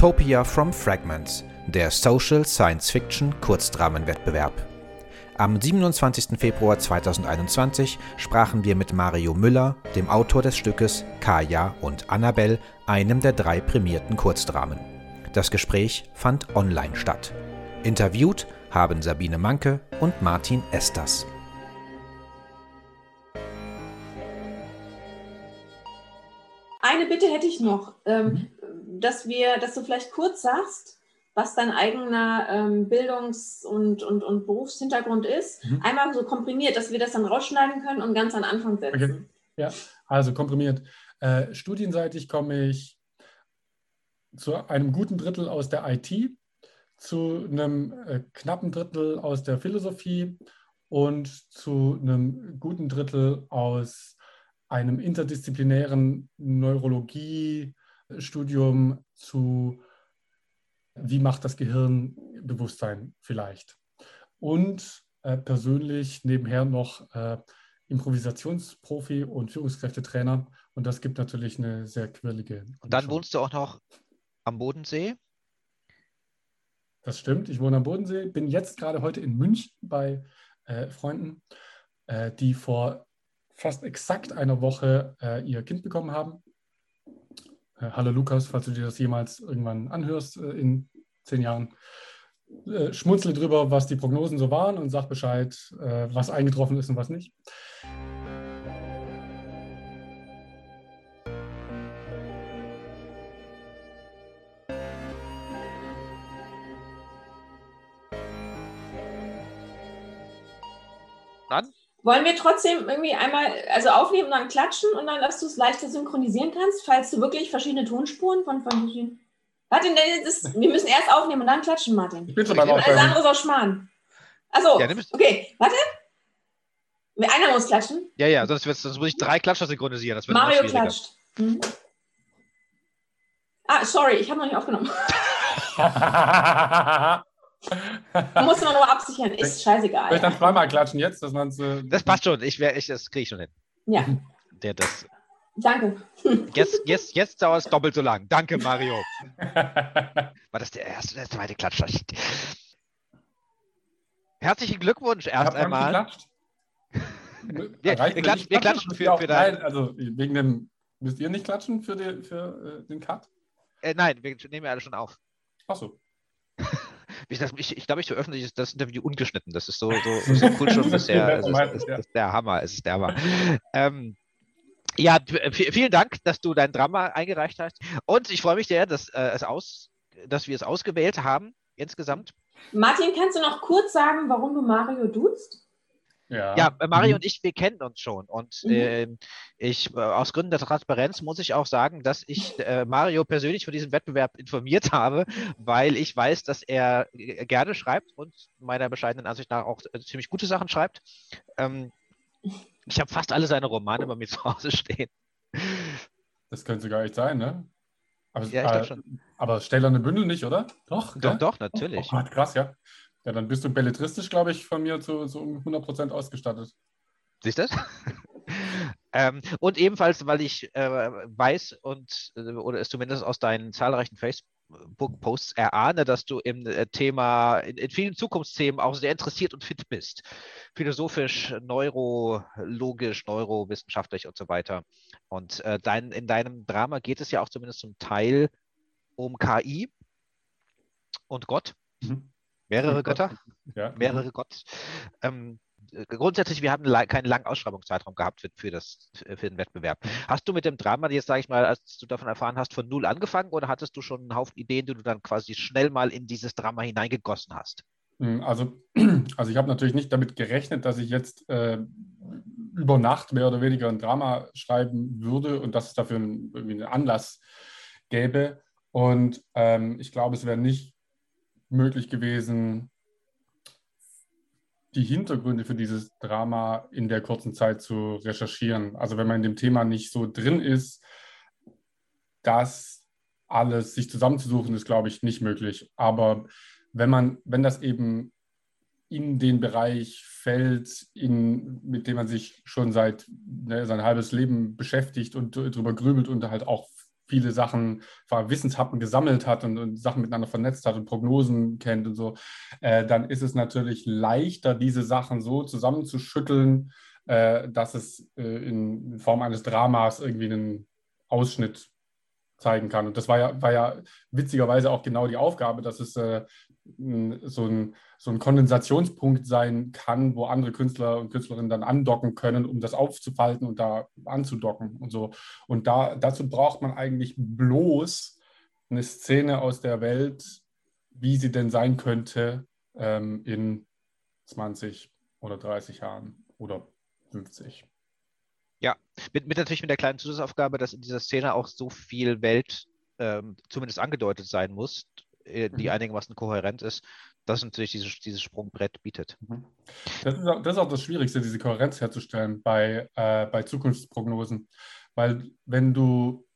Utopia from Fragments, der Social Science Fiction Kurzdramenwettbewerb. Am 27. Februar 2021 sprachen wir mit Mario Müller, dem Autor des Stückes Kaya und Annabelle, einem der drei prämierten Kurzdramen. Das Gespräch fand online statt. Interviewt haben Sabine Manke und Martin Esters. Eine Bitte hätte ich noch, ähm, dass wir, dass du vielleicht kurz sagst, was dein eigener ähm, Bildungs- und, und, und Berufshintergrund ist. Mhm. Einmal so komprimiert, dass wir das dann rausschneiden können und ganz an Anfang setzen. Okay. Ja, also komprimiert. Äh, studienseitig komme ich zu einem guten Drittel aus der IT, zu einem äh, knappen Drittel aus der Philosophie und zu einem guten Drittel aus einem interdisziplinären Neurologiestudium zu, wie macht das Gehirn Bewusstsein vielleicht. Und äh, persönlich nebenher noch äh, Improvisationsprofi und Führungskräftetrainer. Und das gibt natürlich eine sehr quirlige. Und dann wohnst du auch noch am Bodensee? Das stimmt. Ich wohne am Bodensee, bin jetzt gerade heute in München bei äh, Freunden, äh, die vor fast exakt einer Woche äh, ihr Kind bekommen haben. Äh, hallo Lukas, falls du dir das jemals irgendwann anhörst äh, in zehn Jahren. Äh, schmunzle drüber, was die Prognosen so waren und sag Bescheid, was eingetroffen ist und was nicht. Wollen wir trotzdem irgendwie einmal, also aufnehmen und dann klatschen und dann, dass du es leichter synchronisieren kannst, falls du wirklich verschiedene Tonspuren von, verschiedenen. Warte, ist, wir müssen erst aufnehmen und dann klatschen, Martin. Ich bin schon mal Alles andere auch Schmarrn. Achso, ja, okay, warte. Einer muss klatschen. Ja, ja, sonst, sonst muss ich drei Klatscher synchronisieren. Das wird Mario klatscht. Mhm. Ah, sorry, ich habe noch nicht aufgenommen. Muss man nur absichern, ist scheißegal. Soll ich dann zweimal klatschen jetzt, dass man es. Äh, das passt schon, ich, ich, das kriege ich schon hin. Ja. Der das. Danke. Jetzt, jetzt, jetzt dauert es doppelt so lang. Danke, Mario. War das der erste oder der zweite Klatscher? Herzlichen Glückwunsch erst einmal. wir, klatschen, wir klatschen für, für dein... Nein, also wegen dem. Müsst ihr nicht klatschen für, die, für äh, den Cut? Äh, nein, wir nehmen ja alle schon auf. Ach so. Ich, ich, ich glaube, ich veröffentliche das Interview ungeschnitten. Das ist so, so, so cool schon bisher. Es ist, ist, ist, der Hammer. Es ist der Hammer. Ähm, ja, vielen Dank, dass du dein Drama eingereicht hast. Und ich freue mich sehr, dass, äh, es aus, dass wir es ausgewählt haben insgesamt. Martin, kannst du noch kurz sagen, warum du Mario duzt? Ja, ja äh, Mario mhm. und ich, wir kennen uns schon. Und mhm. äh, ich, äh, aus Gründen der Transparenz muss ich auch sagen, dass ich äh, Mario persönlich von diesem Wettbewerb informiert habe, weil ich weiß, dass er äh, gerne schreibt und meiner bescheidenen Ansicht nach auch äh, ziemlich gute Sachen schreibt. Ähm, ich habe fast alle seine Romane bei mir zu Hause stehen. Das könnte gar nicht sein, ne? Aber, ja, ich schon. aber Stellerne Bündel nicht, oder? Doch, doch, doch natürlich. Oh, oh, krass, ja. Ja, dann bist du belletristisch, glaube ich, von mir zu, zu 100% ausgestattet. Siehst du das? ähm, und ebenfalls, weil ich äh, weiß und äh, oder es zumindest aus deinen zahlreichen Facebook-Posts erahne, dass du im äh, Thema, in, in, vielen Zukunftsthemen auch sehr interessiert und fit bist. Philosophisch, neurologisch, neurowissenschaftlich und so weiter. Und äh, dein, in deinem Drama geht es ja auch zumindest zum Teil um KI und Gott. Mhm. Mehrere Götter? Ja. Mehrere Gott. Ähm, grundsätzlich, wir hatten keinen langen Ausschreibungszeitraum gehabt für, für, das, für den Wettbewerb. Hast du mit dem Drama jetzt, sage ich mal, als du davon erfahren hast, von null angefangen oder hattest du schon einen Haufen Ideen, die du dann quasi schnell mal in dieses Drama hineingegossen hast? Hm, also, also ich habe natürlich nicht damit gerechnet, dass ich jetzt äh, über Nacht mehr oder weniger ein Drama schreiben würde und dass es dafür einen, einen Anlass gäbe. Und ähm, ich glaube, es wäre nicht möglich gewesen, die Hintergründe für dieses Drama in der kurzen Zeit zu recherchieren. Also wenn man in dem Thema nicht so drin ist, das alles sich zusammenzusuchen, ist, glaube ich, nicht möglich. Aber wenn man, wenn das eben in den Bereich fällt, in, mit dem man sich schon seit ne, sein halbes Leben beschäftigt und darüber grübelt und halt auch viele Sachen, Wissenshappen gesammelt hat und, und, Sachen miteinander vernetzt hat und Prognosen kennt und so, äh, dann ist es natürlich leichter, diese Sachen so zusammenzuschütteln, äh, dass es äh, in Form eines Dramas irgendwie einen Ausschnitt zeigen kann. Und das war ja, war ja witzigerweise auch genau die Aufgabe, dass es äh, so, ein, so ein Kondensationspunkt sein kann, wo andere Künstler und Künstlerinnen dann andocken können, um das aufzufalten und da anzudocken und so. Und da, dazu braucht man eigentlich bloß eine Szene aus der Welt, wie sie denn sein könnte ähm, in 20 oder 30 Jahren oder 50. Ja, mit, mit natürlich mit der kleinen Zusatzaufgabe, dass in dieser Szene auch so viel Welt ähm, zumindest angedeutet sein muss, die mhm. einigermaßen kohärent ist, dass natürlich dieses, dieses Sprungbrett bietet. Mhm. Das ist, auch, das ist, auch, das Schwierigste, diese Kohärenz herzustellen bei, äh, bei Zukunftsprognosen. Weil wenn du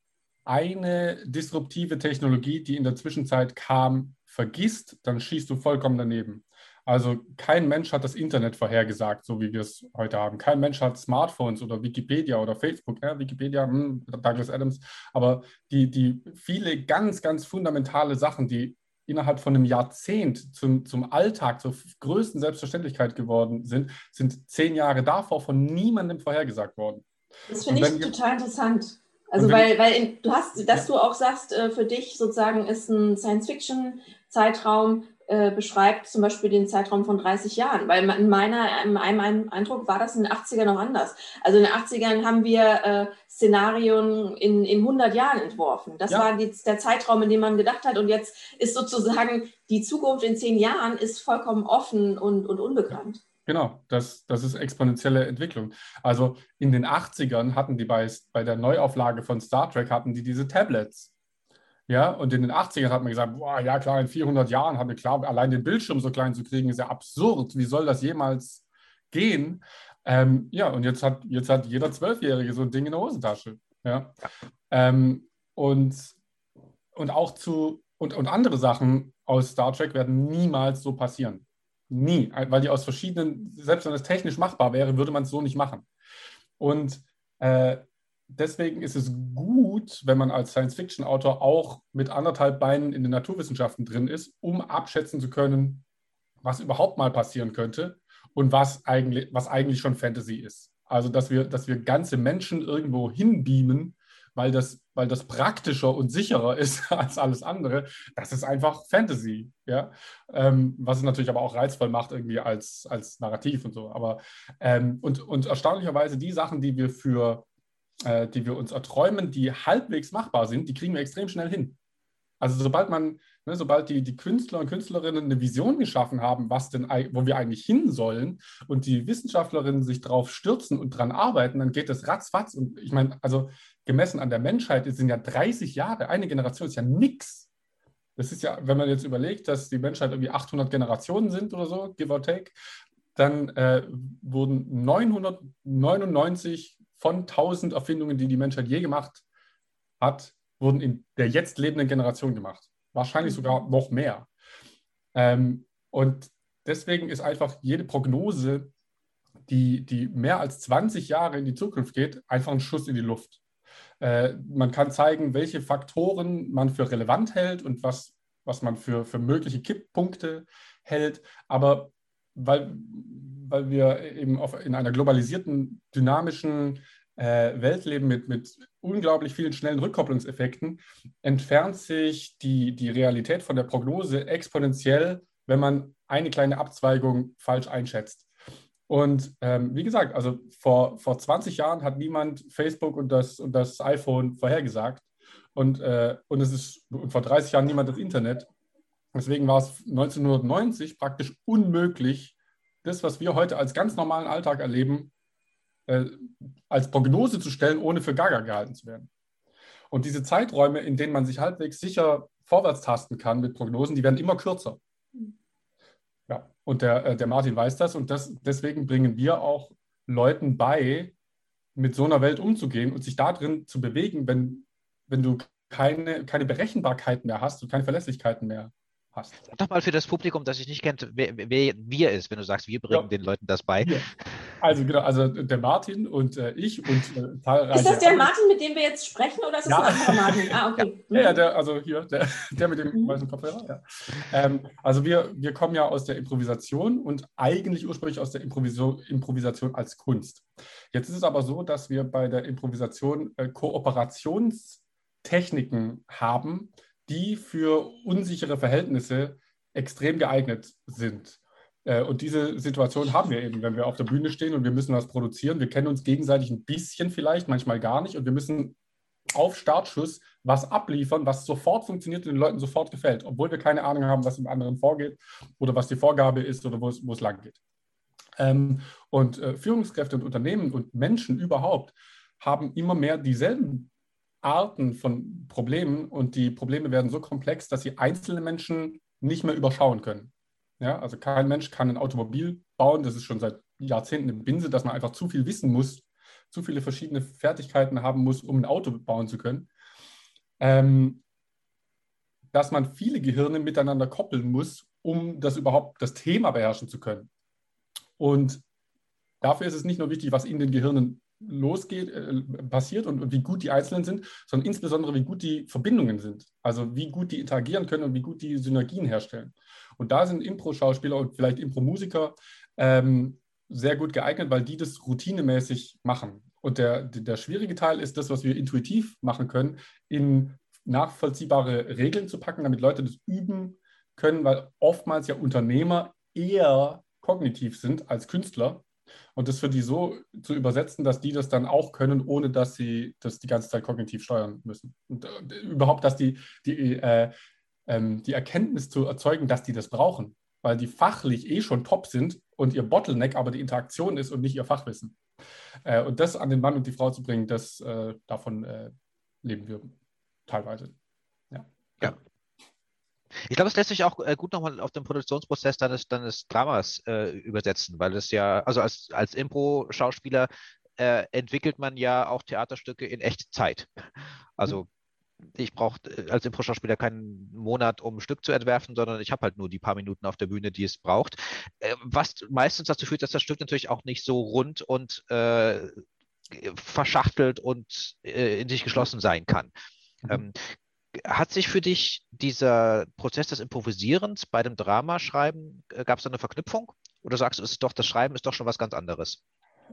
eine disruptive Technologie, die in der Zwischenzeit kam, vergisst, dann schießt du vollkommen daneben. Also kein Mensch hat das Internet vorhergesagt, so wie wir es heute haben. Kein Mensch hat Smartphones oder Wikipedia oder Facebook. Ja, Wikipedia, hm, Douglas Adams. Aber die, die viele ganz, ganz fundamentale Sachen, die innerhalb von einem Jahrzehnt zum, zum Alltag, zur größten Selbstverständlichkeit geworden sind, sind zehn Jahre davor von niemandem vorhergesagt worden. Das finde ich total interessant. Also weil, weil du hast, dass ja. du auch sagst, äh, für dich sozusagen ist ein Science-Fiction-Zeitraum äh, beschreibt zum Beispiel den Zeitraum von 30 Jahren, weil in meiner, in meinem Eindruck war das in den 80ern noch anders. Also in den 80ern haben wir äh, Szenarien in, in 100 Jahren entworfen. Das ja. war die, der Zeitraum, in dem man gedacht hat und jetzt ist sozusagen die Zukunft in zehn Jahren ist vollkommen offen und, und unbekannt. Genau, das, das ist exponentielle Entwicklung. Also in den 80ern hatten die bei, bei der Neuauflage von Star Trek hatten die diese Tablets. Ja, und in den 80ern hat man gesagt, boah, ja klar, in 400 Jahren haben wir klar, allein den Bildschirm so klein zu kriegen, ist ja absurd. Wie soll das jemals gehen? Ähm, ja, und jetzt hat, jetzt hat jeder Zwölfjährige so ein Ding in der Hosentasche. Ja. Ähm, und, und auch zu, und, und andere Sachen aus Star Trek werden niemals so passieren. Nie, weil die aus verschiedenen, selbst wenn es technisch machbar wäre, würde man es so nicht machen. Und äh, deswegen ist es gut, wenn man als Science-Fiction-Autor auch mit anderthalb Beinen in den Naturwissenschaften drin ist, um abschätzen zu können, was überhaupt mal passieren könnte und was eigentlich, was eigentlich schon Fantasy ist. Also, dass wir, dass wir ganze Menschen irgendwo hinbeamen, weil das, weil das praktischer und sicherer ist als alles andere, das ist einfach Fantasy. Ja? Ähm, was es natürlich aber auch reizvoll macht, irgendwie als, als Narrativ und so. Aber, ähm, und, und erstaunlicherweise die Sachen, die wir für äh, die wir uns erträumen, die halbwegs machbar sind, die kriegen wir extrem schnell hin. Also sobald man, ne, sobald die, die Künstler und Künstlerinnen eine Vision geschaffen haben, was denn, wo wir eigentlich hin sollen und die Wissenschaftlerinnen sich darauf stürzen und dran arbeiten, dann geht das ratzfatz. Und ich meine, also gemessen an der Menschheit sind ja 30 Jahre, eine Generation ist ja nichts. Das ist ja, wenn man jetzt überlegt, dass die Menschheit irgendwie 800 Generationen sind oder so, give or take, dann äh, wurden 999 von 1000 Erfindungen, die die Menschheit je gemacht hat, wurden in der jetzt lebenden Generation gemacht. Wahrscheinlich sogar noch mehr. Ähm, und deswegen ist einfach jede Prognose, die, die mehr als 20 Jahre in die Zukunft geht, einfach ein Schuss in die Luft. Äh, man kann zeigen, welche Faktoren man für relevant hält und was, was man für, für mögliche Kipppunkte hält. Aber weil, weil wir eben auf, in einer globalisierten, dynamischen äh, Welt leben mit, mit unglaublich vielen schnellen Rückkopplungseffekten, entfernt sich die, die Realität von der Prognose exponentiell, wenn man eine kleine Abzweigung falsch einschätzt. Und ähm, wie gesagt, also vor, vor 20 Jahren hat niemand Facebook und das, und das iPhone vorhergesagt. Und, äh, und es ist und vor 30 Jahren niemand das Internet. Deswegen war es 1990 praktisch unmöglich, das, was wir heute als ganz normalen Alltag erleben, äh, als Prognose zu stellen, ohne für Gaga gehalten zu werden. Und diese Zeiträume, in denen man sich halbwegs sicher vorwärts tasten kann mit Prognosen, die werden immer kürzer. Ja, und der, äh, der Martin weiß das und das, deswegen bringen wir auch Leuten bei, mit so einer Welt umzugehen und sich da drin zu bewegen, wenn, wenn du keine, keine Berechenbarkeit mehr hast und keine Verlässlichkeiten mehr hast. Sag doch mal für das Publikum, das sich nicht kennt, wer, wer wir ist, wenn du sagst, wir bringen ja. den Leuten das bei. Wir. Also genau, also der Martin und äh, ich und äh, zahlreiche. Ist das der Martin, mit dem wir jetzt sprechen, oder ist das ja. ein anderer Martin? Ah, okay. Ja, ja, der, also hier, der, der mit dem mhm. weißen Kopfhörer. Ja. Ähm, also wir, wir kommen ja aus der Improvisation und eigentlich ursprünglich aus der Improvisation, Improvisation als Kunst. Jetzt ist es aber so, dass wir bei der Improvisation äh, Kooperationstechniken haben, die für unsichere Verhältnisse extrem geeignet sind. Äh, und diese Situation haben wir eben, wenn wir auf der Bühne stehen und wir müssen was produzieren. Wir kennen uns gegenseitig ein bisschen vielleicht, manchmal gar nicht. Und wir müssen auf Startschuss was abliefern, was sofort funktioniert und den Leuten sofort gefällt, obwohl wir keine Ahnung haben, was im anderen vorgeht oder was die Vorgabe ist oder wo es, wo es lang geht. Ähm, und äh, Führungskräfte und Unternehmen und Menschen überhaupt haben immer mehr dieselben Arten von Problemen und die Probleme werden so komplex, dass sie einzelne Menschen nicht mehr überschauen können. Ja, also kein Mensch kann ein Automobil bauen, das ist schon seit Jahrzehnten eine Binse, dass man einfach zu viel wissen muss, zu viele verschiedene Fertigkeiten haben muss, um ein Auto bauen zu können. Ähm, dass man viele Gehirne miteinander koppeln muss, um das überhaupt das Thema beherrschen zu können. Und dafür ist es nicht nur wichtig, was in den Gehirnen losgeht, äh, passiert und, und, wie gut die Einzelnen sind, sondern insbesondere, wie gut die Verbindungen sind. Also wie gut die interagieren können und wie gut die Synergien herstellen. Und da sind Impro-Schauspieler und vielleicht Impro-Musiker ähm, sehr gut geeignet, weil die das routinemäßig machen. Und der, der schwierige Teil ist das, was wir intuitiv machen können, in nachvollziehbare Regeln zu packen, damit Leute das üben können, weil oftmals ja Unternehmer eher kognitiv sind als Künstler und das für die so zu übersetzen, dass die das dann auch können, ohne dass sie das die ganze Zeit kognitiv steuern müssen. Und äh, überhaupt, dass die, die, äh, ähm, die Erkenntnis zu erzeugen, dass die das brauchen, weil die fachlich eh schon top sind und ihr Bottleneck aber die Interaktion ist und nicht ihr Fachwissen. Äh, und das an den Mann und die Frau zu bringen, das äh, davon äh, leben wir teilweise. Ja. ja. Ich glaube, es lässt sich auch äh, gut nochmal auf den Produktionsprozess deines, deines Dramas äh, übersetzen, weil es ja, also als, als Impro-Schauspieler äh, entwickelt man ja auch Theaterstücke in Echtzeit. Also ich brauche äh, als Impro-Schauspieler keinen Monat, um ein Stück zu entwerfen, sondern ich habe halt nur die paar Minuten auf der Bühne, die es braucht. Äh, was meistens dazu führt, dass das Stück natürlich auch nicht so rund und äh, verschachtelt und in sich geschlossen sein kann. Mhm. Ähm, hat sich für dich dieser Prozess des Improvisierens bei dem Dramaschreiben, äh, gab es da eine Verknüpfung? Oder sagst du, ist doch, das Schreiben ist doch schon was ganz anderes?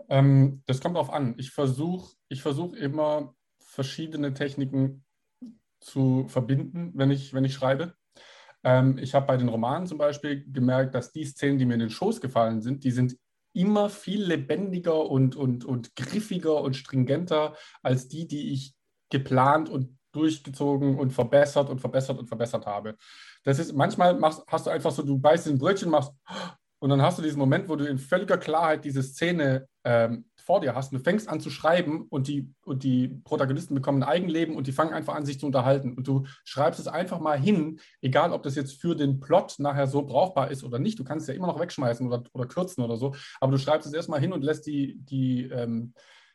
Ähm, das kommt darauf an. Ich versuche ich versuch immer verschiedene Techniken zu verbinden, wenn ich, wenn ich schreibe. Ähm, ich habe bei den Romanen zum Beispiel gemerkt, dass die Szenen, die mir in den Schoß gefallen sind, die sind immer viel lebendiger und, und, und griffiger und stringenter als die, die ich geplant und durchgezogen und verbessert und verbessert und verbessert habe. Das ist, manchmal machst, hast du einfach so, du beißt ein Brötchen, machst und dann hast du diesen Moment, wo du in völliger Klarheit diese Szene ähm, vor dir hast. Und du fängst an zu schreiben und die, und die Protagonisten bekommen ein Eigenleben und die fangen einfach an, sich zu unterhalten. Und du schreibst es einfach mal hin, egal ob das jetzt für den Plot nachher so brauchbar ist oder nicht. Du kannst es ja immer noch wegschmeißen oder, oder kürzen oder so. Aber du schreibst es erstmal hin und lässt die, die ähm,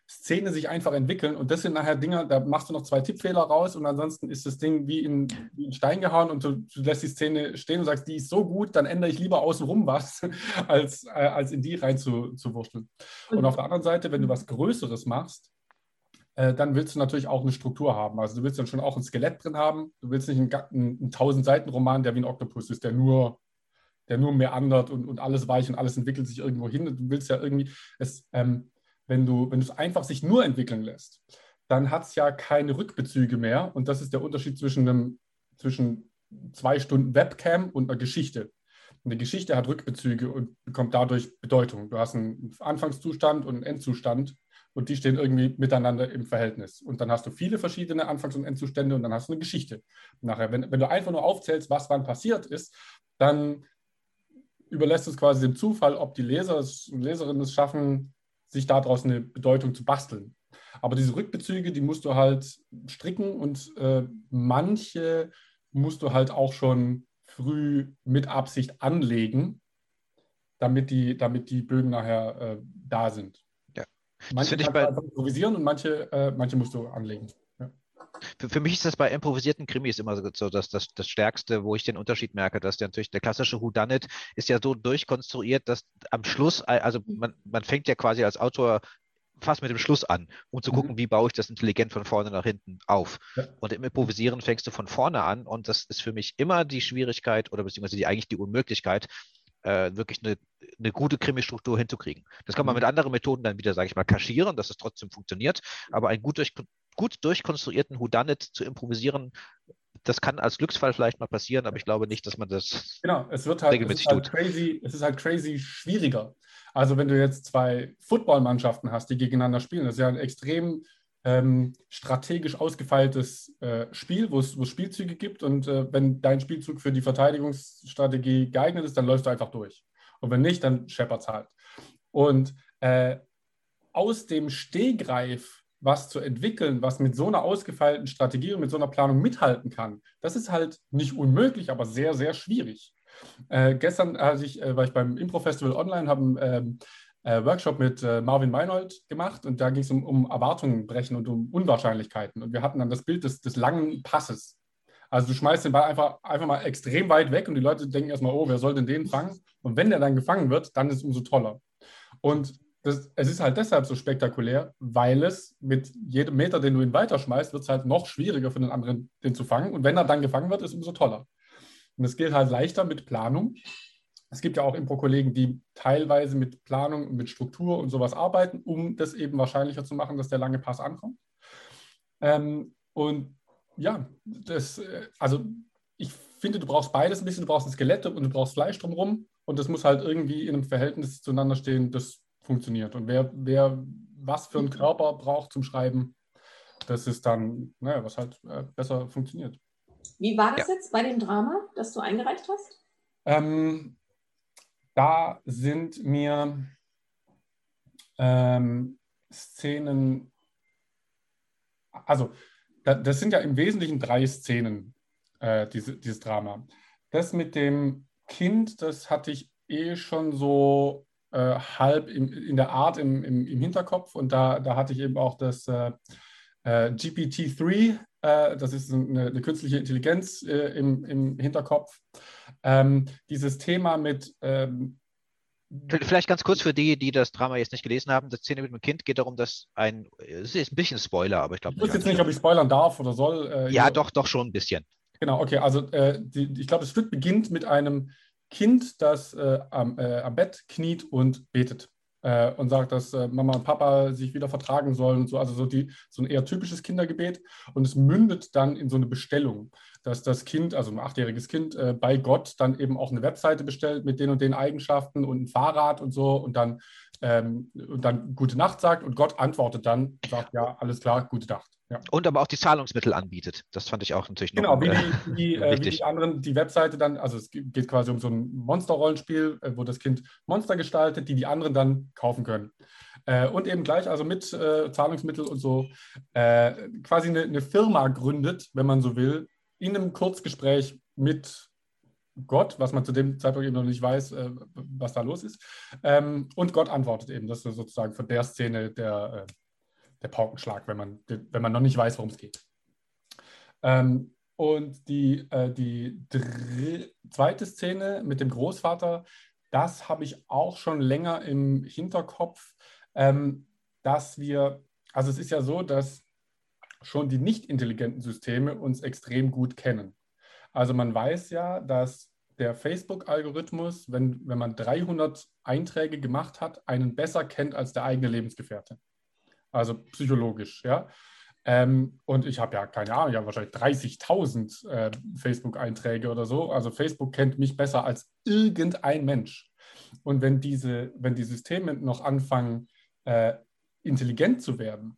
Szene sich einfach entwickeln. Und das sind nachher Dinge, da machst du noch zwei Tippfehler raus und ansonsten ist das Ding wie in, wie in Stein gehauen und du, du, lässt die Szene stehen und sagst, die ist so gut, dann ändere ich lieber außenrum was, als, äh, als in die rein zu, zu wursteln. Und auf der anderen Seite, wenn du was Größeres machst, äh, dann willst du natürlich auch eine Struktur haben. Also du willst dann schon auch ein Skelett drin haben. Du willst nicht einen, einen, einen 1000-Seiten-Roman, der wie ein Oktopus ist, der nur der nur mehr andert und, und alles weich und alles entwickelt sich irgendwo hin. Du willst ja irgendwie, es, ähm, wenn du, wenn es einfach sich nur entwickeln lässt, dann hat es ja keine Rückbezüge mehr. Und das ist der Unterschied zwischen, einem, zwischen zwei Stunden Webcam und einer Geschichte. Eine Geschichte hat Rückbezüge und bekommt dadurch Bedeutung. Du hast einen Anfangszustand und einen Endzustand und die stehen irgendwie miteinander im Verhältnis. Und dann hast du viele verschiedene Anfangs- und Endzustände und dann hast du eine Geschichte. Nachher, wenn, wenn du einfach nur aufzählst, was wann passiert ist, dann überlässt es quasi dem Zufall, ob die Leser und Leserinnen es schaffen, sich daraus eine Bedeutung zu basteln. Aber diese Rückbezüge, die musst du halt stricken und äh, manche musst du halt auch schon früh mit Absicht anlegen, damit die, damit die Bögen nachher äh, da sind. Ja. Manche kannst du improvisieren und manche, äh, manche musst du anlegen. Für, für, mich ist das bei improvisierten Krimis immer so das, das, das Stärkste, wo ich den Unterschied merke, dass der natürlich der klassische Whodunit ist ja so durchkonstruiert, dass am Schluss, also man, man fängt ja quasi als Autor fast mit dem Schluss an, um zu gucken, mhm. wie baue ich das intelligent von vorne nach hinten auf. Ja. Und im Improvisieren fängst du von vorne an und das ist für mich immer die Schwierigkeit oder beziehungsweise die, eigentlich die Unmöglichkeit, äh, wirklich eine, eine gute Krimi-Struktur hinzukriegen. Das kann man mhm. mit anderen Methoden dann wieder, sage ich mal, kaschieren, dass es trotzdem funktioniert, aber einen gut, durch, gut durchkonstruierten Whodunit zu improvisieren, das kann als Glücksfall vielleicht mal passieren, aber ich glaube nicht, dass man das genau, es wird halt, regelmäßig es ist halt Crazy, es ist halt crazy schwieriger. Also wenn du jetzt zwei Footballmannschaften hast, die gegeneinander spielen, das ist ja ein extrem ähm, strategisch ausgefeiltes äh, Spiel, wo es Spielzüge gibt. Und äh, wenn dein Spielzug für die Verteidigungsstrategie geeignet ist, dann läufst du einfach durch. Und wenn nicht, dann scheppert es halt. Und äh, aus dem Stehgreif was zu entwickeln, was mit so einer ausgefeilten Strategie und mit so einer Planung mithalten kann, das ist halt nicht unmöglich, aber sehr, sehr schwierig. Äh, gestern ich, äh, war ich beim Impro-Festival online, habe einen ähm, äh, Workshop mit äh, Marvin Meinhold gemacht und da ging es um, um Erwartungen brechen und um Unwahrscheinlichkeiten. Und wir hatten dann das Bild des, des langen Passes. Also du schmeißt den Ball einfach, einfach mal extrem weit weg und die Leute denken erstmal, oh, wer soll denn den fangen? Und wenn der dann gefangen wird, dann ist es umso toller. Und das, es ist halt deshalb so spektakulär, weil es mit jedem Meter, den du ihn weiterschmeißt, wird es halt noch schwieriger für den anderen, den zu fangen. Und wenn er dann gefangen wird, ist es umso toller. Und es geht halt leichter mit Planung. Es gibt ja auch Impro-Kollegen, die teilweise mit Planung und mit Struktur und sowas arbeiten, um das eben wahrscheinlicher zu machen, dass der lange Pass ankommt. Ähm, und ja, das, äh, also ich finde, du brauchst beides ein bisschen. Du brauchst ein Skelett und du brauchst Fleisch drumherum. Und das muss halt irgendwie in einem Verhältnis zueinander stehen, das funktioniert. Und wer, wer was für einen Körper braucht zum Schreiben, das ist dann, naja, was halt äh, besser funktioniert. Wie war das ja. jetzt bei dem Drama, das du eingereicht hast? Ähm, da sind mir ähm, Szenen, also da, das sind ja im Wesentlichen drei Szenen, äh, diese, dieses Drama. Das mit dem Kind, das hatte ich eh schon so äh, halb im, in der Art im, im, im, Hinterkopf und da, da hatte ich eben auch das äh, äh GPT-3, äh, das ist eine, eine künstliche Intelligenz äh, im, im Hinterkopf. Ähm, dieses Thema mit ähm, Vielleicht ganz kurz für die, die das Drama jetzt nicht gelesen haben. Das Szene mit dem Kind geht darum, dass ein, es ist ein bisschen Spoiler, aber ich glaube. Ich weiß jetzt nicht, ob ich spoilern darf oder soll. Äh, ja, doch, doch schon ein bisschen. Genau, okay. Also äh, die, ich glaube, das Stück beginnt mit einem Kind, das äh, am, äh, am, Bett kniet und betet äh, und sagt, dass äh, Mama und Papa sich wieder vertragen sollen und so. Also so, die, so ein eher typisches Kindergebet. Und es mündet dann in so eine Bestellung, dass das Kind, also ein achtjähriges Kind, äh, bei Gott dann eben auch eine Webseite bestellt mit den und den Eigenschaften und ein Fahrrad und so und dann, ähm, und dann gute Nacht sagt und Gott antwortet dann, sagt, ja, alles klar, gute Nacht. Ja. Und aber auch die Zahlungsmittel anbietet. Das fand ich auch natürlich noch Genau, wie, äh, die, wie, äh, wie die anderen, die Webseite dann, also es geht quasi um so ein Monster-Rollenspiel, äh, wo das Kind Monster gestaltet, die die anderen dann kaufen können. Äh, und eben gleich, also mit äh, Zahlungsmittel und so, äh, quasi eine, eine Firma gründet, wenn man so will, in einem Kurzgespräch mit Gott, was man zu dem Zeitpunkt eben noch nicht weiß, äh, was da los ist. Ähm, und Gott antwortet eben. Das ist sozusagen von der Szene der, äh, der Paukenschlag, wenn man, wenn man noch nicht weiß, worum es geht. Ähm, und die, äh, die zweite Szene mit dem Großvater, das habe ich auch schon länger im Hinterkopf, ähm, dass wir, also es ist ja so, dass schon die nicht intelligenten Systeme uns extrem gut kennen. Also man weiß ja, dass der Facebook-Algorithmus, wenn, wenn man 300 Einträge gemacht hat, einen besser kennt als der eigene Lebensgefährte also psychologisch, ja. Ähm, und ich habe ja keine Ahnung, habe wahrscheinlich 30.000 äh, Facebook-Einträge oder so. Also Facebook kennt mich besser als irgendein Mensch. Und wenn diese, wenn die Systeme noch anfangen, äh, intelligent zu werden,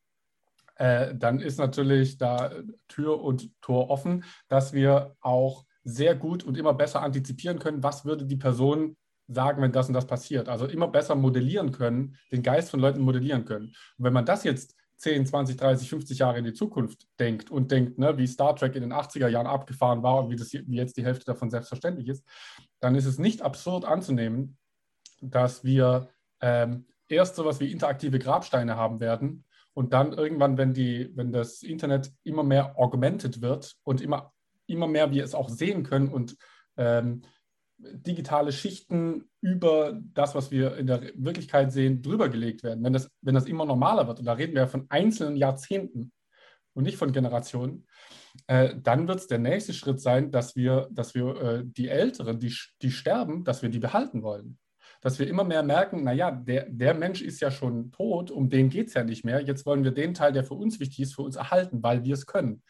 äh, dann ist natürlich da Tür und Tor offen, dass wir auch sehr gut und immer besser antizipieren können, was würde die Person sagen, wenn das und das passiert. Also immer besser modellieren können, den Geist von Leuten modellieren können. Und wenn man das jetzt 10, 20, 30, 50 Jahre in die Zukunft denkt und denkt, ne, wie Star Trek in den 80er Jahren abgefahren war und wie, das, wie jetzt die Hälfte davon selbstverständlich ist, dann ist es nicht absurd anzunehmen, dass wir ähm, erst sowas wie interaktive Grabsteine haben werden Und dann irgendwann, wenn, die, wenn das Internet immer mehr augmented wird und immer, immer mehr wir es auch sehen können und ähm, digitale Schichten über das, was wir in der Wirklichkeit sehen, drüber gelegt werden, wenn das, wenn das immer normaler wird, und da reden wir von einzelnen Jahrzehnten und nicht von Generationen, äh, dann wird es der nächste Schritt sein, dass wir, dass wir äh, die Älteren, die, die sterben, dass wir die behalten wollen dass wir immer mehr merken, naja, der, der Mensch ist ja schon tot, um den geht es ja nicht mehr. Jetzt wollen wir den Teil, der für uns wichtig ist, für uns erhalten, weil wir es können.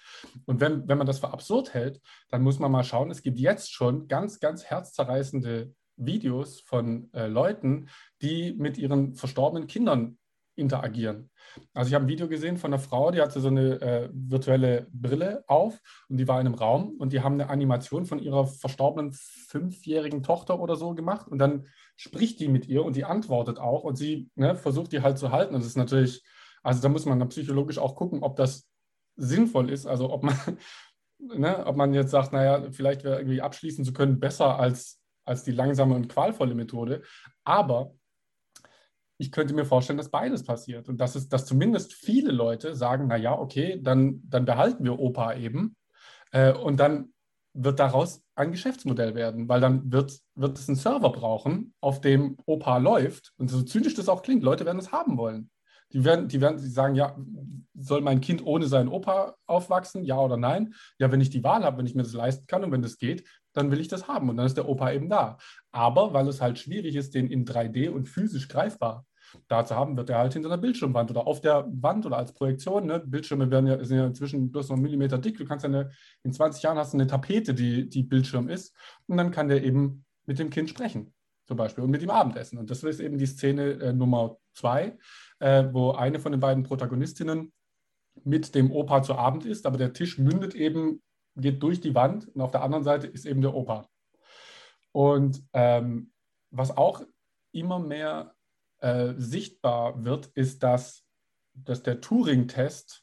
Und wenn, wenn man das für absurd hält, dann muss man mal schauen, es gibt jetzt schon ganz, ganz herzzerreißende Videos von äh, Leuten, die mit ihren verstorbenen Kindern interagieren. Also ich habe ein Video gesehen von einer Frau, die hatte so eine äh, virtuelle Brille auf und die war in einem Raum und die haben eine Animation von ihrer verstorbenen fünfjährigen Tochter oder so gemacht und dann spricht die mit ihr und die antwortet auch und sie ne, versucht die halt zu halten. Das ist natürlich, also da muss man dann psychologisch auch gucken, ob das sinnvoll ist, also ob man, ne, ob man jetzt sagt, naja, vielleicht wäre irgendwie abschließen zu können besser als, als die langsame und qualvolle Methode. Aber ich könnte mir vorstellen, dass beides passiert und dass, es, dass zumindest viele Leute sagen, naja, okay, dann, dann behalten wir Opa eben äh, und dann wird daraus ein Geschäftsmodell werden, weil dann wird, wird es einen Server brauchen, auf dem Opa läuft und so zynisch das auch klingt, Leute werden es haben wollen. Die werden, die werden die sagen, ja, soll mein Kind ohne seinen Opa aufwachsen, ja oder nein? Ja, wenn ich die Wahl habe, wenn ich mir das leisten kann und wenn das geht, dann will ich das haben und dann ist der Opa eben da. Aber weil es halt schwierig ist, den in 3D und physisch greifbar da zu haben, wird er halt hinter einer Bildschirmwand oder auf der Wand oder als Projektion. Ne? Bildschirme werden ja, sind ja inzwischen bloß noch einen Millimeter dick. Du kannst ja eine, in 20 Jahren hast du eine Tapete, die, die Bildschirm ist. Und dann kann der eben mit dem Kind sprechen, zum Beispiel, und mit ihm Abendessen. Und das ist eben die Szene äh, Nummer zwei, äh, wo eine von den beiden Protagonistinnen mit dem Opa zu Abend ist, aber der Tisch mündet eben, geht durch die Wand und auf der anderen Seite ist eben der Opa. Und ähm, was auch immer mehr äh, sichtbar wird, ist, dass, dass der Turing-Test,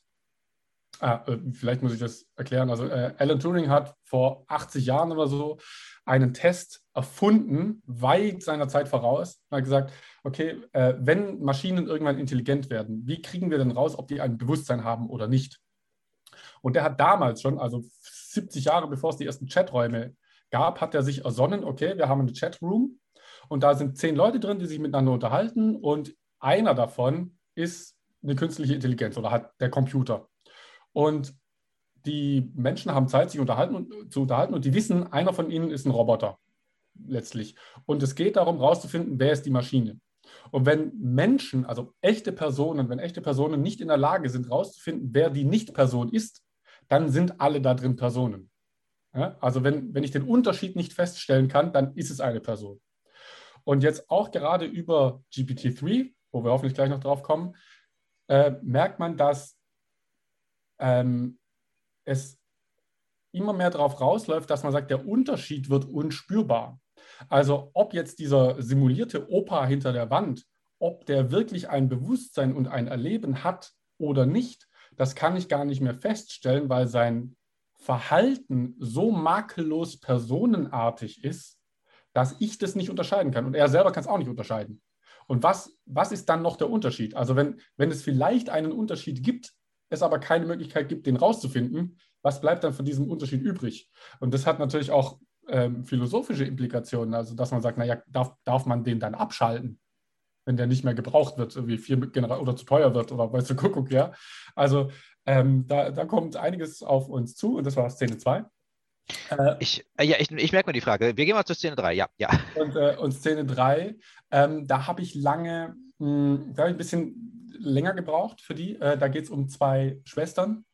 ah, äh, vielleicht muss ich das erklären, also äh, Alan Turing hat vor 80 Jahren oder so einen Test erfunden, weit seiner Zeit voraus, und hat gesagt, okay, äh, wenn Maschinen irgendwann intelligent werden, wie kriegen wir denn raus, ob die ein Bewusstsein haben oder nicht? Und der hat damals schon, also 70 Jahre bevor es die ersten Chaträume gab, hat er sich ersonnen, okay, wir haben eine Chatroom und da sind zehn Leute drin, die sich miteinander unterhalten und einer davon ist eine künstliche Intelligenz oder hat der Computer. Und die Menschen haben Zeit, sich unterhalten und, zu unterhalten und die wissen, einer von ihnen ist ein Roboter letztlich. Und es geht darum, herauszufinden, wer ist die Maschine. Und wenn Menschen, also echte Personen, wenn echte Personen nicht in der Lage sind, herauszufinden, wer die Nicht-Person ist, dann sind alle da drin Personen. Ja? Also wenn, wenn ich den Unterschied nicht feststellen kann, dann ist es eine Person. Und jetzt auch gerade über GPT-3, wo wir hoffentlich gleich noch drauf kommen, äh, merkt man, dass ähm, es immer mehr darauf rausläuft, dass man sagt, der Unterschied wird unspürbar. Also ob jetzt dieser simulierte Opa hinter der Wand, ob der wirklich ein Bewusstsein und ein Erleben hat oder nicht, das kann ich gar nicht mehr feststellen, weil sein Verhalten so makellos personenartig ist, dass ich das nicht unterscheiden kann. Und er selber kann es auch nicht unterscheiden. Und was, was ist dann noch der Unterschied? Also wenn, wenn es vielleicht einen Unterschied gibt, es aber keine Möglichkeit gibt, den rauszufinden, was bleibt dann von diesem Unterschied übrig? Und das hat natürlich auch ähm, philosophische Implikationen, also dass man sagt, naja, darf, darf man den dann abschalten, wenn der nicht mehr gebraucht wird, irgendwie viel oder zu teuer wird oder weißt du, Kuckuck, ja. Also ähm, da, da kommt einiges auf uns zu und das war Szene 2. Äh, ich, äh, ja, ich, ich merke mir die Frage. Wir gehen mal zur Szene 3, ja. ja. Und, äh, und Szene 3, ähm, da habe ich lange, mh, hm, da habe ich ein bisschen länger gebraucht für die. Äh, da geht es um zwei Schwestern.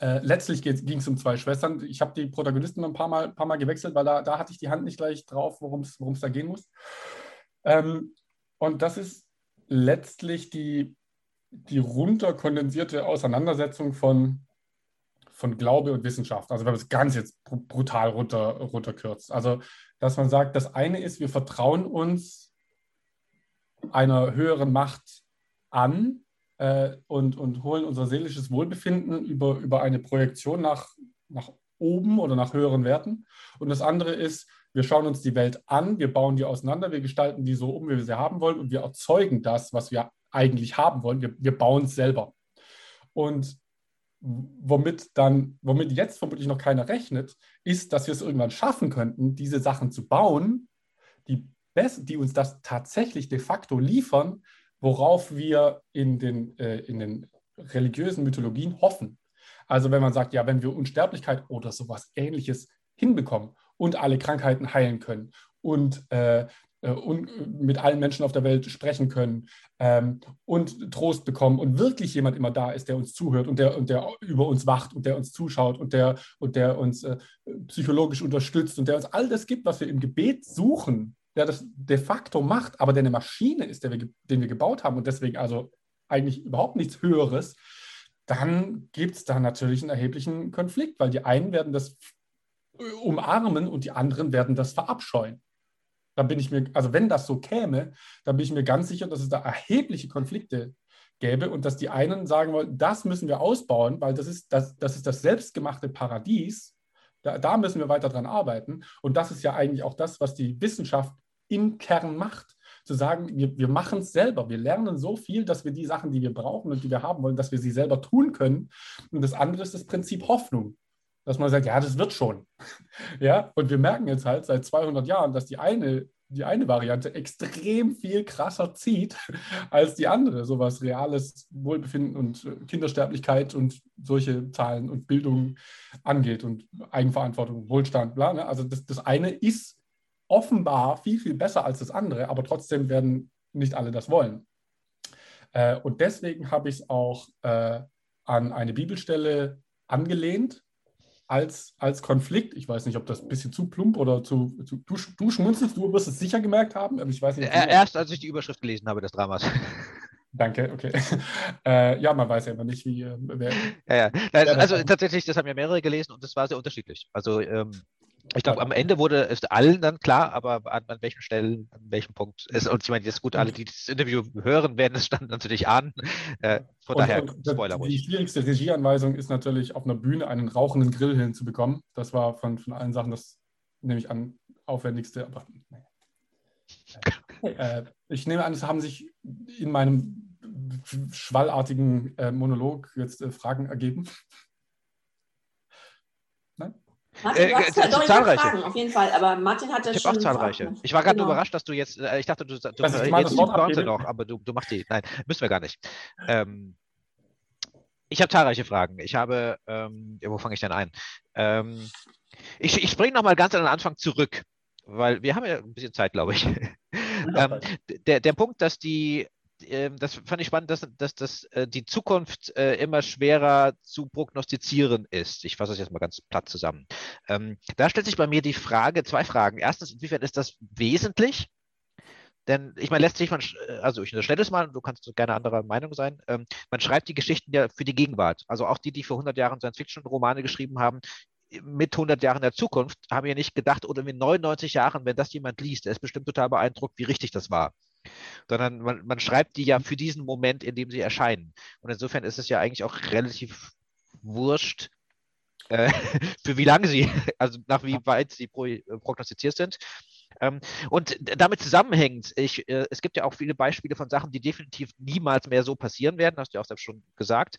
Äh, letztlich ging es um zwei Schwestern. Ich habe die Protagonisten ein paar Mal, paar Mal gewechselt, weil da, da hatte ich die Hand nicht gleich drauf, worum es da gehen muss. Ähm, und das ist letztlich die, die runterkondensierte Auseinandersetzung von von Glaube und Wissenschaft. Also wenn man es ganz jetzt brutal runter, runterkürzt. Also, dass man sagt, das eine ist, wir vertrauen uns einer höheren Macht an äh, und, und holen unser seelisches Wohlbefinden über, über eine Projektion nach, nach oben oder nach höheren Werten. Und das andere ist, wir schauen uns die Welt an, wir bauen die auseinander, wir gestalten die so um, wie wir sie haben wollen und wir erzeugen das, was wir eigentlich haben wollen. Wir, wir bauen es selber. Und womit dann, womit jetzt vermutlich noch keiner rechnet, ist, dass wir es irgendwann schaffen könnten, diese Sachen zu bauen, die, die uns das tatsächlich de facto liefern, worauf wir in den, äh, in den religiösen Mythologien hoffen. Also wenn man sagt, ja, wenn wir Unsterblichkeit oder sowas ähnliches hinbekommen und alle Krankheiten heilen können und, äh, mit allen Menschen auf der Welt sprechen können ähm, und Trost bekommen und wirklich jemand immer da ist, der uns zuhört und der, und der über uns wacht und der uns zuschaut und der, und der uns äh, psychologisch unterstützt und der uns all das gibt, was wir im Gebet suchen, der das de facto macht, aber der eine Maschine ist, der wir, den wir gebaut haben und deswegen also eigentlich überhaupt nichts Höheres, dann gibt es da natürlich einen erheblichen Konflikt, weil die einen werden das umarmen und die anderen werden das verabscheuen. Da bin ich mir, also wenn das so käme, dann bin ich mir ganz sicher, dass es da erhebliche Konflikte gäbe und dass die einen sagen wollen, das müssen wir ausbauen, weil das ist das, das, ist das selbstgemachte Paradies. Da, da müssen wir weiter dran arbeiten. Und das ist ja eigentlich auch das, was die Wissenschaft im Kern macht zu sagen, wir, wir machen es selber. Wir lernen so viel, dass wir die Sachen, die wir brauchen und die wir haben wollen, dass wir sie selber tun können. Und das andere ist das Prinzip Hoffnung. Dass man sagt, ja, das wird schon. ja, und wir merken jetzt halt seit 200 Jahren, dass die eine die eine Variante extrem viel krasser zieht als die andere, so was reales Wohlbefinden und äh, Kindersterblichkeit und solche Zahlen und Bildung angeht und Eigenverantwortung, Wohlstand, bla. Ne? Also das, das eine ist offenbar viel, viel besser als das andere, aber trotzdem werden nicht alle das wollen. Äh, und deswegen habe ich es auch äh, an eine Bibelstelle angelehnt als, als Konflikt. Ich weiß nicht, ob das ein bisschen zu plump oder zu. zu du, du schmunzelst, du wirst es sicher gemerkt haben, aber ich weiß nicht. Erst als ich die Überschrift gelesen habe des Dramas. Danke, okay. Äh, ja, man weiß ja immer nicht, wie. Äh, wer, ja, ja. Nein, also tatsächlich, das haben ja mehrere gelesen und das war sehr unterschiedlich. Also ähm, ich glaube, am Ende wurde es allen dann klar, aber an, an welchen Stellen, an welchem Punkt ist. Und ich meine, jetzt gut, alle, die das Interview hören, werden es dann natürlich ahnen. Äh, von und, daher, und, Spoiler ruhig. Die schwierigste Regieanweisung ist natürlich, auf einer Bühne einen rauchenden Grill hinzubekommen. Das war von, von allen Sachen das, nehme ich an, aufwendigste. Aber äh, ich nehme an, es haben sich in meinem schwallartigen äh, Monolog jetzt äh, Fragen ergeben. Martin, du hast äh, halt zahlreiche. Fragen, auf jeden Fall, aber Martin hatte ich schon. Ich habe auch zahlreiche. Fragen. Ich war gerade genau. überrascht, dass du jetzt, äh, ich dachte, du, du das äh, jetzt die noch, aber du, du machst die. Nein, müssen wir gar nicht. Ähm, ich habe zahlreiche Fragen. Ich habe, ähm, wo fange ich denn ein? Ähm, ich, ich springe nochmal ganz an den Anfang zurück, weil wir haben ja ein bisschen Zeit, glaube ich. ähm, der, der Punkt, dass die ähm, das fand ich spannend, dass, dass, dass äh, die Zukunft äh, immer schwerer zu prognostizieren ist. Ich fasse das jetzt mal ganz platt zusammen. Ähm, da stellt sich bei mir die Frage, zwei Fragen. Erstens, inwiefern ist das wesentlich? Denn ich meine, letztlich, man, äh, also ich unterstelle es mal, du kannst gerne anderer Meinung sein, ähm, man schreibt die Geschichten ja für die Gegenwart. Also auch die, die vor 100 Jahren Science-Fiction-Romane geschrieben haben, mit 100 Jahren der Zukunft, haben ja nicht gedacht, oder mit 99 Jahren, wenn das jemand liest, der ist bestimmt total beeindruckt, wie richtig das war sondern man, man schreibt die ja für diesen Moment, in dem sie erscheinen. Und insofern ist es ja eigentlich auch relativ wurscht, äh, für wie lange sie, also nach wie weit sie pro, äh, prognostiziert sind. Ähm, und damit zusammenhängend, ich, äh, es gibt ja auch viele Beispiele von Sachen, die definitiv niemals mehr so passieren werden, hast du ja auch selbst schon gesagt.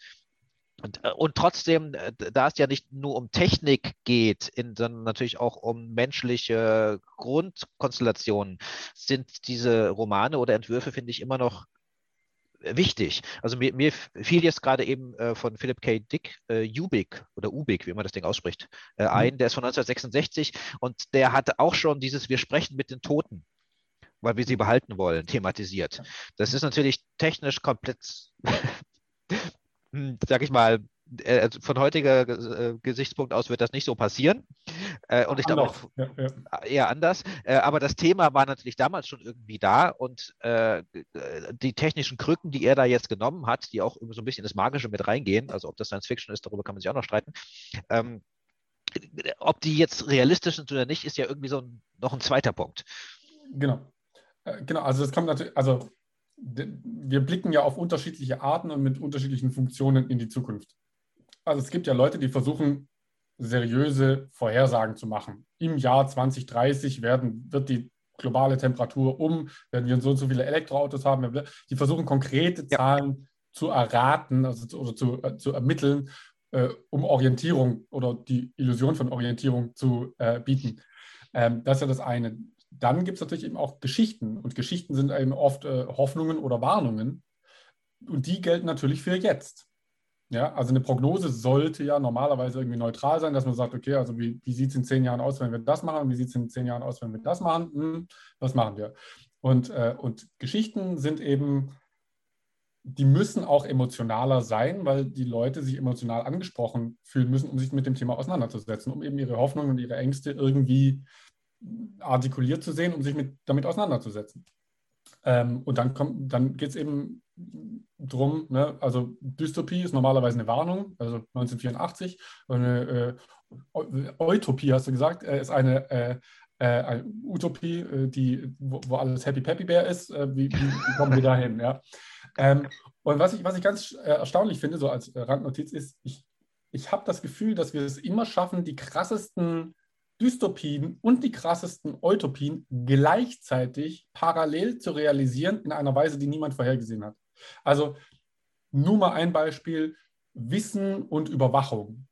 Und, äh, und, trotzdem, äh, da es ja nicht nur um Technik geht, in, sondern natürlich auch um menschliche Grundkonstellationen, sind diese Romane oder Entwürfe, finde ich, immer noch wichtig. Also mir, mir fiel jetzt gerade eben äh, von Philip K. Dick äh, Ubik oder Ubik, wie man das Ding ausspricht, äh, mhm. ein, der ist von 1966 und der hatte auch schon dieses Wir sprechen mit den Toten weil wir sie behalten wollen, thematisiert. Das ist natürlich technisch komplett sag ich mal, äh, also von heutiger äh, Gesichtspunkt aus wird das nicht so passieren. Äh, und ich glaube auch ja, ja. eher anders. aber das Thema war natürlich damals schon irgendwie da und die technischen Krücken, die er da jetzt genommen hat, die auch so ein bisschen das Magische mit reingehen, also ob das Science Fiction ist, darüber kann man sich auch noch streiten. Ähm, ob die jetzt realistisch sind oder nicht, ist ja irgendwie so ein, noch ein zweiter Punkt. Genau. Genau, also das kommt natürlich, also wir blicken ja auf unterschiedliche Arten und mit unterschiedlichen Funktionen in die Zukunft. Also es gibt ja Leute, die versuchen, seriöse Vorhersagen zu machen. Im Jahr 2030 werden, wird die globale Temperatur um, werden wir so und so viele Elektroautos haben. Die versuchen konkrete Zahlen zu erraten also zu, oder zu, äh, zu ermitteln, äh, um Orientierung oder die Illusion von Orientierung zu äh, bieten. Ähm, das ist ja das eine. Dann gibt es natürlich eben auch Geschichten und Geschichten sind eben oft äh, Hoffnungen oder Warnungen und die gelten natürlich für jetzt. Ja, also eine Prognose sollte ja normalerweise irgendwie neutral sein, dass man sagt, okay, also wie, wie sieht es in zehn Jahren aus, wenn wir das machen? Wie sieht es in zehn Jahren aus, wenn wir das machen? Hm, was machen wir? Und, äh, und Geschichten sind eben, die müssen auch emotionaler sein, weil die Leute sich emotional angesprochen fühlen müssen, um sich mit dem Thema auseinanderzusetzen, um eben ihre Hoffnungen und ihre Ängste irgendwie artikuliert zu sehen, um sich mit, damit auseinanderzusetzen. Ähm, und dann, dann geht es eben drum, ne? also Dystopie ist normalerweise eine Warnung, also 1984, eine äh, Utopie, hast du gesagt, äh, ist eine, äh, äh eine Utopie, äh, die, wo, wo, alles Happy Peppy Bear ist. Wie, wie, kommen wir dahin? Ja? Ähm, und was ich, was ich ganz erstaunlich finde, so als Randnotiz, ist, ich, ich habe das Gefühl, dass wir es immer schaffen, die krassesten Dystopien und die krassesten Utopien gleichzeitig parallel zu realisieren in einer Weise, die niemand vorhergesehen hat. Also nur mal ein Beispiel, Wissen und Überwachung.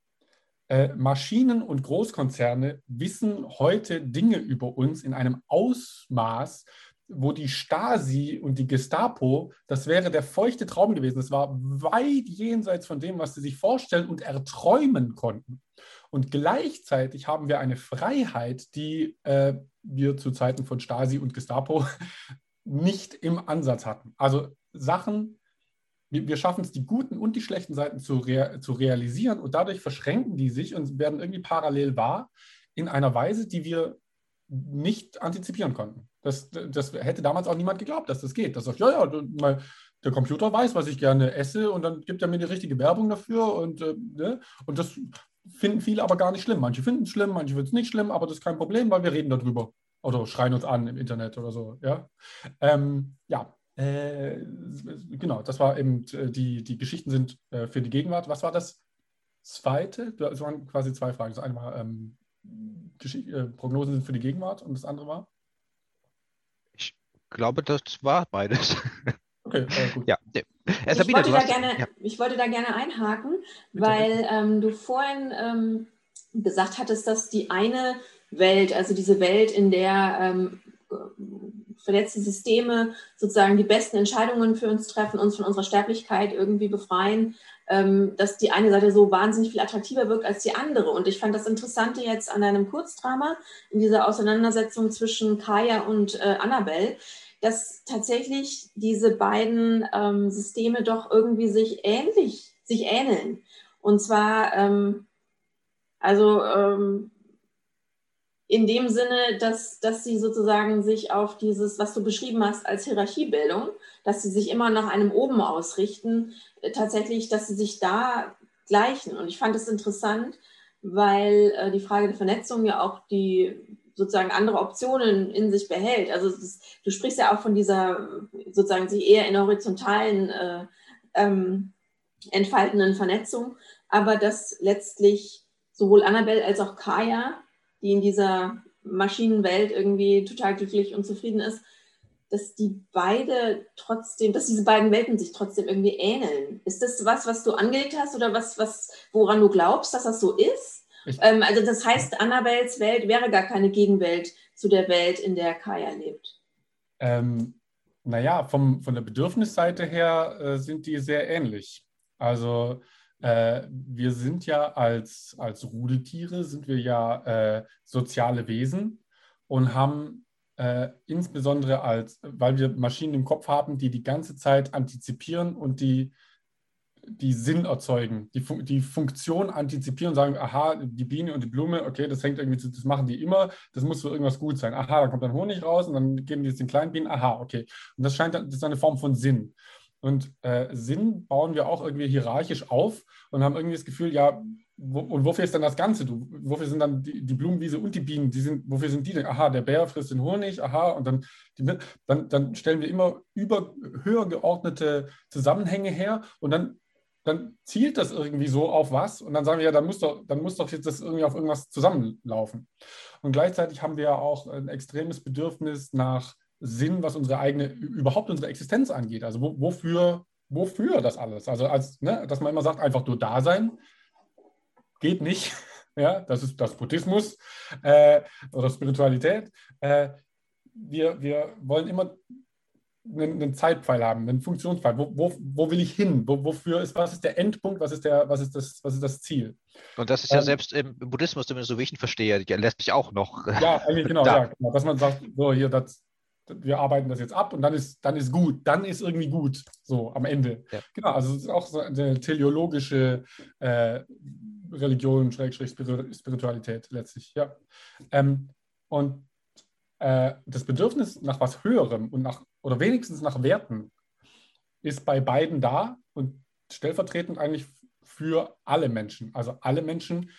Äh, Maschinen und Großkonzerne wissen heute Dinge über uns in einem Ausmaß, wo die Stasi und die Gestapo, das wäre der feuchte Traum gewesen. Das war weit jenseits von dem, was sie sich vorstellen und erträumen konnten. Und gleichzeitig haben wir eine Freiheit, die äh, wir zu Zeiten von Stasi und Gestapo nicht im Ansatz hatten. Also Sachen, wir, wir schaffen es, die guten und die schlechten Seiten zu, rea zu realisieren und dadurch verschränken die sich und werden irgendwie parallel wahr in einer Weise, die wir nicht antizipieren konnten. Das, das hätte damals auch niemand geglaubt, dass das geht. Das sagt, ja, ja, der Computer weiß, was ich gerne esse und dann gibt er mir die richtige Werbung dafür und, äh, ne? und das finden viele aber gar nicht schlimm. Manche finden es schlimm, manche finden es nicht schlimm, aber das ist kein Problem, weil wir reden darüber oder schreien uns an im Internet oder so. Ja, ähm, ja äh, genau, das war eben, äh, die, die Geschichten sind äh, für die Gegenwart. Was war das zweite? Es waren quasi zwei Fragen. Das eine war, ähm, äh, Prognosen sind für die Gegenwart und das andere war? Ich glaube, das war beides. Okay, äh, gut. Ja. Ich, Sabine, wollte hast, gerne, ja. ich wollte da gerne einhaken, Bitte. weil ähm, du vorhin ähm, gesagt hattest, dass die eine Welt, also diese Welt, in der ähm, verletzte Systeme sozusagen die besten Entscheidungen für uns treffen, uns von unserer Sterblichkeit irgendwie befreien, ähm, dass die eine Seite so wahnsinnig viel attraktiver wirkt als die andere. Und ich fand das Interessante jetzt an deinem Kurzdrama, in dieser Auseinandersetzung zwischen Kaya und äh, Annabelle, dass tatsächlich diese beiden ähm, Systeme doch irgendwie sich ähnlich, sich ähneln. Und zwar, ähm, also ähm, in dem Sinne, dass, dass sie sozusagen sich auf dieses, was du beschrieben hast, als Hierarchiebildung, dass sie sich immer nach einem Oben ausrichten, äh, tatsächlich, dass sie sich da gleichen. Und ich fand es interessant, weil äh, die Frage der Vernetzung ja auch die sozusagen andere Optionen in sich behält. Also ist, du sprichst ja auch von dieser sozusagen sich eher in horizontalen äh, ähm, entfaltenden Vernetzung, aber dass letztlich sowohl Annabelle als auch Kaya die in dieser Maschinenwelt irgendwie total glücklich und zufrieden ist, dass die beide trotzdem, dass diese beiden Welten sich trotzdem irgendwie ähneln. Ist das was, was du angelegt hast oder was, was woran du glaubst, dass das so ist? Ähm, also das heißt, Annabels Welt wäre gar keine Gegenwelt zu der Welt, in der Kaya lebt. Ähm, naja, vom, von der Bedürfnisseite her äh, sind die sehr ähnlich. Also äh, wir sind ja als, als Rudeltiere, sind wir ja äh, soziale Wesen und haben äh, insbesondere als, weil wir Maschinen im Kopf haben, die die ganze Zeit antizipieren und die, die Sinn erzeugen, die, Fun die Funktion antizipieren und sagen, aha, die Biene und die Blume, okay, das hängt irgendwie, das machen die immer, das muss für irgendwas gut sein. Aha, da kommt dann Honig raus und dann geben die es den kleinen Bienen, aha, okay. Und das scheint, das ist eine Form von Sinn. Und äh, Sinn bauen wir auch irgendwie hierarchisch auf und haben irgendwie das Gefühl, ja, wo, und wofür ist dann das Ganze? Du, wofür sind dann die, die, Blumenwiese und die Bienen? Die sind, wofür sind die denn? Aha, der Bär frisst den Honig, aha, und dann, die, dann, dann stellen wir immer über höher geordnete Zusammenhänge her und dann, dann zielt das irgendwie so auf was und dann sagen wir, ja, dann muss doch, dann muss doch jetzt das irgendwie auf irgendwas zusammenlaufen. Und gleichzeitig haben wir ja auch ein extremes Bedürfnis nach Sinn, was unsere eigene, überhaupt unsere Existenz angeht. Also wo, wofür wofür das alles? Also als, ne, dass man immer sagt, einfach nur da sein, geht nicht. Ja, das ist das Buddhismus äh, oder Spiritualität. Äh, wir, wir wollen immer einen, einen Zeitpfeil haben, einen Funktionspfeil. Wo, wo, wo will ich hin? Wo, wofür ist, was ist der Endpunkt? Was ist, der, was ist, das, was ist das Ziel? Und das ist ja ähm, selbst im Buddhismus, zumindest so wie ich ihn verstehe, lässt mich auch noch. Ja, eigentlich genau, ja, genau. Dass man sagt, so hier, das, wir arbeiten das jetzt ab und dann ist, dann ist gut, dann ist irgendwie gut, so am Ende. Ja. Genau, also es ist auch so eine teleologische äh, Religion, Schrägstrich Spiritualität letztlich, ja. Ähm, und äh, das Bedürfnis nach was Höherem und nach, oder wenigstens nach Werten ist bei beiden da und stellvertretend eigentlich für alle Menschen. Also alle Menschen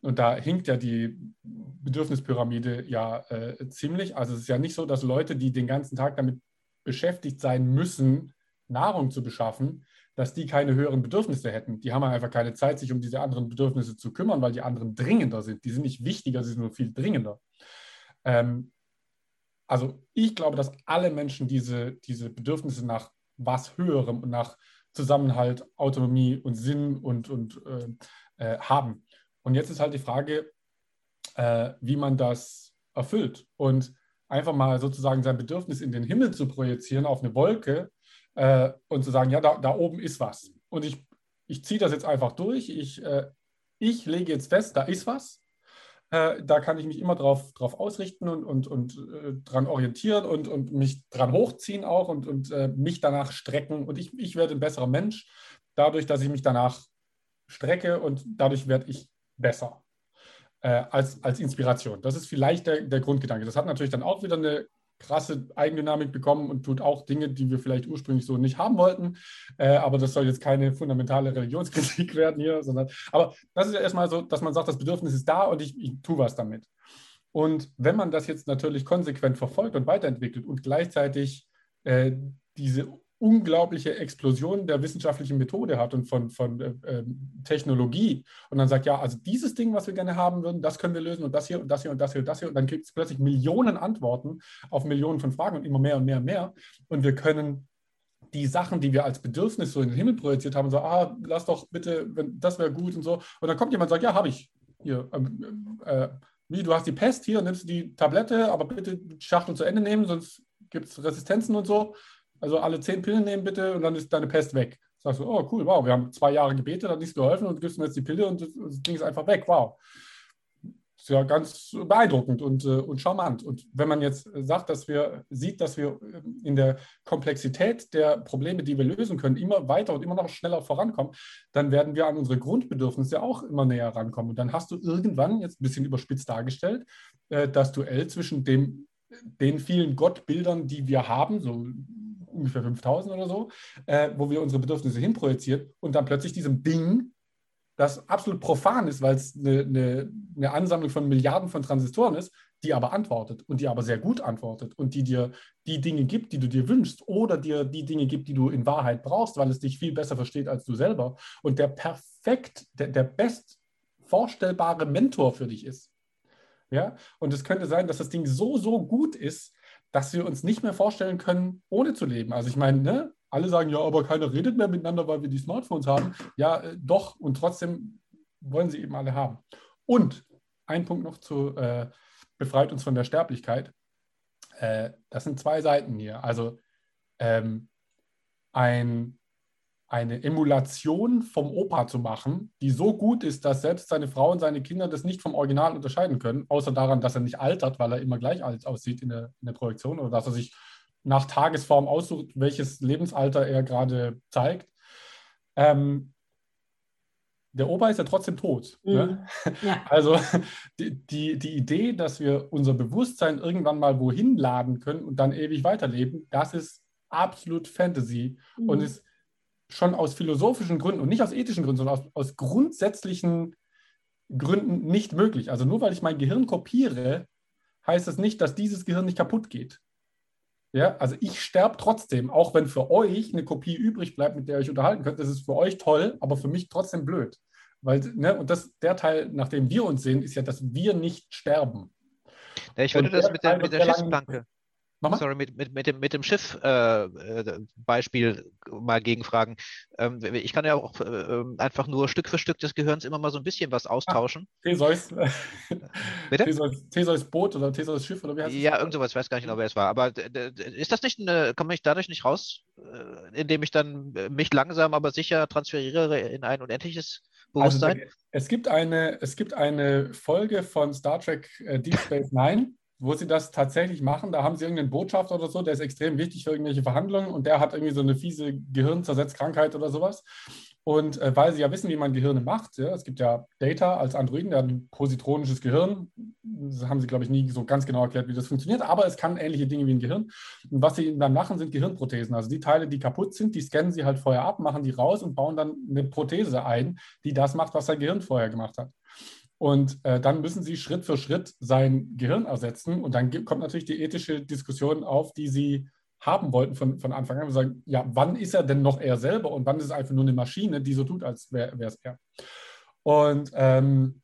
und da hinkt ja die Bedürfnispyramide ja äh, ziemlich. Also es ist ja nicht so, dass Leute, die den ganzen Tag damit beschäftigt sein müssen, Nahrung zu beschaffen, dass die keine höheren Bedürfnisse hätten. Die haben einfach keine Zeit, sich um diese anderen Bedürfnisse zu kümmern, weil die anderen dringender sind. Die sind nicht wichtiger, sie sind nur viel dringender. Ähm, also ich glaube, dass alle Menschen diese, diese Bedürfnisse nach was Höherem und nach Zusammenhalt, Autonomie und Sinn und, und äh, äh, haben. Und jetzt ist halt die Frage, äh, wie man das erfüllt. Und einfach mal sozusagen sein Bedürfnis in den Himmel zu projizieren, auf eine Wolke äh, und zu sagen, ja, da, da oben ist was. Und ich, ich ziehe das jetzt einfach durch. Ich, äh, ich lege jetzt fest, da ist was. Äh, da kann ich mich immer drauf, drauf ausrichten und, und, und äh, dran orientieren und, und mich dran hochziehen auch und, und äh, mich danach strecken. Und ich, ich werde ein besserer Mensch dadurch, dass ich mich danach strecke und dadurch werde ich besser äh, als, als Inspiration. Das ist vielleicht der, der Grundgedanke. Das hat natürlich dann auch wieder eine krasse Eigendynamik bekommen und tut auch Dinge, die wir vielleicht ursprünglich so nicht haben wollten. Äh, aber das soll jetzt keine fundamentale Religionskritik werden hier, sondern aber das ist ja erstmal so, dass man sagt, das Bedürfnis ist da und ich, ich tue was damit. Und wenn man das jetzt natürlich konsequent verfolgt und weiterentwickelt und gleichzeitig äh, diese unglaubliche Explosion der wissenschaftlichen Methode hat und von, von äh, ähm, Technologie. Und dann sagt, ja, also dieses Ding, was wir gerne haben würden, das können wir lösen und das hier und das hier und das hier und das hier. Und dann gibt es plötzlich Millionen Antworten auf Millionen von Fragen und immer mehr und mehr und mehr. Und wir können die Sachen, die wir als Bedürfnis so in den Himmel projiziert haben, so, ah, lass doch bitte, wenn, das wäre gut und so. Und dann kommt jemand und sagt, ja, habe ich. Hier, ähm, äh, wie, du hast die Pest hier, nimmst du die Tablette, aber bitte Schachtel zu Ende nehmen, sonst gibt es Resistenzen und so also alle zehn Pillen nehmen bitte und dann ist deine Pest weg. Sagst du, oh cool, wow, wir haben zwei Jahre gebetet, hat nichts geholfen und gibst mir jetzt die Pille und das, das Ding ist einfach weg. Wow. Ist ja ganz beeindruckend und, äh, und charmant. Und wenn man jetzt sagt, dass wir sieht, dass wir in der Komplexität der Probleme, die wir lösen können, immer weiter und immer noch schneller vorankommen, dann werden wir an unsere Grundbedürfnisse auch immer näher rankommen. Und dann hast du irgendwann, jetzt ein bisschen überspitzt dargestellt, äh, das Duell zwischen dem, den vielen Gottbildern, die wir haben, so ungefähr 5000 oder so, äh, wo wir unsere Bedürfnisse hinprojizieren und dann plötzlich diesem Ding, das absolut profan ist, weil es eine, eine, eine Ansammlung von Milliarden von Transistoren ist, die aber antwortet und die aber sehr gut antwortet und die dir die Dinge gibt, die du dir wünschst oder dir die Dinge gibt, die du in Wahrheit brauchst, weil es dich viel besser versteht als du selber und der perfekt, der, der best vorstellbare Mentor für dich ist. Ja, und es könnte sein, dass das Ding so, so gut ist, dass wir uns nicht mehr vorstellen können, ohne zu leben. Also ich meine, ne, alle sagen, ja, aber keiner redet mehr miteinander, weil wir die Smartphones haben. Ja, äh, doch, und trotzdem wollen sie eben alle haben. Und ein Punkt noch zu äh, befreit uns von der Sterblichkeit. Äh, das sind zwei Seiten hier. Also ähm, ein eine Emulation vom Opa zu machen, die so gut ist, dass selbst seine Frau und seine Kinder das nicht vom Original unterscheiden können, außer daran, dass er nicht altert, weil er immer gleich alt aussieht in der, in der Projektion oder dass er sich nach Tagesform aussucht, welches Lebensalter er gerade zeigt. Ähm, der Opa ist ja trotzdem tot. Mhm. Ne? Ja. Also die, die, die Idee, dass wir unser Bewusstsein irgendwann mal wohin laden können und dann ewig weiterleben, das ist absolut Fantasy mhm. und ist schon aus philosophischen Gründen und nicht aus ethischen Gründen, sondern aus, aus grundsätzlichen Gründen nicht möglich. Also nur weil ich mein Gehirn kopiere, heißt das nicht, dass dieses Gehirn nicht kaputt geht. Ja, also ich sterbe trotzdem, auch wenn für euch eine Kopie übrig bleibt, mit der ihr euch unterhalten könnt. Das ist für euch toll, aber für mich trotzdem blöd. Weil, ne, und das, der Teil, nach dem wir uns sehen, ist ja, dass wir nicht sterben. Ja, ich würde das mit der, mit der Schießplanke Nochmal? Sorry, mit, mit, mit, dem, mit dem Schiff-Beispiel äh, äh mal gegenfragen. Ähm, ich kann ja auch äh, ähm, einfach nur Stück für Stück des Gehirns immer mal so ein bisschen was austauschen. Ah, Theseus. Bitte? Theseus, Theseus Boot oder Theseus Schiff oder wie heißt Ja, irgend sowas, ich weiß gar nicht genau, wer es war. Aber ist das nicht eine, komme ich dadurch nicht raus, äh, indem ich dann äh, mich langsam, aber sicher transferiere in ein unendliches Bewusstsein? Also, es, gibt eine, es gibt eine Folge von Star Trek Deep Space Nine wo sie das tatsächlich machen. Da haben sie irgendeinen Botschafter oder so, der ist extrem wichtig für irgendwelche Verhandlungen und der hat irgendwie so eine fiese Gehirnzersetzkrankheit oder sowas. Und äh, weil sie ja wissen, wie man Gehirne macht, ja, es gibt ja Data als Androiden, der hat ein positronisches Gehirn. Das haben sie, glaube ich, nie so ganz genau erklärt, wie das funktioniert, aber es kann ähnliche Dinge wie ein Gehirn. Und was sie dann machen, sind Gehirnprothesen. Also die Teile, die kaputt sind, die scannen sie halt vorher ab, machen die raus und bauen dann eine Prothese ein, die das macht, was sein Gehirn vorher gemacht hat. Und äh, dann müssen sie Schritt für Schritt sein Gehirn ersetzen. Und dann kommt natürlich die ethische Diskussion auf, die sie haben wollten von, von Anfang an. Wir sagen, ja, wann ist er denn noch er selber und wann ist es einfach nur eine Maschine, die so tut, als wäre es er? Und ähm,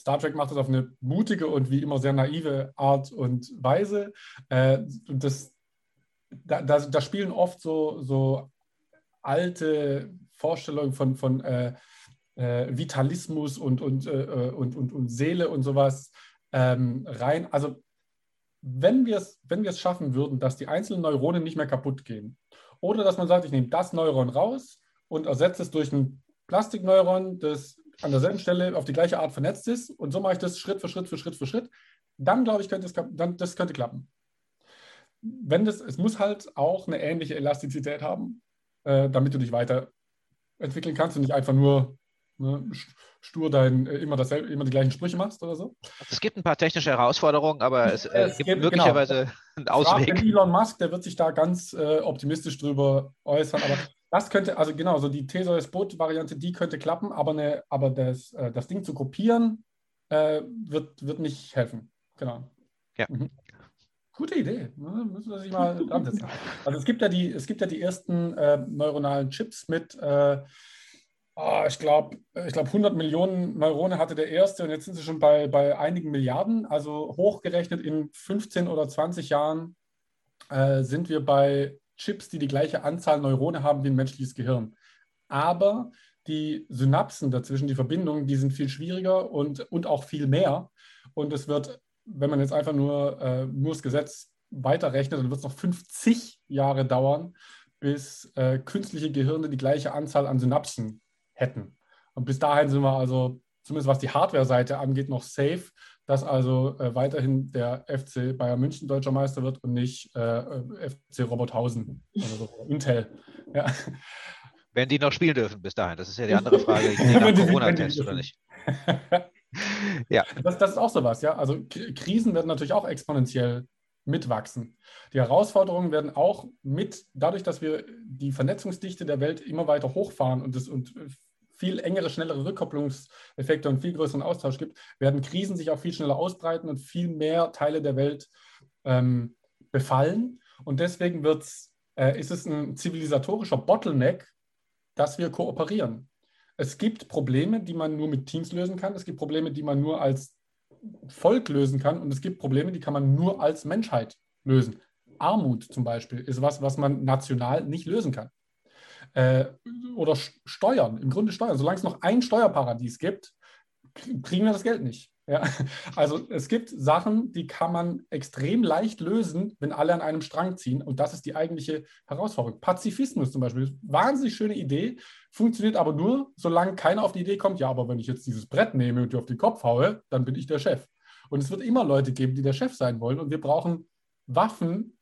Star Trek macht das auf eine mutige und wie immer sehr naive Art und Weise. Äh, das, da, da, da, spielen oft so, so alte Vorstellungen von, von äh, äh, Vitalismus und, und, äh, äh, und, und, und Seele und sowas ähm, rein. Also wenn wir es wenn schaffen würden, dass die einzelnen Neuronen nicht mehr kaputt gehen, oder dass man sagt, ich nehme das Neuron raus und ersetze es durch ein Plastikneuron, das an derselben Stelle auf die gleiche Art vernetzt ist, und so mache ich das Schritt für Schritt für Schritt für Schritt, dann glaube ich, könnte es, dann, das könnte klappen. Wenn das, es muss halt auch eine ähnliche Elastizität haben, äh, damit du dich weiterentwickeln kannst und nicht einfach nur ne, stur dein, äh, immer, dasselbe, immer die gleichen Sprüche machst oder so. Es gibt ein paar technische Herausforderungen, aber es, äh, es gibt, gibt, möglicherweise genau. einen Ausweg. Frag Elon Musk, der wird sich da ganz äh, optimistisch drüber äußern, aber das könnte, also genau, so die Theseus-Boot-Variante, die könnte klappen, aber, eine, aber das, äh, das Ding zu kopieren äh, wird, wird nicht helfen. Genau. Ja. Mhm. Gute Idee. Ne? Müssen wir sich mal dran setzen. Also es gibt ja die, es gibt ja die ersten äh, neuronalen Chips mit Oh, ich glaube, ich glaub 100 Millionen Neuronen hatte der erste und jetzt sind sie schon bei, bei einigen Milliarden. Also hochgerechnet in 15 oder 20 Jahren äh, sind wir bei Chips, die die gleiche Anzahl Neurone haben wie ein menschliches Gehirn. Aber die Synapsen dazwischen, die Verbindungen, die sind viel schwieriger und, und auch viel mehr. Und es wird, wenn man jetzt einfach nur, äh, nur das Gesetz weiterrechnet, dann wird es noch 50 Jahre dauern, bis äh, künstliche Gehirne die gleiche Anzahl an Synapsen hätten. Und bis dahin sind wir also, zumindest was die Hardware-Seite angeht, noch safe, dass also äh, weiterhin der FC Bayern München deutscher Meister wird und nicht äh, FC Robothausen oder so, Intel. Ja. Wenn die noch spielen dürfen bis dahin, das ist ja die andere Frage, nach Corona-Test oder nicht. ja. Das, das, ist auch sowas, ja. Also Krisen werden natürlich auch exponentiell mitwachsen. Die Herausforderungen werden auch mit, dadurch, dass wir die Vernetzungsdichte der Welt immer weiter hochfahren und, das, und viel engere, schnellere Rückkopplungseffekte und viel größeren Austausch gibt, werden Krisen sich auch viel schneller ausbreiten und viel mehr Teile der Welt ähm, befallen. Und deswegen äh, ist es ein zivilisatorischer Bottleneck, dass wir kooperieren. Es gibt Probleme, die man nur mit Teams lösen kann. Es gibt Probleme, die man nur als Volk lösen kann. Und es gibt Probleme, die kann man nur als Menschheit lösen. Armut zum Beispiel ist was, was man national nicht lösen kann äh, oder Steuern, im Grunde Steuern. Solange es noch ein Steuerparadies gibt, kriegen wir das Geld nicht. Ja? Also es gibt Sachen, die kann man extrem leicht lösen, wenn alle an einem Strang ziehen. Und das ist die eigentliche Herausforderung. Pazifismus zum Beispiel, wahnsinnig schöne Idee, funktioniert aber nur, solange keiner auf die Idee kommt, ja, aber wenn ich jetzt dieses Brett nehme und dir auf den Kopf haue, dann bin ich der Chef. Und es wird immer Leute geben, die der Chef sein wollen. Und wir brauchen Waffen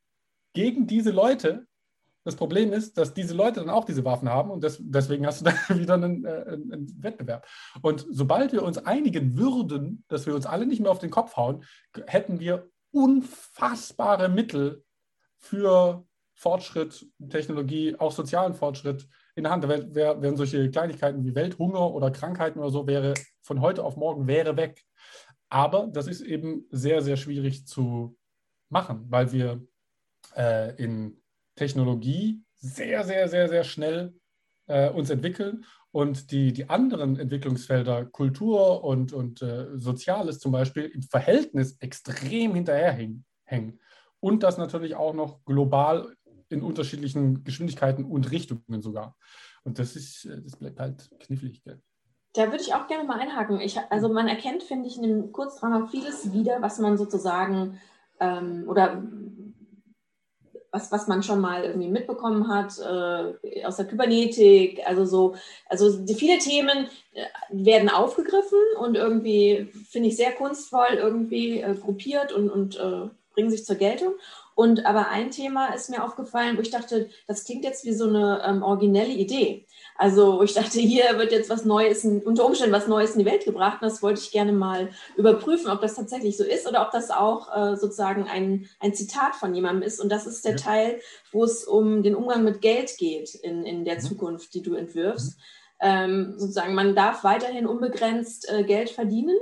gegen diese Leute, das Problem ist, dass diese Leute dann auch diese Waffen haben und das, deswegen hast du dann wieder einen, äh, einen, Wettbewerb. Und sobald wir uns einigen würden, dass wir uns alle nicht mehr auf den Kopf hauen, hätten wir unfassbare Mittel für Fortschritt, Technologie, auch sozialen Fortschritt in der Hand. Da wär, wären solche Kleinigkeiten wie Welthunger oder Krankheiten oder so, wäre von heute auf morgen wäre weg. Aber das ist eben sehr, sehr schwierig zu machen, weil wir äh, in Technologie sehr, sehr, sehr, sehr schnell äh, uns entwickeln und die, die anderen Entwicklungsfelder, Kultur und, und äh, Soziales zum Beispiel, im Verhältnis extrem hinterherhängen. und das natürlich auch noch global in unterschiedlichen Geschwindigkeiten und Richtungen sogar. Und das ist, das bleibt halt knifflig. Gell? Da würde ich auch gerne mal einhaken. Ich, also man erkennt, finde ich, in dem Kurzdrama vieles wieder, was man sozusagen ähm, oder was, was man schon mal irgendwie mitbekommen hat äh, aus der Kybernetik. Also so, also viele Themen äh, werden aufgegriffen und irgendwie, finde ich, sehr kunstvoll irgendwie äh, gruppiert und, und äh, bringen sich zur Geltung. Und aber ein Thema ist mir aufgefallen, wo ich dachte, das klingt jetzt wie so eine ähm, originelle Idee. Also ich dachte, hier wird jetzt was Neues, unter Umständen was Neues in die Welt gebracht. Und das wollte ich gerne mal überprüfen, ob das tatsächlich so ist oder ob das auch äh, sozusagen ein, ein Zitat von jemandem ist. Und das ist der ja. Teil, wo es um den Umgang mit Geld geht in, in der mhm. Zukunft, die du entwirfst. Mhm. Ähm, sozusagen, man darf weiterhin unbegrenzt äh, Geld verdienen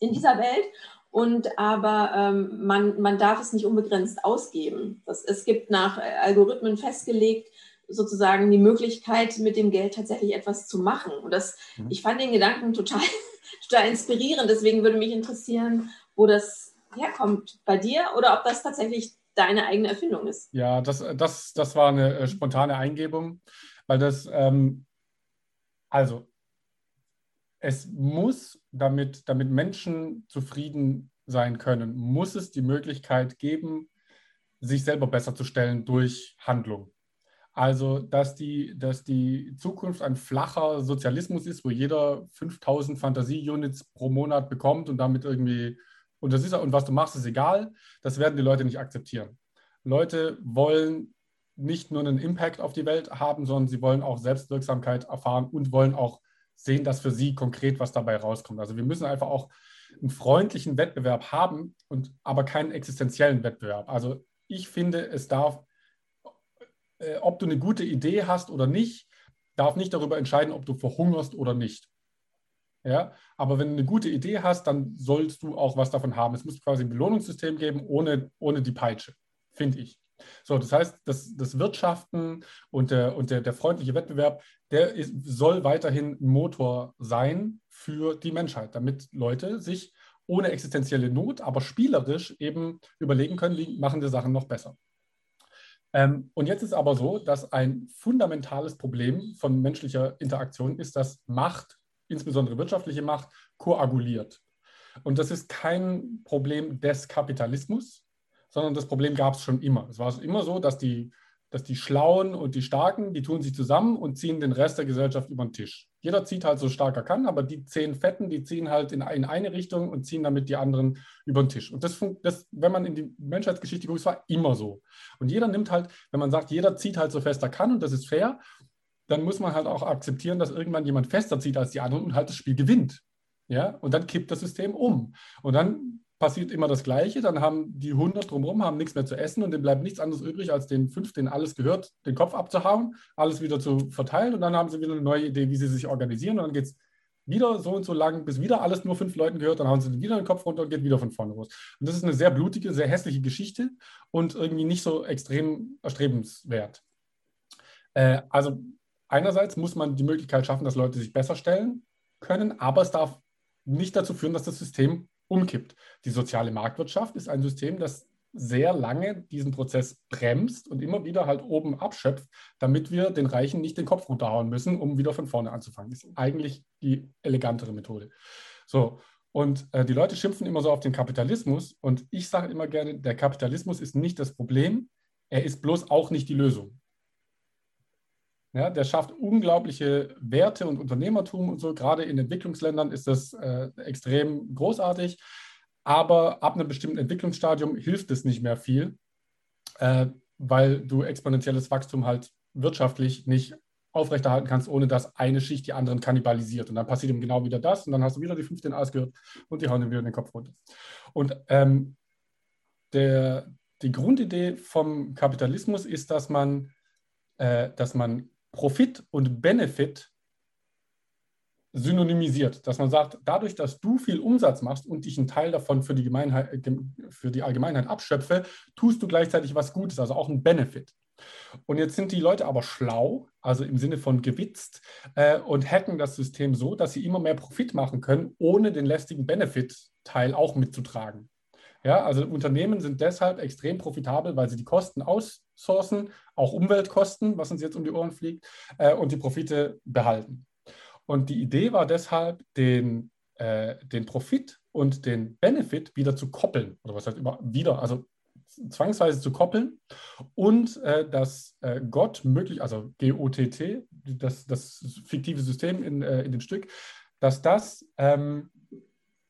in dieser Welt. Und aber ähm, man, man darf es nicht unbegrenzt ausgeben. Das, es gibt nach Algorithmen festgelegt, sozusagen die Möglichkeit, mit dem Geld tatsächlich etwas zu machen. Und das, mhm. ich fand den Gedanken total, total inspirierend. Deswegen würde mich interessieren, wo das herkommt bei dir oder ob das tatsächlich deine eigene Erfindung ist. Ja, das, das, das war eine äh, spontane Eingebung, weil das, ähm, also, es muss, damit, damit Menschen zufrieden sein können, muss es die Möglichkeit geben, sich selber besser zu stellen durch Handlung. Also, dass die, dass die Zukunft ein flacher Sozialismus ist, wo jeder 5000 Fantasie-Units pro Monat bekommt und damit irgendwie, und das ist und was du machst, ist egal, das werden die Leute nicht akzeptieren. Leute wollen nicht nur einen Impact auf die Welt haben, sondern sie wollen auch Selbstwirksamkeit erfahren und wollen auch sehen, dass für sie konkret was dabei rauskommt. Also wir müssen einfach auch einen freundlichen Wettbewerb haben und aber keinen existenziellen Wettbewerb. Also ich finde, es darf ob du eine gute Idee hast oder nicht, darf nicht darüber entscheiden, ob du verhungerst oder nicht. Ja, aber wenn du eine gute Idee hast, dann sollst du auch was davon haben. Es muss quasi ein Belohnungssystem geben, ohne, ohne die Peitsche, finde ich. So, das heißt, das, das Wirtschaften und, der, und der, der freundliche Wettbewerb, der ist, soll weiterhin ein Motor sein für die Menschheit, damit Leute sich ohne existenzielle Not, aber spielerisch eben überlegen können, machen wir Sachen noch besser. Ähm, und jetzt ist aber so, dass ein fundamentales Problem von menschlicher Interaktion ist, dass Macht, insbesondere wirtschaftliche Macht, koaguliert. Und das ist kein Problem des Kapitalismus, sondern das Problem gab es schon immer. Es war immer so, dass die dass die Schlauen und die Starken, die tun sich zusammen und ziehen den Rest der Gesellschaft über den Tisch. Jeder zieht halt so stark er kann, aber die zehn Fetten, die ziehen halt in, eine Richtung und ziehen damit die anderen über den Tisch. Und das, das, wenn man in die Menschheitsgeschichte guckt, war immer so. Und jeder nimmt halt, wenn man sagt, jeder zieht halt so fest er kann und das ist fair, dann muss man halt auch akzeptieren, dass irgendwann jemand fester zieht als die anderen und halt das Spiel gewinnt. Ja, und dann kippt das System um. Und dann passiert immer das Gleiche. Dann haben die 100 drumherum haben nichts mehr zu essen und dann bleibt nichts anderes übrig, als den fünf, denen alles gehört, den Kopf abzuhauen, alles wieder zu verteilen und dann haben sie wieder eine neue Idee, wie sie sich organisieren und dann geht es wieder so und so lang, bis wieder alles nur fünf Leuten gehört, dann hauen sie wieder den Kopf runter und geht wieder von vorne los. Und das ist eine sehr blutige, sehr hässliche Geschichte und irgendwie nicht so extrem erstrebenswert. Äh, also einerseits muss man die Möglichkeit schaffen, dass Leute sich besser stellen können, aber es darf nicht dazu führen, dass das System umkippt. Die soziale Marktwirtschaft ist ein System, das sehr lange diesen Prozess bremst und immer wieder halt oben abschöpft, damit wir den Reichen nicht den Kopf runterhauen müssen, um wieder von vorne anzufangen. Das ist eigentlich die elegantere Methode. So, und äh, die Leute schimpfen immer so auf den Kapitalismus und ich sage immer gerne, der Kapitalismus ist nicht das Problem, er ist bloß auch nicht die Lösung. Ja, der schafft unglaubliche Werte und Unternehmertum und so. Gerade in Entwicklungsländern ist das äh, extrem großartig. Aber ab einem bestimmten Entwicklungsstadium hilft es nicht mehr viel, äh, weil du exponentielles Wachstum halt wirtschaftlich nicht aufrechterhalten kannst, ohne dass eine Schicht die anderen kannibalisiert. Und dann passiert ihm genau wieder das und dann hast du wieder die 15 A's gehört und die hauen dir wieder den Kopf runter. Und ähm, der, die Grundidee vom Kapitalismus ist, dass man, äh, dass man Profit und Benefit synonymisiert, dass man sagt, dadurch, dass du viel Umsatz machst und dich einen Teil davon für die, für die Allgemeinheit abschöpfe, tust du gleichzeitig was Gutes, also auch ein Benefit. Und jetzt sind die Leute aber schlau, also im Sinne von gewitzt, äh, und hacken das System so, dass sie immer mehr Profit machen können, ohne den lästigen Benefit-Teil auch mitzutragen. Ja, also Unternehmen sind deshalb extrem profitabel, weil sie die Kosten aussourcen, auch Umweltkosten, was uns jetzt um die Ohren fliegt, äh, und die Profite behalten. Und die Idee war deshalb, den, äh, den Profit und den Benefit wieder zu koppeln. Oder was heißt immer wieder? Also zwangsweise zu koppeln und äh, dass äh, Gott möglich, also GOTT, das, das fiktive System in, äh, in dem Stück, dass das ähm,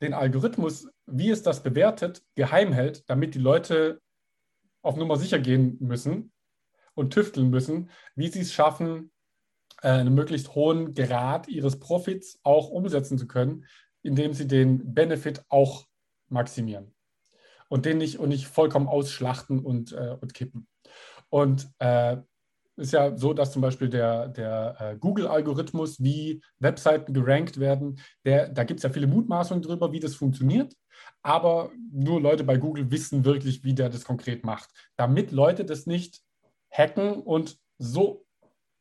den Algorithmus, wie es das bewertet, geheim hält, damit die Leute auf Nummer sicher gehen müssen und tüfteln müssen, wie sie es schaffen, äh, einen möglichst hohen Grad ihres Profits auch umsetzen zu können, indem sie den Benefit auch maximieren und den nicht und nicht vollkommen ausschlachten und, äh, und kippen. Und äh, ist ja so, dass zum Beispiel der, der äh, Google-Algorithmus, wie Webseiten gerankt werden, der, da gibt es ja viele Mutmaßungen darüber, wie das funktioniert. Aber nur Leute bei Google wissen wirklich, wie der das konkret macht. Damit Leute das nicht hacken und so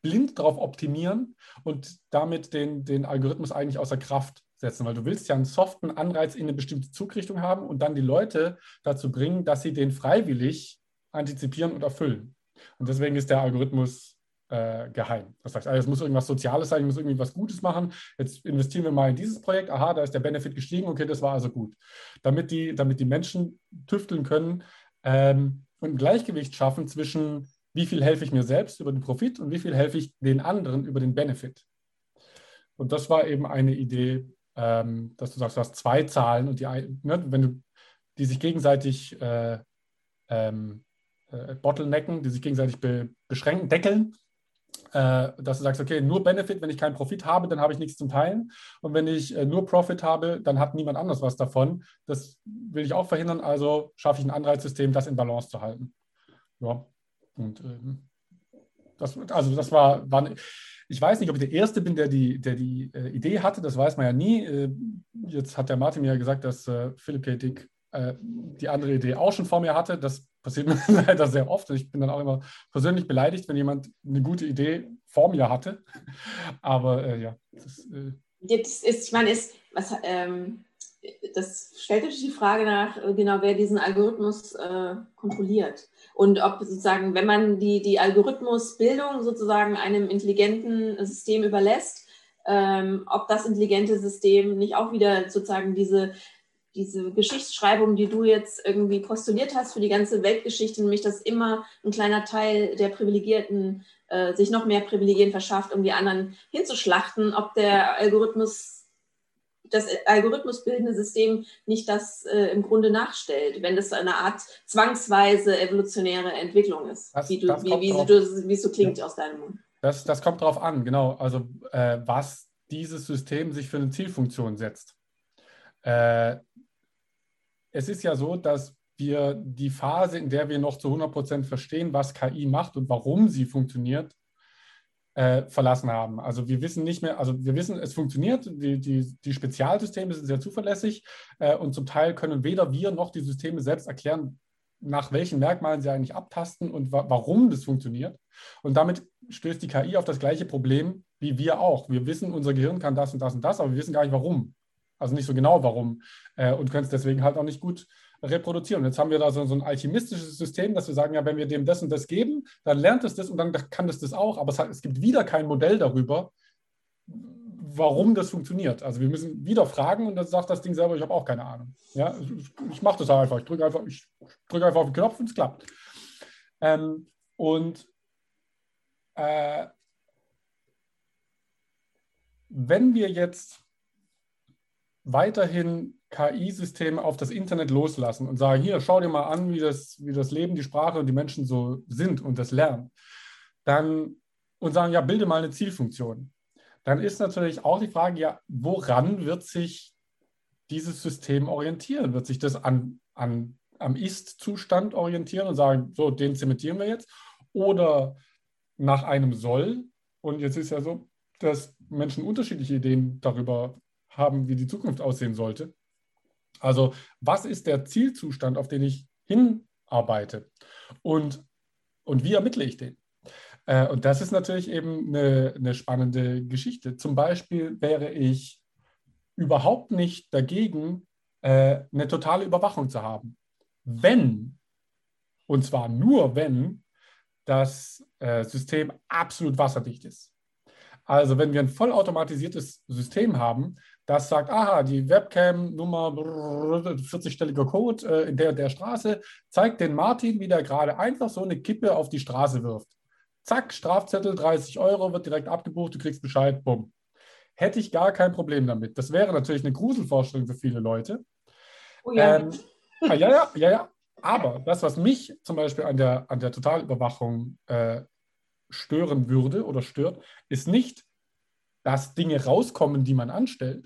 blind darauf optimieren und damit den, den Algorithmus eigentlich außer Kraft setzen, weil du willst ja einen soften Anreiz in eine bestimmte Zugrichtung haben und dann die Leute dazu bringen, dass sie den freiwillig antizipieren und erfüllen. Und deswegen ist der Algorithmus äh, geheim. Das heißt, es muss irgendwas Soziales sein, ich muss irgendwie was Gutes machen. Jetzt investieren wir mal in dieses Projekt. Aha, da ist der Benefit gestiegen. Okay, das war also gut. Damit die, damit die Menschen tüfteln können ähm, und ein Gleichgewicht schaffen zwischen, wie viel helfe ich mir selbst über den Profit und wie viel helfe ich den anderen über den Benefit. Und das war eben eine Idee, ähm, dass du sagst, du hast zwei Zahlen und die, ne, wenn du die sich gegenseitig äh, ähm, äh, Bottlenecken, die sich gegenseitig be beschränken, deckeln. Äh, dass du sagst, okay, nur Benefit, wenn ich keinen Profit habe, dann habe ich nichts zum Teilen. Und wenn ich äh, nur Profit habe, dann hat niemand anders was davon. Das will ich auch verhindern, also schaffe ich ein Anreizsystem, das in Balance zu halten. Ja, und ähm, das, also das war, war, ich weiß nicht, ob ich der Erste bin, der die, der die äh, Idee hatte, das weiß man ja nie. Äh, jetzt hat der Martin mir ja gesagt, dass äh, Philipp K. Dick äh, die andere Idee auch schon vor mir hatte. Das passiert mir leider sehr oft. Ich bin dann auch immer persönlich beleidigt, wenn jemand eine gute Idee vor mir hatte. Aber äh, ja. Das, äh Jetzt ist, ich meine, ist, was, ähm, das stellt natürlich die Frage nach, äh, genau, wer diesen Algorithmus äh, kontrolliert. Und ob sozusagen, wenn man die, die Algorithmusbildung sozusagen einem intelligenten System überlässt, ähm, ob das intelligente System nicht auch wieder sozusagen diese diese Geschichtsschreibung, die du jetzt irgendwie postuliert hast für die ganze Weltgeschichte, nämlich dass immer ein kleiner Teil der Privilegierten äh, sich noch mehr Privilegien verschafft, um die anderen hinzuschlachten, ob der Algorithmus, das algorithmusbildende System nicht das äh, im Grunde nachstellt, wenn das eine Art zwangsweise evolutionäre Entwicklung ist, das, wie, du, wie, wie, du, wie es so klingt ja. aus deinem Mund. Das, das kommt darauf an, genau. Also äh, was dieses System sich für eine Zielfunktion setzt. Äh, es ist ja so, dass wir die Phase, in der wir noch zu 100 Prozent verstehen, was KI macht und warum sie funktioniert, äh, verlassen haben. Also wir wissen nicht mehr, also wir wissen, es funktioniert, die, die, die Spezialsysteme sind sehr zuverlässig äh, und zum Teil können weder wir noch die Systeme selbst erklären, nach welchen Merkmalen sie eigentlich abtasten und wa warum das funktioniert. Und damit stößt die KI auf das gleiche Problem wie wir auch. Wir wissen, unser Gehirn kann das und das und das, aber wir wissen gar nicht warum. Also nicht so genau warum äh, und können es deswegen halt auch nicht gut reproduzieren. Jetzt haben wir da so, so, ein alchemistisches System, dass wir sagen, ja, wenn wir dem das und das geben, dann lernt es das und dann kann es das auch. Aber es, hat, es gibt wieder kein Modell darüber, warum das funktioniert. Also wir müssen wieder fragen und dann sagt das Ding selber, ich habe auch keine Ahnung. Ja, ich, ich mache das einfach. Ich drücke einfach, ich drücke einfach auf den Knopf und es klappt. Ähm, und äh, wenn wir jetzt weiterhin KI-Systeme auf das Internet loslassen und sagen, hier, schau dir mal an, wie das, wie das Leben, die Sprache und die Menschen so sind und das lernen, dann und sagen, ja, bilde mal eine Zielfunktion. Dann ist natürlich auch die Frage, ja, woran wird sich dieses System orientieren? Wird sich das an, an, am Ist-Zustand orientieren und sagen, so, den zementieren wir jetzt? Oder nach einem Soll? Und jetzt ist ja so, dass Menschen unterschiedliche Ideen darüber haben, wie die Zukunft aussehen sollte. Also was ist der Zielzustand, auf den ich hinarbeite und, und wie ermittle ich den? Äh, und das ist natürlich eben eine, eine spannende Geschichte. Zum Beispiel wäre ich überhaupt nicht dagegen, äh, eine totale Überwachung zu haben. wenn, und zwar nur wenn, das äh, System absolut wasserdicht ist. Also wenn wir ein vollautomatisiertes System haben, das sagt, aha, die Webcam-Nummer 40-stelliger Code äh, in der der Straße zeigt den Martin, wie der gerade einfach so eine Kippe auf die Straße wirft. Zack, Strafzettel, 30 Euro, wird direkt abgebucht, du kriegst Bescheid, bumm. Hätte ich gar kein Problem damit. Das wäre natürlich eine Gruselvorstellung für viele Leute. Oh ja. Ähm, ah, ja, ja, ja, ja. Aber das, was mich zum Beispiel an der, an der Totalüberwachung äh, stören würde oder stört, ist nicht, dass Dinge rauskommen, die man anstellt,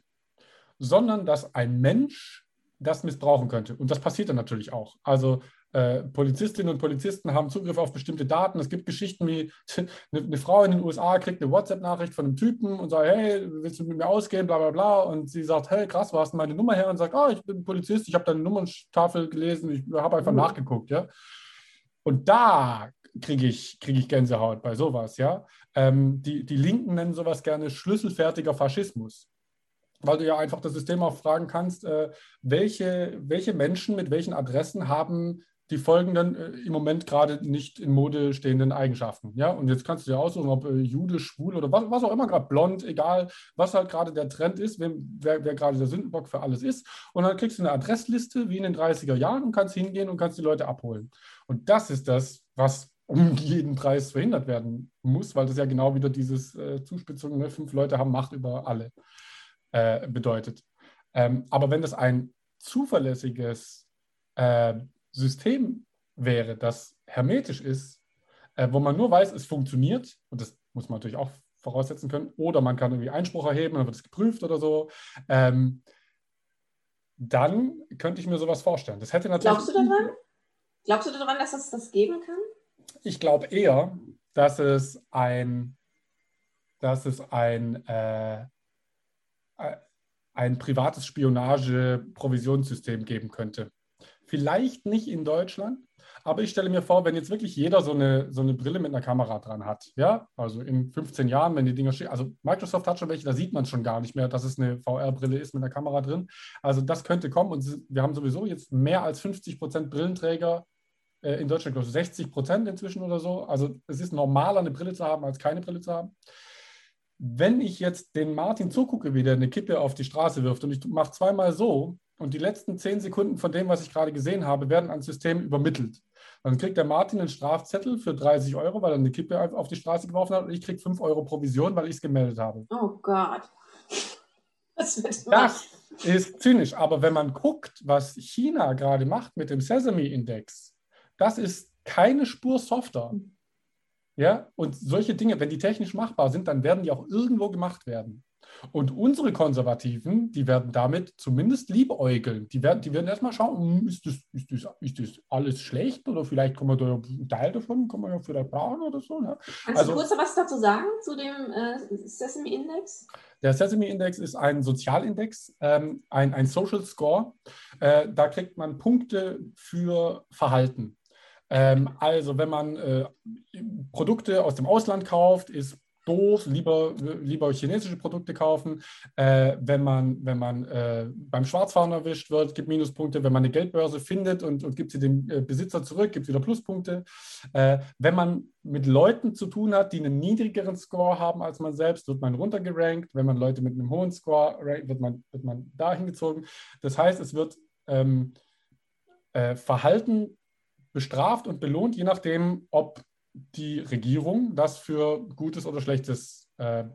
sondern dass ein Mensch das missbrauchen könnte. Und das passiert dann natürlich auch. Also äh, Polizistinnen und Polizisten haben Zugriff auf bestimmte Daten. Es gibt Geschichten wie eine, eine Frau in den USA kriegt eine WhatsApp-Nachricht von einem Typen und sagt, hey, willst du mit mir ausgehen, bla bla bla. Und sie sagt, hey, krass, wo hast du meine Nummer her? Und sagt, oh, ich bin Polizist, ich habe deine Nummerntafel gelesen, ich habe einfach mhm. nachgeguckt, ja. Und da kriege ich, krieg ich Gänsehaut bei sowas, ja. Ähm, die, die Linken nennen sowas gerne schlüsselfertiger Faschismus weil du ja einfach das System auch fragen kannst, äh, welche, welche Menschen mit welchen Adressen haben die folgenden äh, im Moment gerade nicht in Mode stehenden Eigenschaften. Ja, und jetzt kannst du dir aussuchen, ob äh, Jude, schwul oder was, was auch immer gerade, blond, egal, was halt gerade der Trend ist, wem, wer, wer gerade der Sündenbock für alles ist. Und dann kriegst du eine Adressliste wie in den 30er Jahren und kannst hingehen und kannst die Leute abholen. Und das ist das, was um jeden Preis verhindert werden muss, weil das ja genau wieder dieses äh, Zuspitzung, ne? fünf Leute haben Macht über alle äh, bedeutet. Ähm, aber wenn das ein zuverlässiges äh, System wäre, das hermetisch ist, äh, wo man nur weiß, es funktioniert, und das muss man natürlich auch voraussetzen können, oder man kann irgendwie Einspruch erheben, dann wird es geprüft oder so, ähm, dann könnte ich mir sowas vorstellen. Das hätte natürlich Glaubst du daran? Glaubst du daran, dass es das geben kann? Ich glaube eher, dass es ein, dass es ein, äh, ein privates Spionage-Provisionssystem geben könnte. Vielleicht nicht in Deutschland, aber ich stelle mir vor, wenn jetzt wirklich jeder so eine, so eine Brille mit einer Kamera dran hat, ja, also in 15 Jahren, wenn die Dinger stehen, also Microsoft hat schon welche, da sieht man schon gar nicht mehr, dass es eine VR-Brille ist mit einer Kamera drin. Also das könnte kommen und wir haben sowieso jetzt mehr als 50 Prozent Brillenträger äh, in Deutschland, glaube ich, 60 Prozent inzwischen oder so. Also es ist normaler, eine Brille zu haben, als keine Brille zu haben wenn ich jetzt den Martin zugucke, wie der eine Kippe auf die Straße wirft und ich mache zweimal so, und die letzten zehn Sekunden von dem, was ich gerade gesehen habe, werden ans System übermittelt. Dann kriegt der Martin einen Strafzettel für 30 Euro, weil er eine Kippe auf die Straße geworfen hat und ich kriege 5 Euro Provision, weil ich es gemeldet habe. Oh Gott. das ist zynisch. Aber wenn man guckt, was China gerade macht mit dem Sesame-Index, das ist keine Spur softer. Ja, und solche Dinge, wenn die technisch machbar sind, dann werden die auch irgendwo gemacht werden. Und unsere Konservativen, die werden damit zumindest liebäugeln. Die werden, die werden erstmal schauen, hm, ist das, ist, das, ist das alles schlecht oder vielleicht kann man da einen Teil davon, kann man ja vielleicht brauchen oder so. Ne? Kannst also, du kurz was dazu sagen zu dem äh, Sesame Index? Der Sesame Index ist ein Sozialindex, ähm, ein, ein Social Score. Äh, da kriegt man Punkte für Verhalten. Ähm, also wenn man äh, Produkte aus dem Ausland kauft, ist doof, lieber, lieber chinesische Produkte kaufen. Äh, wenn man, wenn man äh, beim Schwarzfahren erwischt wird, gibt Minuspunkte. Wenn man eine Geldbörse findet und, und gibt sie dem äh, Besitzer zurück, gibt es wieder Pluspunkte. Äh, wenn man mit Leuten zu tun hat, die einen niedrigeren Score haben als man selbst, wird man runtergerankt. Wenn man Leute mit einem hohen Score rankt, wird man, wird man dahin gezogen. Das heißt, es wird ähm, äh, Verhalten bestraft und belohnt, je nachdem, ob die Regierung das für gutes oder schlechtes äh,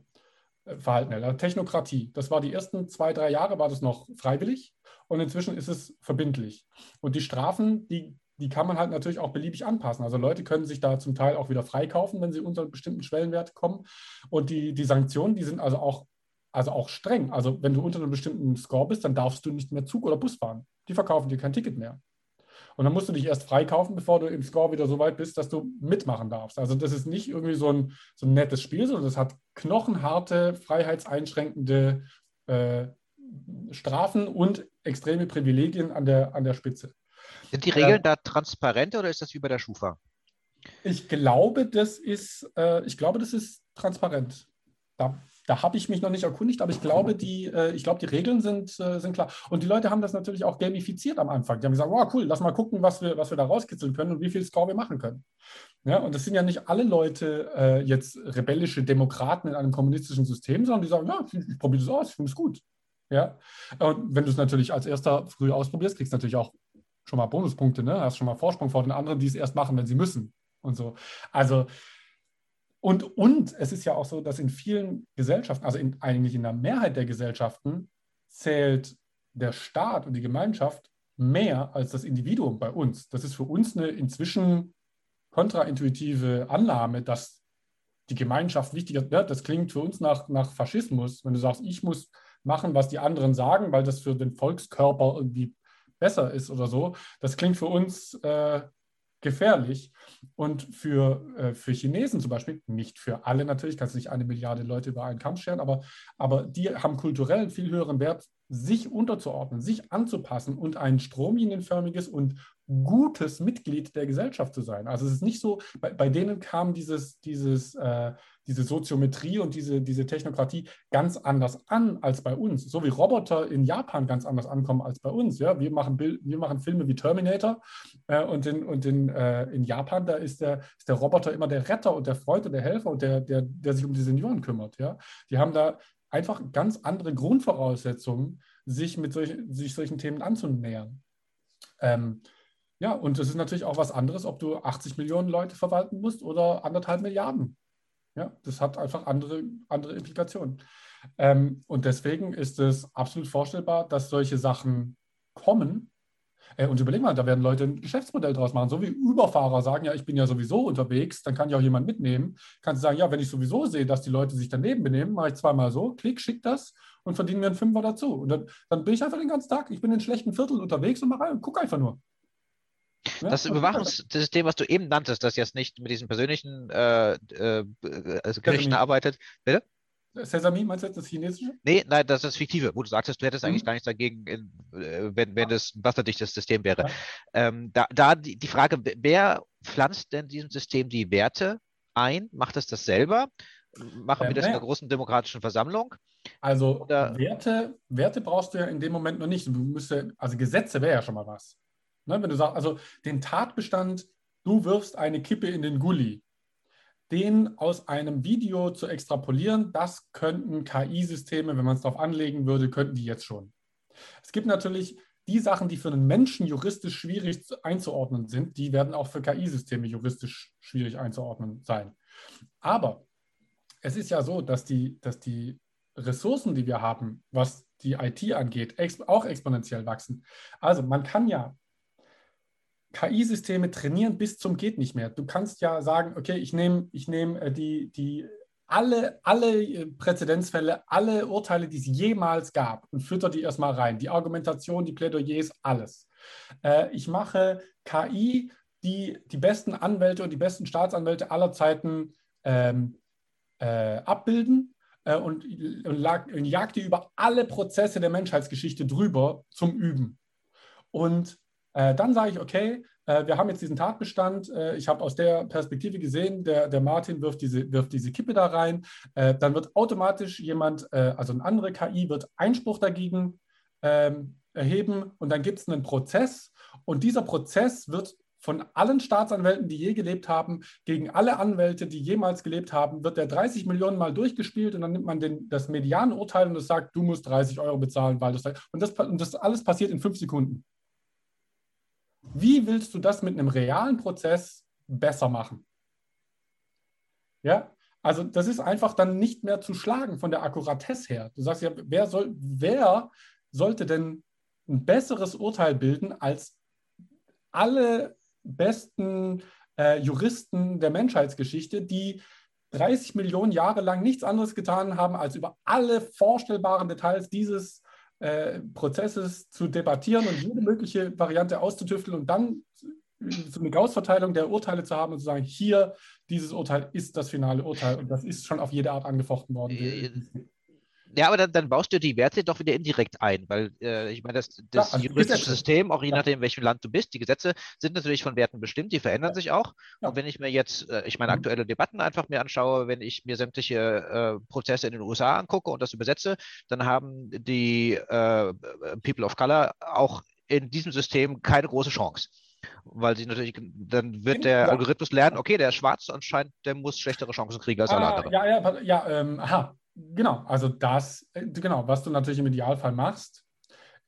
Verhalten hält. Also Technokratie, das war die ersten zwei, drei Jahre, war das noch freiwillig und inzwischen ist es verbindlich. Und die Strafen, die, die kann man halt natürlich auch beliebig anpassen. Also Leute können sich da zum Teil auch wieder freikaufen, wenn sie unter einen bestimmten Schwellenwert kommen. Und die, die Sanktionen, die sind also auch, also auch streng. Also wenn du unter einem bestimmten Score bist, dann darfst du nicht mehr Zug oder Bus fahren. Die verkaufen dir kein Ticket mehr. Und dann musst du dich erst freikaufen, bevor du im Score wieder so weit bist, dass du mitmachen darfst. Also das ist nicht irgendwie so ein, so ein nettes Spiel, sondern das hat knochenharte, freiheitseinschränkende äh, Strafen und extreme Privilegien an der, an der Spitze. Sind die Regeln äh, da transparent oder ist das wie bei der Schufa? Ich glaube, das ist, äh, ich glaube, das ist transparent. Da, da habe ich mich noch nicht erkundigt, aber ich glaube, die, äh, ich glaube, die Regeln sind, äh, sind klar. Und die Leute haben das natürlich auch gamifiziert am Anfang. Die haben gesagt, wow, cool, lass mal gucken, was wir, was wir da rauskitzeln können und wie viel Score wir machen können. Ja, und das sind ja nicht alle Leute äh, jetzt rebellische Demokraten in einem kommunistischen System, sondern die sagen, ja, ich, ich probiere das aus, ich finde es gut. Ja, und wenn du es natürlich als erster früh ausprobierst, kriegst du natürlich auch schon mal Bonuspunkte, ne? Hast schon mal Vorsprung vor den anderen, die es erst machen, wenn sie müssen und so. Also und, und es ist ja auch so, dass in vielen Gesellschaften, also in, eigentlich in der Mehrheit der Gesellschaften, zählt der Staat und die Gemeinschaft mehr als das Individuum bei uns. Das ist für uns eine inzwischen kontraintuitive Annahme, dass die Gemeinschaft wichtiger ist. Das klingt für uns nach, nach Faschismus, wenn du sagst, ich muss machen, was die anderen sagen, weil das für den Volkskörper irgendwie besser ist oder so. Das klingt für uns äh, gefährlich. Und für, äh, für Chinesen zum Beispiel, nicht für alle natürlich, kannst du nicht eine Milliarde Leute über einen Kamm scheren, aber, aber die haben kulturell einen viel höheren Wert, sich unterzuordnen, sich anzupassen und ein stromlinienförmiges und gutes Mitglied der Gesellschaft zu sein. Also es ist nicht so, bei, bei denen kam dieses, dieses, äh, diese Soziometrie und diese, diese Technokratie ganz anders an als bei uns. So wie Roboter in Japan ganz anders ankommen als bei uns. Ja? Wir, machen Bild, wir machen Filme wie Terminator äh, und, in, und in, äh, in Japan, da ist der, ist der Roboter immer der Retter und der Freund und der Helfer und der, der, der sich um die Senioren kümmert. Ja? Die haben da einfach ganz andere Grundvoraussetzungen, sich mit solch, sich solchen Themen anzunähern. Ähm, ja, und es ist natürlich auch was anderes, ob du 80 Millionen Leute verwalten musst oder anderthalb Milliarden. Ja, das hat einfach andere, andere Implikationen. Ähm, und deswegen ist es absolut vorstellbar, dass solche Sachen kommen. Äh, und überleg mal, da werden Leute ein Geschäftsmodell draus machen. So wie Überfahrer sagen, ja, ich bin ja sowieso unterwegs, dann kann ja auch jemand mitnehmen. Kannst du sagen, ja, wenn ich sowieso sehe, dass die Leute sich daneben benehmen, mache ich zweimal so, klick, schick das und verdiene mir einen Fünfer dazu. Und dann, dann bin ich einfach den ganzen Tag, ich bin in schlechten Vierteln unterwegs und mache und gucke einfach nur. Das Überwachungssystem, was du eben nanntest, das jetzt nicht mit diesen persönlichen äh, äh, also Gerichten arbeitet. Bitte? Sesame, meinst du jetzt das chinesische? Nee, nein, das ist das Fiktive, wo du sagtest, du hättest mhm. eigentlich gar nichts dagegen, in, äh, wenn, wenn das ein wasserdichtes System wäre. Ja. Ähm, da da die, die Frage, wer pflanzt denn diesem System die Werte ein? Macht es das selber? Machen ähm, wir das naja. in einer großen demokratischen Versammlung? Also Oder, Werte, Werte brauchst du ja in dem Moment noch nicht. Du müsste, also Gesetze wäre ja schon mal was. Ne, wenn du sagst, also den Tatbestand, du wirfst eine Kippe in den Gully, den aus einem Video zu extrapolieren, das könnten KI-Systeme, wenn man es darauf anlegen würde, könnten die jetzt schon. Es gibt natürlich die Sachen, die für einen Menschen juristisch schwierig einzuordnen sind, die werden auch für KI-Systeme juristisch schwierig einzuordnen sein. Aber es ist ja so, dass die, dass die Ressourcen, die wir haben, was die IT angeht, auch exponentiell wachsen. Also man kann ja KI-Systeme trainieren bis zum geht nicht mehr. Du kannst ja sagen, okay, ich nehme ich nehm, äh, die, die alle, alle äh, Präzedenzfälle, alle Urteile, die es jemals gab und fütter die erstmal rein. Die Argumentation, die Plädoyers, alles. Äh, ich mache KI, die die besten Anwälte und die besten Staatsanwälte aller Zeiten ähm, äh, abbilden äh, und, und, und jagt die über alle Prozesse der Menschheitsgeschichte drüber zum Üben. Und äh, dann sage ich, okay, äh, wir haben jetzt diesen Tatbestand. Äh, ich habe aus der Perspektive gesehen, der, der Martin wirft diese, wirft diese Kippe da rein. Äh, dann wird automatisch jemand, äh, also eine andere KI, wird Einspruch dagegen ähm, erheben und dann gibt es einen Prozess. Und dieser Prozess wird von allen Staatsanwälten, die je gelebt haben, gegen alle Anwälte, die jemals gelebt haben, wird der 30 Millionen Mal durchgespielt und dann nimmt man den, das Medianurteil und es sagt, du musst 30 Euro bezahlen, weil das und das, und das alles passiert in fünf Sekunden. Wie willst du das mit einem realen Prozess besser machen? Ja, also das ist einfach dann nicht mehr zu schlagen von der Akkuratesse her. Du sagst ja, wer, soll, wer sollte denn ein besseres Urteil bilden als alle besten äh, Juristen der Menschheitsgeschichte, die 30 Millionen Jahre lang nichts anderes getan haben, als über alle vorstellbaren Details dieses äh, Prozesses zu debattieren und jede mögliche Variante auszutüfteln und dann so eine Gaußverteilung der Urteile zu haben und zu sagen, hier, dieses Urteil ist das finale Urteil und das ist schon auf jede Art angefochten worden. Ja, aber dann, dann, baust du die Werte doch wieder indirekt ein, weil äh, ich meine, das, das ja, also juristische Gesetze. System, auch je nachdem, in welchem Land du bist, die Gesetze sind natürlich von Werten bestimmt, die verändern sich auch. Und wenn ich mir jetzt, äh, ich meine, mhm. aktuelle Debatten einfach mir anschaue, wenn ich mir sämtliche äh, Prozesse in den USA angucke und das übersetze, dann haben die äh, People of Color auch in diesem System keine große Chance weil sie natürlich, dann wird der ja. Algorithmus lernen, okay, der ist schwarz, anscheinend, der muss schlechtere Chancen kriegen als alle ah, anderen. Ja, ja, ja, ähm, aha, genau, also das, äh, genau, was du natürlich im Idealfall machst,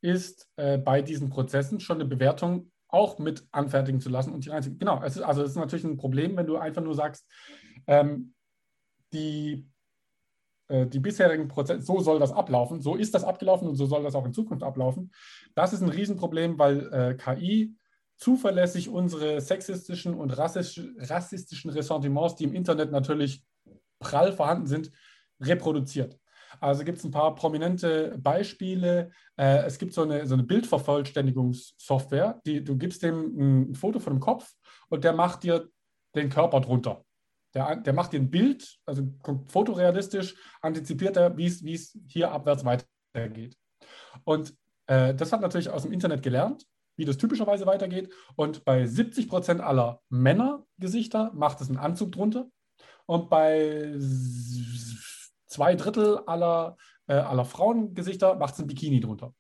ist äh, bei diesen Prozessen schon eine Bewertung auch mit anfertigen zu lassen und die reinzuziehen. Genau, es ist, also es ist natürlich ein Problem, wenn du einfach nur sagst, ähm, die, äh, die bisherigen Prozesse, so soll das ablaufen, so ist das abgelaufen und so soll das auch in Zukunft ablaufen. Das ist ein Riesenproblem, weil äh, KI zuverlässig unsere sexistischen und rassistischen Ressentiments, die im Internet natürlich prall vorhanden sind, reproduziert. Also gibt es ein paar prominente Beispiele. Äh, es gibt so eine, so eine Bildvervollständigungssoftware, die, du gibst dem ein Foto von dem Kopf und der macht dir den Körper drunter. Der, der macht dir ein Bild, also fotorealistisch, antizipiert er, wie es hier abwärts weitergeht. Und äh, das hat natürlich aus dem Internet gelernt wie das typischerweise weitergeht. Und bei 70 Prozent aller Männergesichter macht es einen Anzug drunter. Und bei zwei Drittel aller, äh, aller Frauengesichter macht es ein Bikini drunter.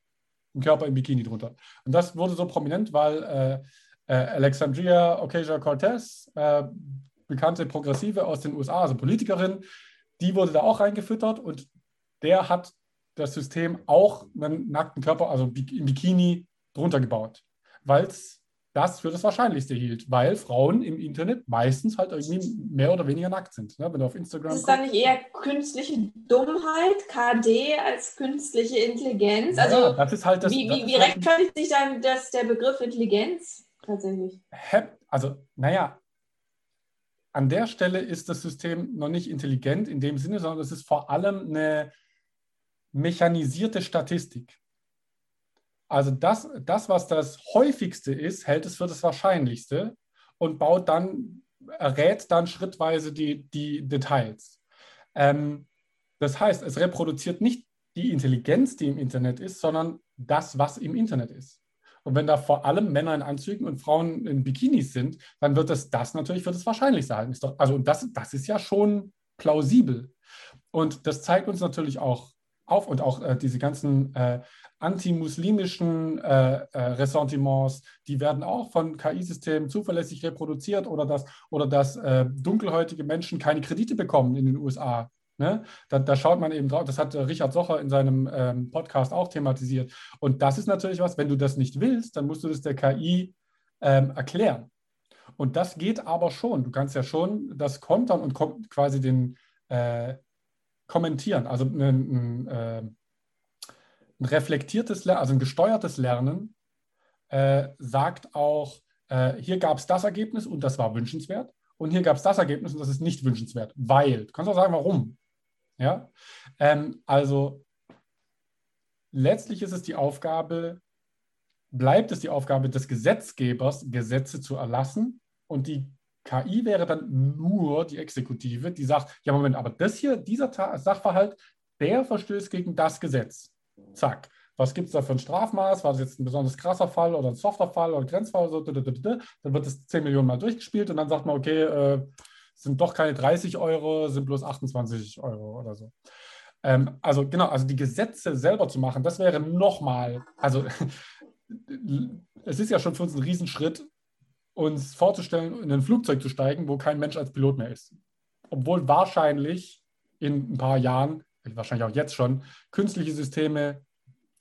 Ein Körper im Bikini drunter. Und das wurde so prominent, weil äh, äh, Alexandria Ocasio-Cortez, äh, bekannte Progressive aus den USA, also Politikerin, die wurde da auch reingefüttert und der hat das System auch einen nackten Körper, also im Bikini, drunter gebaut weil es das für das Wahrscheinlichste hielt, weil Frauen im Internet meistens halt irgendwie mehr oder weniger nackt sind. Ne? Wenn du auf Instagram. Ist dann nicht eher künstliche Dummheit, KD, als künstliche Intelligenz? Also, ja, das ist halt das. Wie, wie, wie halt rechtfertigt sich dann das, der Begriff Intelligenz tatsächlich? Also, naja, an der Stelle ist das System noch nicht intelligent in dem Sinne, sondern es ist vor allem eine mechanisierte Statistik. Also das, das, was das häufigste ist, hält es für das Wahrscheinlichste und baut dann, errät dann schrittweise die, die Details. Ähm, das heißt, es reproduziert nicht die Intelligenz, die im Internet ist, sondern das, was im Internet ist. Und wenn da vor allem Männer in Anzügen und Frauen in Bikinis sind, dann wird es das natürlich für das Wahrscheinlichste halten. also und das, das ist ja schon plausibel. Und das zeigt uns natürlich auch auf und auch äh, diese ganzen äh, antimuslimischen äh, äh, Ressentiments, die werden auch von KI-Systemen zuverlässig reproduziert oder dass, oder dass äh, dunkelhäutige Menschen keine Kredite bekommen in den USA. Ne? Da, da, schaut man eben drauf, das hat äh, Richard Socher in seinem ähm, Podcast auch thematisiert. Und das ist natürlich was, wenn du das nicht willst, dann musst du das der KI ähm, erklären. Und das geht aber schon. Du kannst ja schon das kontern und quasi den äh, kommentieren. Also ein, ein, äh, ein reflektiertes also ein gesteuertes Lernen äh, sagt auch, äh, hier gab es das Ergebnis und das war wünschenswert und hier gab es das Ergebnis und das ist nicht wünschenswert, weil, du kannst auch sagen, warum. Ja, ähm, also letztlich ist es die Aufgabe, bleibt es die Aufgabe des Gesetzgebers, Gesetze zu erlassen und die KI wäre dann nur die Exekutive, die sagt, ja Moment, aber das hier, dieser Sachverhalt, der verstößt gegen das Gesetz. Zack. Was gibt es da für ein Strafmaß? War das jetzt ein besonders krasser Fall oder ein softer Fall oder ein Grenzfall? So, dann wird es 10 Millionen Mal durchgespielt und dann sagt man, okay, äh, sind doch keine 30 Euro, sind bloß 28 Euro oder so. Ähm, also genau, also die Gesetze selber zu machen, das wäre nochmal, also es ist ja schon für uns ein Riesenschritt, uns vorzustellen, in ein Flugzeug zu steigen, wo kein Mensch als Pilot mehr ist. Obwohl wahrscheinlich in ein paar Jahren wahrscheinlich auch jetzt schon, künstliche Systeme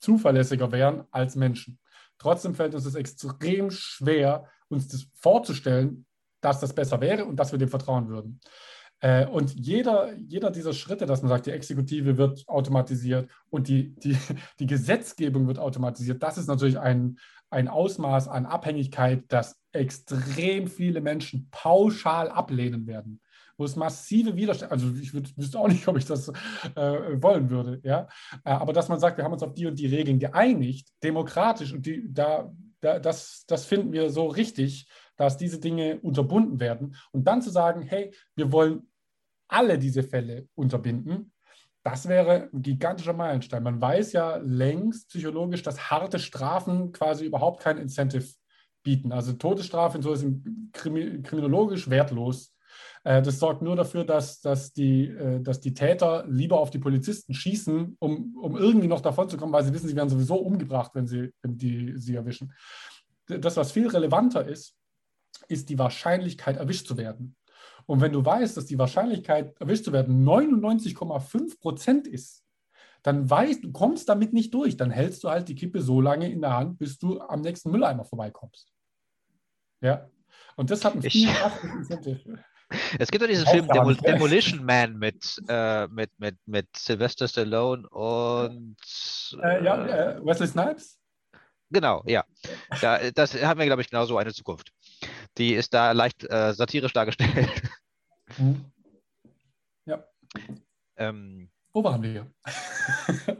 zuverlässiger wären als Menschen. Trotzdem fällt uns es extrem schwer, uns das vorzustellen, dass das besser wäre und dass wir dem vertrauen würden. Äh, und jeder, jeder dieser Schritte, dass man sagt, die Exekutive wird automatisiert und die, die, die Gesetzgebung wird automatisiert, das ist natürlich ein, ein Ausmaß an Abhängigkeit, das extrem viele Menschen pauschal ablehnen werden wo es massive Widerstände, also ich würd, wüsste auch nicht, ob ich das äh, wollen würde, ja. Äh, aber dass man sagt, wir haben uns auf die und die Regeln geeinigt, demokratisch, und die, da, da, das, das finden wir so richtig, dass diese Dinge unterbunden werden. Und dann zu sagen, hey, wir wollen alle diese Fälle unterbinden, das wäre ein gigantischer Meilenstein. Man weiß ja längst psychologisch, dass harte Strafen quasi überhaupt kein Incentive bieten. Also Todesstrafe und so ist kriminologisch wertlos. Äh, das sorgt nur dafür, dass, dass, die, äh, dass die Täter lieber auf die Polizisten schießen, um, um irgendwie noch davon zu kommen, weil sie wissen, sie werden sowieso umgebracht, wenn sie, wenn die sie erwischen. Das, was viel relevanter ist, ist die Wahrscheinlichkeit, erwischt zu werden. Und wenn du weißt, dass die Wahrscheinlichkeit, erwischt zu werden, 99,5 Prozent ist, dann weißt du, kommst damit nicht durch. Dann hältst du halt die Kippe so lange in der Hand, bis du am nächsten Mülleimer vorbeikommst. Ja. Und das hat ein viel. Es gibt ja diesen Film Demol Demolition Man mit, äh, mit, mit, mit Sylvester Stallone und. Äh, ja, äh, Wesley Snipes? Genau, ja. Da, das haben wir, glaube ich, genauso eine Zukunft. Die ist da leicht äh, satirisch dargestellt. Mhm. Ja. Ähm, Wo waren wir?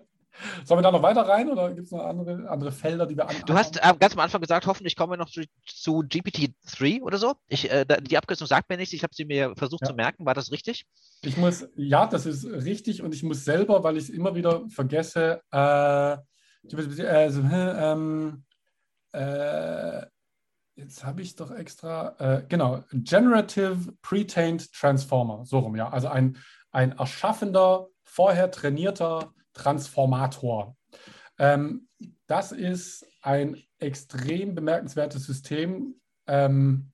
Sollen wir da noch weiter rein oder gibt es noch andere, andere Felder, die wir an Du hast äh, ganz am Anfang gesagt, hoffentlich kommen wir noch zu, zu GPT-3 oder so. Ich, äh, die Abkürzung sagt mir nichts, ich habe sie mir versucht ja. zu merken. War das richtig? Ich muss, ja, das ist richtig und ich muss selber, weil ich es immer wieder vergesse, äh, also, ähm, äh, jetzt habe ich doch extra, äh, genau, Generative Pre-Tained Transformer, so rum, ja. Also ein, ein erschaffender, vorher trainierter Transformator. Ähm, das ist ein extrem bemerkenswertes System, ähm,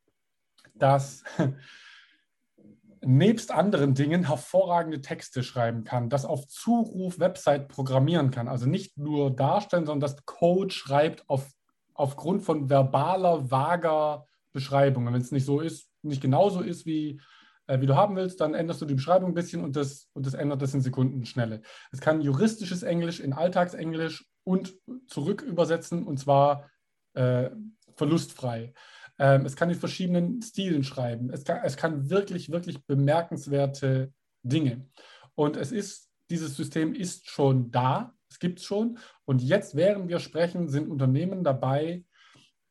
das nebst anderen Dingen hervorragende Texte schreiben kann, das auf Zuruf Website programmieren kann. Also nicht nur darstellen, sondern das Code schreibt auf, aufgrund von verbaler, vager Beschreibungen. Wenn es nicht so ist, nicht genauso ist, wie, äh, wie du haben willst, dann änderst du die Beschreibung ein bisschen und das, und das ändert das in Sekundenschnelle. Es kann juristisches Englisch in Alltagsenglisch und zurück übersetzen und zwar äh, verlustfrei. Ähm, es kann in verschiedenen Stilen schreiben. Es kann, es kann wirklich, wirklich bemerkenswerte Dinge. Und es ist, dieses System ist schon da, es gibt es schon. Und jetzt, während wir sprechen, sind Unternehmen dabei,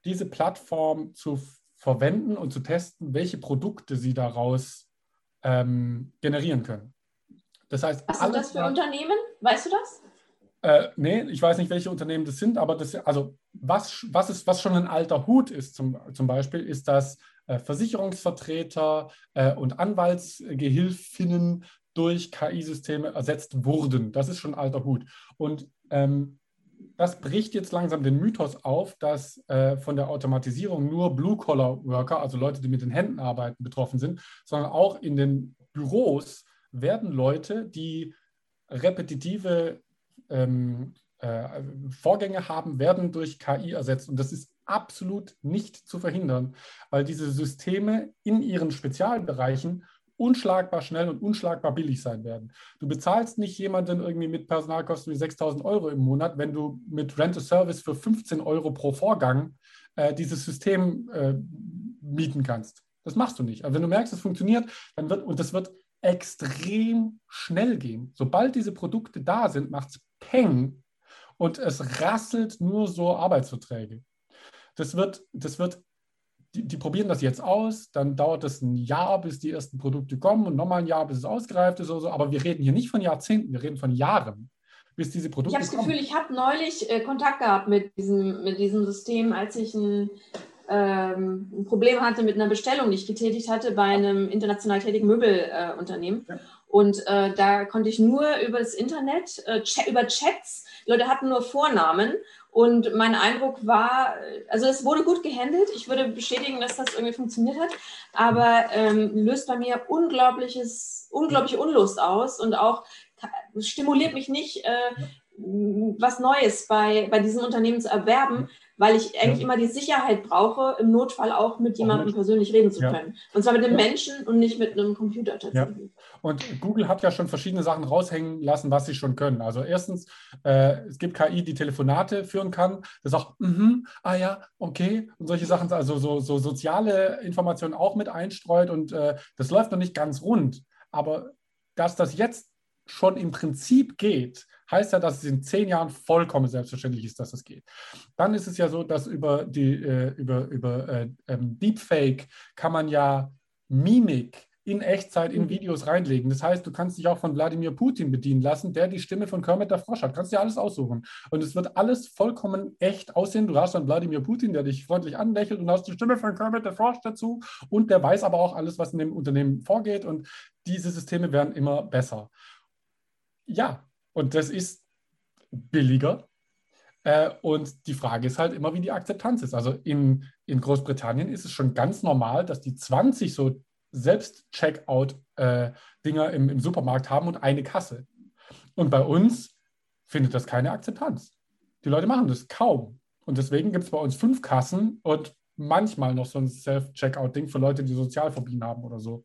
diese Plattform zu verwenden und zu testen, welche Produkte sie daraus ähm, generieren können. Das heißt, was sind das für Unternehmen? Weißt du das? Äh, nee, ich weiß nicht, welche Unternehmen das sind, aber das, also was, was, ist, was schon ein alter Hut ist, zum, zum Beispiel, ist, dass äh, Versicherungsvertreter äh, und Anwaltsgehilfinnen durch KI-Systeme ersetzt wurden. Das ist schon ein alter Hut. Und ähm, das bricht jetzt langsam den Mythos auf, dass äh, von der Automatisierung nur Blue-Collar-Worker, also Leute, die mit den Händen arbeiten, betroffen sind, sondern auch in den Büros werden Leute, die repetitive ähm, äh, Vorgänge haben, werden durch KI ersetzt. Und das ist absolut nicht zu verhindern, weil diese Systeme in ihren Spezialbereichen unschlagbar schnell und unschlagbar billig sein werden. Du bezahlst nicht jemanden irgendwie mit Personalkosten wie 6000 Euro im Monat, wenn du mit Rent-a-Service für 15 Euro pro Vorgang äh, dieses System äh, mieten kannst. Das machst du nicht. Aber wenn du merkst, es funktioniert, dann wird, und das wird extrem schnell gehen. Sobald diese Produkte da sind, macht es Peng und es rasselt nur so Arbeitsverträge. Das wird, das wird, die, die probieren das jetzt aus, dann dauert es ein Jahr, bis die ersten Produkte kommen und nochmal ein Jahr, bis es ausgereift ist oder so. Aber wir reden hier nicht von Jahrzehnten, wir reden von Jahren, bis diese Produkte Ich habe das Gefühl, ich habe neulich äh, Kontakt gehabt mit diesem, mit diesem System, als ich ein ähm, ein Problem hatte mit einer Bestellung, die ich getätigt hatte bei einem international tätigen Möbelunternehmen. Äh, ja. Und äh, da konnte ich nur über das Internet, äh, über Chats, die Leute hatten nur Vornamen. Und mein Eindruck war, also es wurde gut gehandelt. Ich würde bestätigen, dass das irgendwie funktioniert hat, aber ähm, löst bei mir unglaubliches, unglaubliche Unlust aus und auch stimuliert mich nicht, äh, was Neues bei, bei diesem Unternehmen zu erwerben, weil ich eigentlich ja. immer die Sicherheit brauche, im Notfall auch mit jemandem auch persönlich reden zu ja. können. Und zwar mit einem ja. Menschen und nicht mit einem Computer tatsächlich. Und Google hat ja schon verschiedene Sachen raushängen lassen, was sie schon können. Also erstens, äh, es gibt KI, die Telefonate führen kann. Das sagt, -hmm, ah ja, okay. Und solche Sachen, also so, so soziale Informationen auch mit einstreut. Und äh, das läuft noch nicht ganz rund. Aber dass das jetzt schon im Prinzip geht, heißt ja, dass es in zehn Jahren vollkommen selbstverständlich ist, dass das geht. Dann ist es ja so, dass über, die, äh, über, über äh, ähm, Deepfake kann man ja Mimik in Echtzeit in Mhm. Videos reinlegen. Das heißt, du kannst dich auch von Wladimir Putin bedienen lassen, der die Stimme von Kermit der Frosch hat. Kannst dir alles aussuchen. Und es wird alles vollkommen echt aussehen. Du hast dann Wladimir Putin, der dich freundlich anlächelt und hast die Stimme von Kermit der Frosch dazu. Und der weiß aber auch alles, was in dem Unternehmen vorgeht. Und diese Systeme werden immer besser. Ja, und das ist billiger. Äh, und die Frage ist halt immer, wie die Akzeptanz ist. Also in, in Großbritannien ist es schon ganz normal, dass die 20 so Selbst-Checkout-Dinger im, im Supermarkt haben und eine Kasse. Und bei uns findet das keine Akzeptanz. Die Leute machen das kaum. Und deswegen gibt es bei uns fünf Kassen und manchmal noch so ein Self-Checkout-Ding für Leute, die Sozialphobien haben oder so.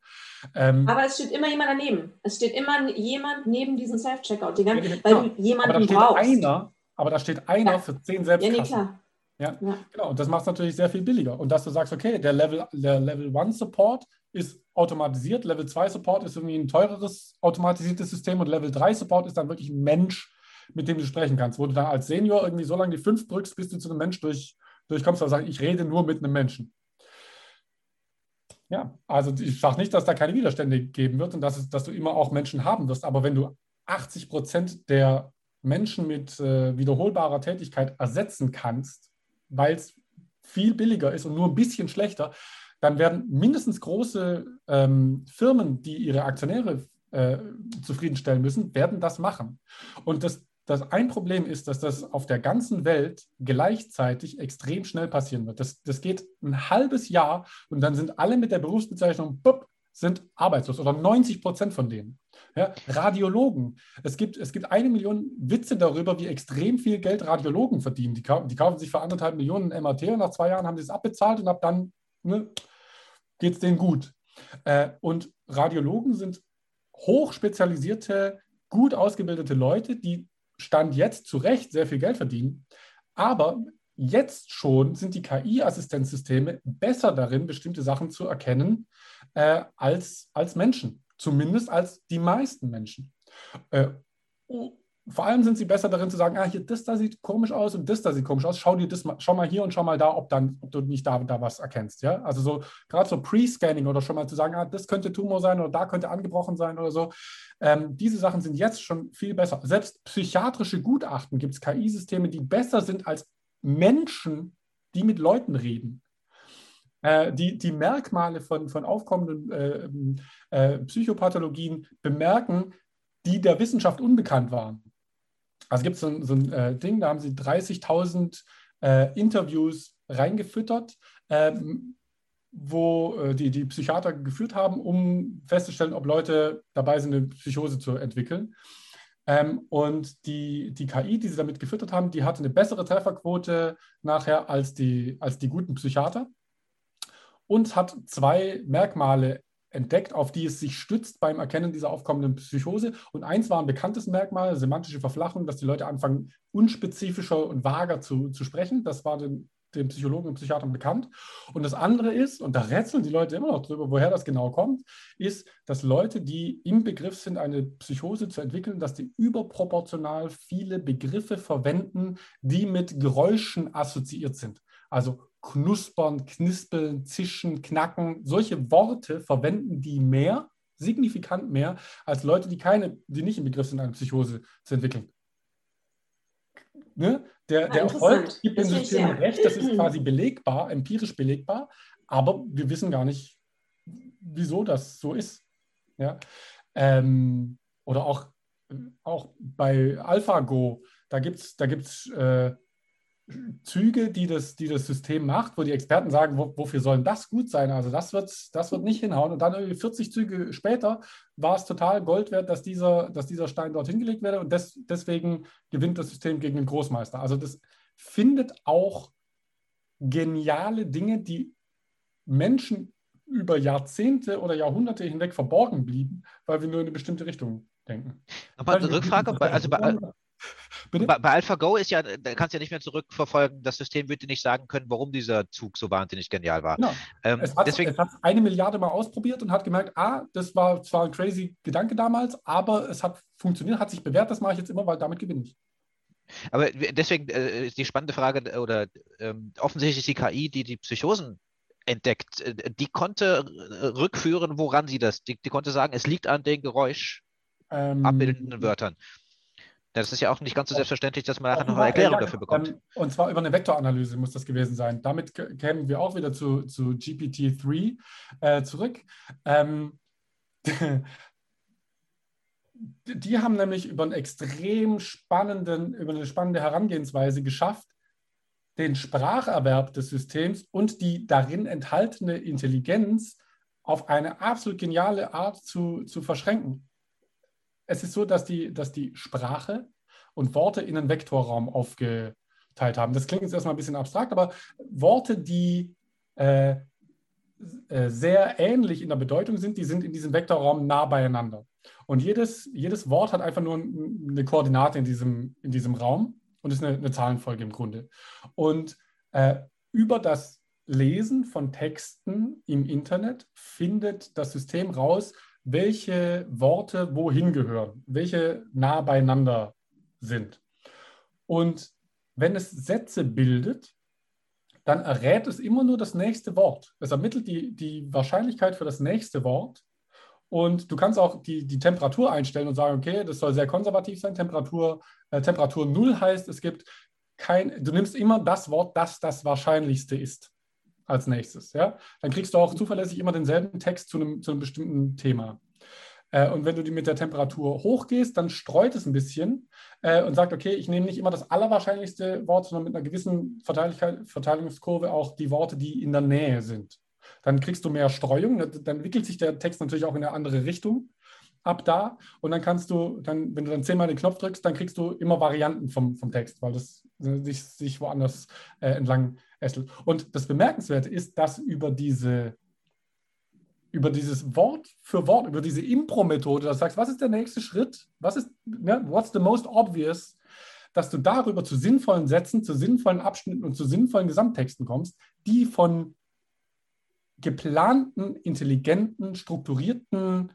Ähm, Aber es steht immer jemand daneben. Es steht immer jemand neben diesen Self-Checkout-Dingern, Ja, weil du aber da jemanden steht brauchst. einer, aber da steht einer Ja. für zehn ja, nee, Selbstkassen. klar. Ja. Ja. Genau, und das macht es natürlich sehr viel billiger. Und dass du sagst, okay, der Level, der Level 1 Support ist automatisiert, Level 2 Support ist irgendwie ein teureres automatisiertes System und Level 3 Support ist dann wirklich ein Mensch, mit dem du sprechen kannst, wo du dann als Senior irgendwie so lange die 5 drückst, bis du zu einem Mensch durch, durchkommst, aber sagst, ich rede nur mit einem Menschen. Ja, also ich sage nicht, dass da keine Widerstände geben wird und dass, es, dass du immer auch Menschen haben wirst, aber wenn du 80 Prozent der Menschen mit äh, wiederholbarer Tätigkeit ersetzen kannst, weil es viel billiger ist und nur ein bisschen schlechter, dann werden mindestens große ähm, Firmen, die ihre Aktionäre äh, zufriedenstellen müssen, werden das machen. Und das, das ein Problem ist, dass das auf der ganzen Welt gleichzeitig extrem schnell passieren wird. Das, das geht ein halbes Jahr und dann sind alle mit der Berufsbezeichnung bup, sind arbeitslos oder 90 Prozent von denen. Ja, Radiologen. Es gibt, es gibt eine Million Witze darüber, wie extrem viel Geld Radiologen verdienen. Die, kau die kaufen sich für anderthalb Millionen MRT und nach zwei Jahren haben sie es abbezahlt und ab dann ne, geht es denen gut. Äh, und Radiologen sind hochspezialisierte, gut ausgebildete Leute, die Stand jetzt zu Recht sehr viel Geld verdienen. Aber jetzt schon sind die KI-Assistenzsysteme besser darin, bestimmte Sachen zu erkennen äh, als, als Menschen. Zumindest als die meisten Menschen. Äh, vor allem sind sie besser darin zu sagen, ah, hier, das da sieht komisch aus und das da sieht komisch aus. Schau dir das mal, schau mal hier und schau mal da, ob, dann, ob du nicht da, da was erkennst. Ja? Also so gerade so Pre-Scanning oder schon mal zu sagen, ah, das könnte Tumor sein oder da könnte angebrochen sein oder so. Ähm, diese Sachen sind jetzt schon viel besser. Selbst psychiatrische Gutachten gibt es KI-Systeme, die besser sind als Menschen, die mit Leuten reden. Äh, die, die Merkmale von, von aufkommenden äh, äh, Psychopathologien bemerken, die der Wissenschaft unbekannt waren. Also gibt so es so ein äh, Ding, da haben sie 30.000 äh, Interviews reingefüttert, ähm, wo äh, die, die Psychiater geführt haben, um festzustellen, ob Leute dabei sind, eine Psychose zu entwickeln. Ähm, und die, die KI, die sie damit gefüttert haben, die hatte eine bessere Trefferquote nachher als die, als die guten Psychiater und hat zwei Merkmale entdeckt, auf die es sich stützt beim Erkennen dieser aufkommenden Psychose. Und eins war ein bekanntes Merkmal, semantische Verflachung, dass die Leute anfangen, unspezifischer und vager zu, zu sprechen. Das war den, den Psychologen und Psychiatern bekannt. Und das andere ist, und da rätseln die Leute immer noch drüber, woher das genau kommt, ist, dass Leute, die im Begriff sind, eine Psychose zu entwickeln, dass die überproportional viele Begriffe verwenden, die mit Geräuschen assoziiert sind. Also knuspern, knispeln, zischen, knacken, solche Worte verwenden die mehr, signifikant mehr, als Leute, die keine, die nicht im Begriff sind, eine Psychose zu entwickeln. Ne? Der, Ah, der. Erfolg gibt ich Systemen sehr. recht, das ist quasi belegbar, empirisch belegbar, aber wir wissen gar nicht, wieso das so ist. Ja? Ähm, oder auch, auch bei AlphaGo, da gibt es da gibt's, äh, Züge, die das, die das System macht, wo die Experten sagen, wo, wofür soll das gut sein? Also das wird, das wird nicht hinhauen. Und dann irgendwie 40 Züge später war es total Gold wert, dass dieser, dass dieser Stein dort hingelegt werde. Und des, deswegen gewinnt das System gegen den Großmeister. Also das findet auch geniale Dinge, die Menschen über Jahrzehnte oder Jahrhunderte hinweg verborgen blieben, weil wir nur in eine bestimmte Richtung denken. Eine Rückfrage. Bei, also bei, Bitte? bei, bei AlphaGo ist ja, da kannst du ja nicht mehr zurückverfolgen, das System wird dir nicht sagen können, warum dieser Zug so wahnsinnig genial war. Genau. Ähm, Es hat deswegen, es hat eine Milliarde Mal ausprobiert und hat gemerkt, ah, das war zwar ein crazy Gedanke damals, aber es hat funktioniert, hat sich bewährt, das mache ich jetzt immer, weil damit gewinne ich. aber deswegen äh, ist die spannende Frage, äh, oder ähm, offensichtlich ist die KI, die die Psychosen entdeckt. Die konnte rückführen, woran sie das. Die, die konnte sagen, es liegt an den Geräusch ähm, abbildenden Wörtern. Das ist ja auch nicht ganz so selbstverständlich, dass man nachher noch eine Erklärung ja, dafür bekommt. Ähm, und zwar über eine Vektoranalyse muss das gewesen sein. Damit kämen wir auch wieder zu, zu GPT-3 äh, zurück. Ähm, die haben nämlich über einen extrem spannenden, über eine spannende Herangehensweise geschafft, den Spracherwerb des Systems und die darin enthaltene Intelligenz auf eine absolut geniale Art zu, zu verschränken es ist so, dass die, dass die Sprache und Worte in einen Vektorraum aufgeteilt haben. Das klingt jetzt erstmal ein bisschen abstrakt, aber Worte, die äh, äh, sehr ähnlich in der Bedeutung sind, die sind in diesem Vektorraum nah beieinander. Und jedes, jedes Wort hat einfach nur eine Koordinate in diesem, in diesem Raum und ist eine, eine Zahlenfolge im Grunde. Und äh, über das Lesen von Texten im Internet findet das System raus, welche Worte wohin gehören, welche nah beieinander sind. Und wenn es Sätze bildet, dann errät es immer nur das nächste Wort. Es ermittelt die, die Wahrscheinlichkeit für das nächste Wort. Und du kannst auch die, die Temperatur einstellen und sagen, okay, das soll sehr konservativ sein. Temperatur, äh, Temperatur 0 heißt, es gibt kein, du nimmst immer das Wort, das das Wahrscheinlichste ist als nächstes. Ja? Dann kriegst du auch zuverlässig immer denselben Text zu einem, zu einem bestimmten Thema. Äh, und wenn du die mit der Temperatur hochgehst, dann streut es ein bisschen äh, und sagt, okay, ich nehme nicht immer das allerwahrscheinlichste Wort, sondern mit einer gewissen Verteilungskurve auch die Worte, die in der Nähe sind. Dann kriegst du mehr Streuung, dann entwickelt sich der Text natürlich auch in eine andere Richtung ab da und dann kannst du, dann, wenn du dann zehnmal den Knopf drückst, dann kriegst du immer Varianten vom, vom Text, weil das sich, sich woanders äh, entlang ästelt. Und das Bemerkenswerte ist, dass über diese, über dieses Wort für Wort, über diese Impro-Methode, dass du sagst, was ist der nächste Schritt? Was ist, ne, what's the most obvious? Dass du darüber zu sinnvollen Sätzen, zu sinnvollen Abschnitten und zu sinnvollen Gesamttexten kommst, die von geplanten, intelligenten, strukturierten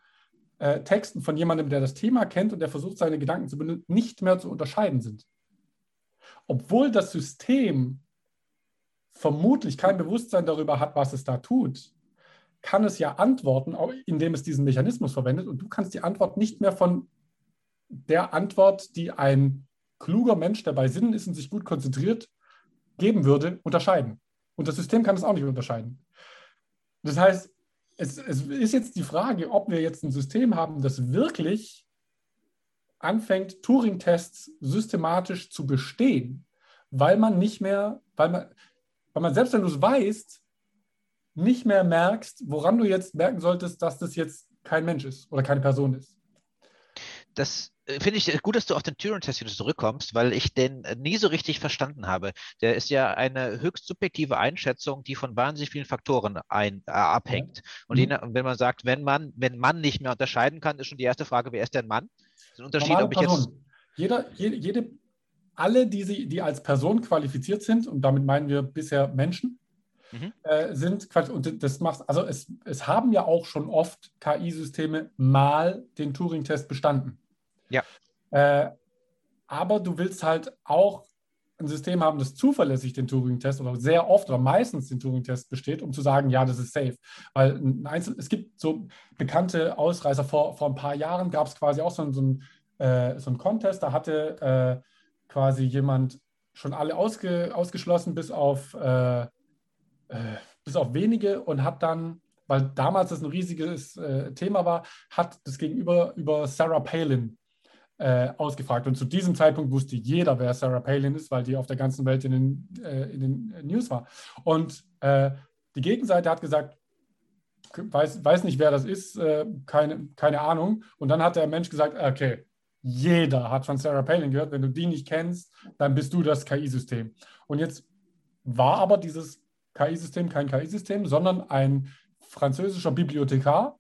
äh, Texten von jemandem, der das Thema kennt und der versucht, seine Gedanken zu benutzen, nicht mehr zu unterscheiden sind. Obwohl das System vermutlich kein Bewusstsein darüber hat, was es da tut, kann es ja antworten, indem es diesen Mechanismus verwendet. Und du kannst die Antwort nicht mehr von der Antwort, die ein kluger Mensch, der bei Sinnen ist und sich gut konzentriert, geben würde, unterscheiden. Und das System kann es auch nicht unterscheiden. Das heißt, es, es ist jetzt die Frage, ob wir jetzt ein System haben, das wirklich anfängt, Turing-Tests systematisch zu bestehen, weil man nicht mehr, weil man, weil man selbst wenn du es weißt, nicht mehr merkst, woran du jetzt merken solltest, dass das jetzt kein Mensch ist oder keine Person ist. Das äh, finde ich gut, dass du auf den Turing-Test wieder zurückkommst, weil ich den äh, nie so richtig verstanden habe. Der ist ja eine höchst subjektive Einschätzung, die von wahnsinnig vielen Faktoren ein, äh, abhängt. Und mhm. wenn man sagt, wenn man, wenn man nicht mehr unterscheiden kann, ist schon die erste Frage, wer ist denn Mann? Das ist ein Unterschied, ob ich jetzt. Jeder, jede, jede, alle, die, sie, die als Person qualifiziert sind, und damit meinen wir bisher Menschen, mhm. äh, sind und das macht, also es, es haben ja auch schon oft KI-Systeme mal den Turing-Test bestanden. Ja. Äh, aber du willst halt auch ein System haben, das zuverlässig den Turing-Test oder sehr oft oder meistens den Turing-Test besteht, um zu sagen, ja, das ist safe. Weil ein Einzel es gibt so bekannte Ausreißer. Vor, vor ein paar Jahren gab es quasi auch so, so, ein, äh, so einen Contest, da hatte äh, quasi jemand schon alle ausge, ausgeschlossen, bis auf äh, äh, bis auf wenige und hat dann, weil damals das ein riesiges äh, Thema war, hat das Gegenüber über Sarah Palin äh, ausgefragt. Und zu diesem Zeitpunkt wusste jeder, wer Sarah Palin ist, weil die auf der ganzen Welt in den, äh, in den News war. Und äh, die Gegenseite hat gesagt, weiß, weiß nicht, wer das ist, äh, keine, keine Ahnung. Und dann hat der Mensch gesagt, okay, jeder hat von Sarah Palin gehört. Wenn du die nicht kennst, dann bist du das KI-System. Und jetzt war aber dieses KI-System kein KI-System, sondern ein französischer Bibliothekar,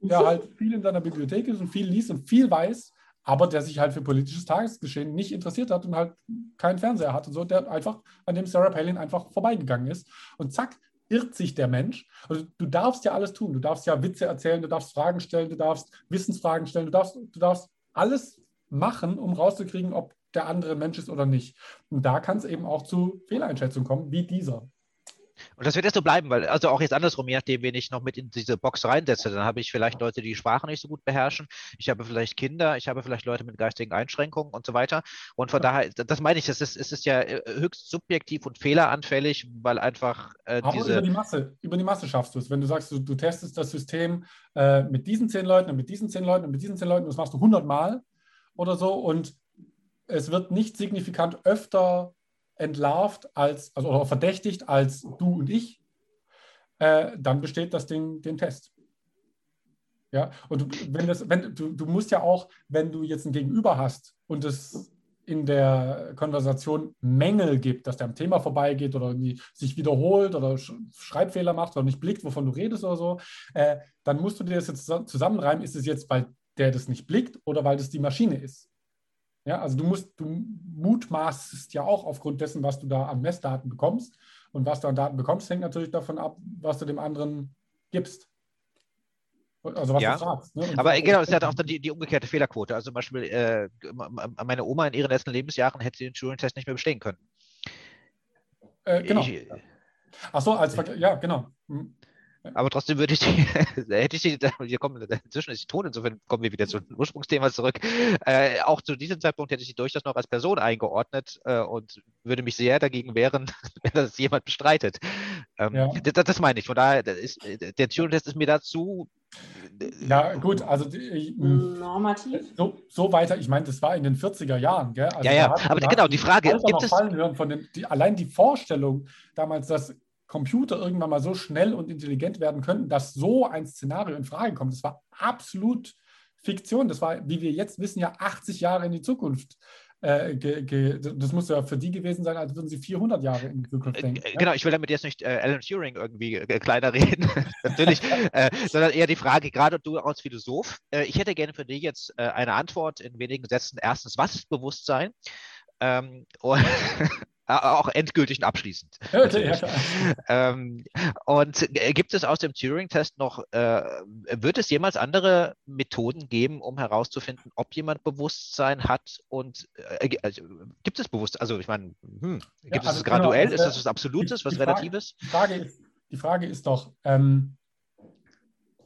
der halt viel in seiner Bibliothek ist und viel liest und viel weiß, aber der sich halt für politisches Tagesgeschehen nicht interessiert hat und halt keinen Fernseher hat und so, der einfach, an dem Sarah Palin einfach vorbeigegangen ist. Und zack, irrt sich der Mensch. Also du darfst ja alles tun. Du darfst ja Witze erzählen, du darfst Fragen stellen, du darfst Wissensfragen stellen, du darfst, du darfst alles machen, um rauszukriegen, ob der andere Mensch ist oder nicht. Und da kann es eben auch zu Fehleinschätzungen kommen, wie dieser. Und das wird jetzt so bleiben, weil, also auch jetzt andersrum, je nachdem, wen ich noch mit in diese Box reinsetze, dann habe ich vielleicht Leute, die die Sprache nicht so gut beherrschen. Ich habe vielleicht Kinder, ich habe vielleicht Leute mit geistigen Einschränkungen und so weiter. Und von daher, das meine ich, es ist, es ist ja äh, höchst subjektiv und fehleranfällig, weil einfach äh, Aber diese. Über die, Masse, über die Masse schaffst du es. Wenn du sagst, du, du testest das System äh, mit diesen zehn Leuten und mit diesen zehn Leuten und mit diesen zehn Leuten, das machst du 100 Mal oder so und es wird nicht signifikant öfter entlarvt als, also oder verdächtigt als du und ich, äh, dann besteht das Ding den Test. Ja, und wenn das, wenn du, du musst ja auch, wenn du jetzt ein Gegenüber hast und es in der Konversation Mängel gibt, dass der am Thema vorbeigeht oder sich wiederholt oder Schreibfehler macht oder nicht blickt, wovon du redest oder so, äh, dann musst du dir das jetzt zusammenreimen, ist es jetzt, weil der das nicht blickt oder weil das die Maschine ist. Ja, also du musst, du mutmaßst ja auch aufgrund dessen, was du da an Messdaten bekommst. Und was du an Daten bekommst, hängt natürlich davon ab, was du dem anderen gibst. Also was ja. du fragst. Ne? Aber genau, es hat auch dann die, die umgekehrte Fehlerquote. Also zum Beispiel äh, meine Oma in ihren letzten Lebensjahren hätte den Turing-Test nicht mehr bestehen können. Äh, genau. Ich, Ach so, als ja, genau. Hm. Aber trotzdem würde ich die, hätte ich die, hier kommen, inzwischen ist die Ton, insofern kommen wir wieder zum Ursprungsthema zurück. Äh, auch zu diesem Zeitpunkt hätte ich die durchaus noch als Person eingeordnet äh, und würde mich sehr dagegen wehren, wenn das jemand bestreitet. Ähm, ja. das, das, meine ich. Von daher, ist, der Turing-Test ist mir dazu. Ja, gut, also ich, normativ. So, so, weiter, ich meine, das war in den 40er Jahren, gell? Also ja, ja, aber genau, die Frage, gibt es. Hören von den, die, allein die Vorstellung damals, dass Computer irgendwann mal so schnell und intelligent werden könnten, dass so ein Szenario in Frage kommt. Das war absolut Fiktion. Das war, wie wir jetzt wissen, ja 80 Jahre in die Zukunft. Äh, ge, ge, das muss ja für die gewesen sein, als würden sie 400 Jahre in die Zukunft äh, denken. Äh, genau, ich will damit jetzt nicht äh, Alan Turing irgendwie kleiner reden, natürlich, sondern eher die Frage, gerade du als Philosoph, ich hätte gerne für dich jetzt eine Antwort in wenigen Sätzen. Erstens, was ist Bewusstsein? Ähm, und auch endgültig und abschließend. Okay, ja, ähm, und gibt es aus dem Turing-Test noch, äh, wird es jemals andere Methoden geben, um herauszufinden, ob jemand Bewusstsein hat und äh, also, gibt es Bewusstsein? Also ich meine, hm, gibt ja, also es graduell? Genau, ist das was Absolutes, was Frage, Relatives? Die Frage, ist, die Frage ist doch, ähm,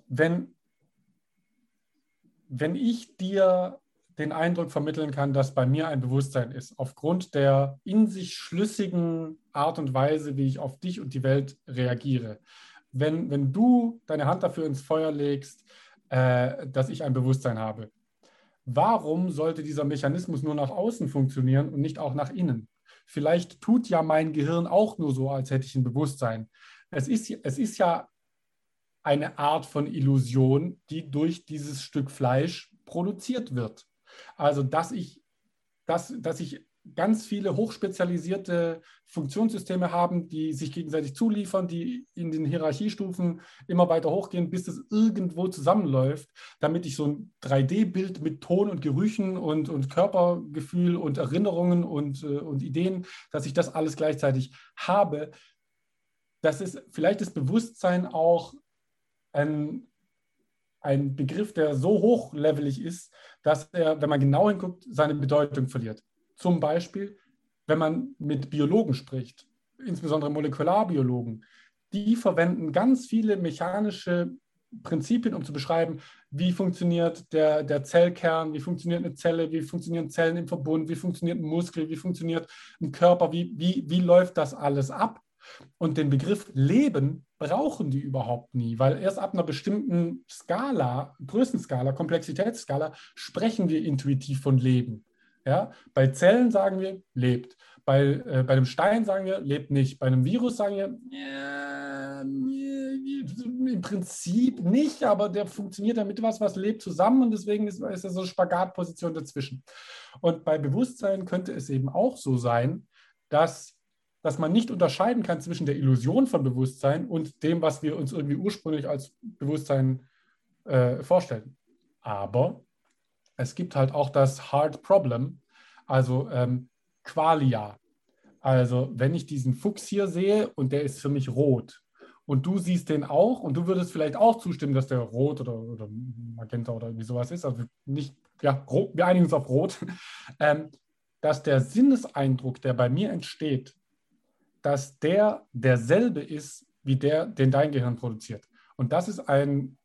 wenn, wenn ich dir den Eindruck vermitteln kann, dass bei mir ein Bewusstsein ist, aufgrund der in sich schlüssigen Art und Weise, wie ich auf dich und die Welt reagiere. Wenn, wenn du deine Hand dafür ins Feuer legst, äh, dass ich ein Bewusstsein habe, warum sollte dieser Mechanismus nur nach außen funktionieren und nicht auch nach innen? Vielleicht tut ja mein Gehirn auch nur so, als hätte ich ein Bewusstsein. Es ist, es ist ja eine Art von Illusion, die durch dieses Stück Fleisch produziert wird. Also, dass ich, dass, dass ich ganz viele hochspezialisierte Funktionssysteme haben, die sich gegenseitig zuliefern, die in den Hierarchiestufen immer weiter hochgehen, bis es irgendwo zusammenläuft, damit ich so ein 3D-Bild mit Ton und Gerüchen und, und Körpergefühl und Erinnerungen und, äh, und Ideen, dass ich das alles gleichzeitig habe. Das ist vielleicht das Bewusstsein auch ein, ein Begriff, der so hochlevelig ist, dass er, wenn man genau hinguckt, seine Bedeutung verliert. Zum Beispiel, wenn man mit Biologen spricht, insbesondere Molekularbiologen, die verwenden ganz viele mechanische Prinzipien, um zu beschreiben, wie funktioniert der, der Zellkern, wie funktioniert eine Zelle, wie funktionieren Zellen im Verbund, wie funktioniert ein Muskel, wie funktioniert ein Körper, wie, wie, wie läuft das alles ab. Und den Begriff Leben brauchen die überhaupt nie, weil erst ab einer bestimmten Skala, Größenskala, Komplexitätsskala, sprechen wir intuitiv von Leben. Ja? Bei Zellen sagen wir, lebt. Bei, äh, bei einem Stein sagen wir, lebt nicht. Bei einem Virus sagen wir, äh, im Prinzip nicht, aber der funktioniert damit was, was lebt zusammen und deswegen ist, ist er so eine Spagatposition dazwischen. Und bei Bewusstsein könnte es eben auch so sein, dass dass man nicht unterscheiden kann zwischen der Illusion von Bewusstsein und dem, was wir uns irgendwie ursprünglich als Bewusstsein äh, vorstellen. Aber es gibt halt auch das Hard Problem, also ähm, Qualia. Also wenn ich diesen Fuchs hier sehe und der ist für mich rot und du siehst den auch und du würdest vielleicht auch zustimmen, dass der rot oder, oder magenta oder irgendwie sowas ist, also nicht, ja, wir einigen uns auf rot, ähm, dass der Sinneseindruck, der bei mir entsteht, dass der derselbe ist, wie der, den dein Gehirn produziert. Und das ist ein,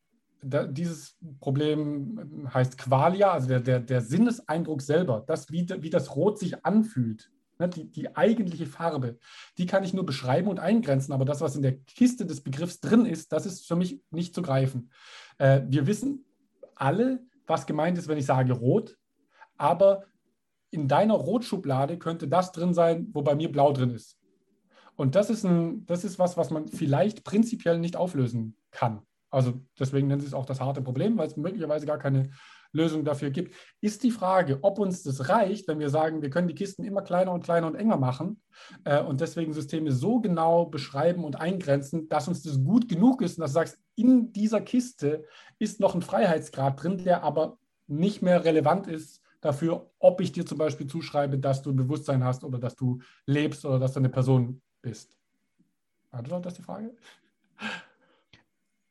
dieses Problem heißt Qualia, also der, der, der Sinneseindruck selber, das, wie, wie das Rot sich anfühlt, ne, die, die eigentliche Farbe, die kann ich nur beschreiben und eingrenzen, aber das, was in der Kiste des Begriffs drin ist, das ist für mich nicht zu greifen. Äh, wir wissen alle, was gemeint ist, wenn ich sage rot, aber in deiner Rotschublade könnte das drin sein, wo bei mir blau drin ist. Und das ist, ein, das ist was, was man vielleicht prinzipiell nicht auflösen kann. Also deswegen nennen sie es auch das harte Problem, weil es möglicherweise gar keine Lösung dafür gibt. Ist die Frage, ob uns das reicht, wenn wir sagen, wir können die Kisten immer kleiner und kleiner und enger machen äh, und deswegen Systeme so genau beschreiben und eingrenzen, dass uns das gut genug ist und dass du sagst, in dieser Kiste ist noch ein Freiheitsgrad drin, der aber nicht mehr relevant ist dafür, ob ich dir zum Beispiel zuschreibe, dass du ein Bewusstsein hast oder dass du lebst oder dass du eine Person bist. War das die Frage?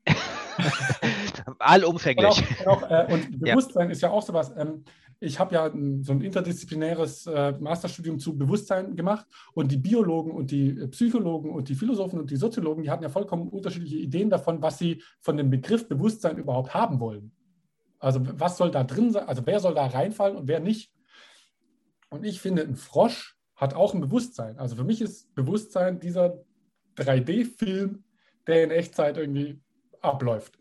Allumfänglich. Und, auch, auch, äh, und Bewusstsein ja. ist ja auch sowas. Ähm, ich habe ja ein, so ein interdisziplinäres äh, Masterstudium zu Bewusstsein gemacht und die Biologen und die äh, Psychologen und die Philosophen und die Soziologen, die hatten ja vollkommen unterschiedliche Ideen davon, was sie von dem Begriff Bewusstsein überhaupt haben wollen. Also was soll da drin sein, also wer soll da reinfallen und wer nicht. Und ich finde, ein Frosch hat auch ein Bewusstsein. Also für mich ist Bewusstsein dieser 3D-Film, der in Echtzeit irgendwie abläuft.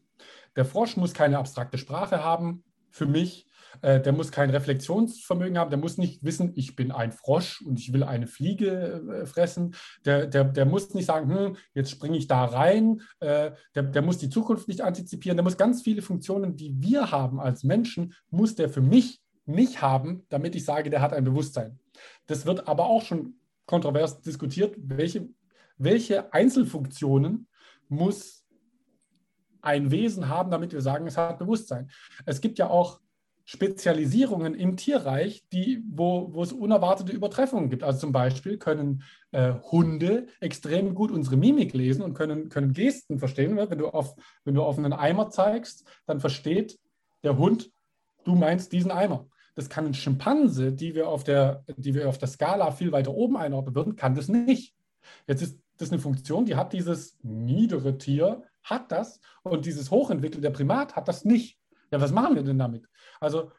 Der Frosch muss keine abstrakte Sprache haben, für mich. Äh, der muss kein Reflexionsvermögen haben, der muss nicht wissen, ich bin ein Frosch und ich will eine Fliege äh, fressen. Der, der, der muss nicht sagen, hm, jetzt springe ich da rein. Äh, der, der muss die Zukunft nicht antizipieren. Der muss ganz viele Funktionen, die wir haben als Menschen, muss der für mich nicht haben, damit ich sage, der hat ein Bewusstsein. Das wird aber auch schon kontrovers diskutiert, welche, welche Einzelfunktionen muss ein Wesen haben, damit wir sagen, es hat Bewusstsein. Es gibt ja auch Spezialisierungen im Tierreich, die, wo, wo es unerwartete Übertreffungen gibt. Also zum Beispiel können äh, Hunde extrem gut unsere Mimik lesen und können, können Gesten verstehen. Wenn du, auf, wenn du auf einen Eimer zeigst, dann versteht der Hund, du meinst diesen Eimer. Das kann ein Schimpanse, die wir auf der, die wir auf der Skala viel weiter oben einordnen würden, kann das nicht. Jetzt ist das eine Funktion, die hat dieses niedere Tier, hat das und dieses hochentwickelte Primat hat das nicht. Ja, was machen wir denn damit? Also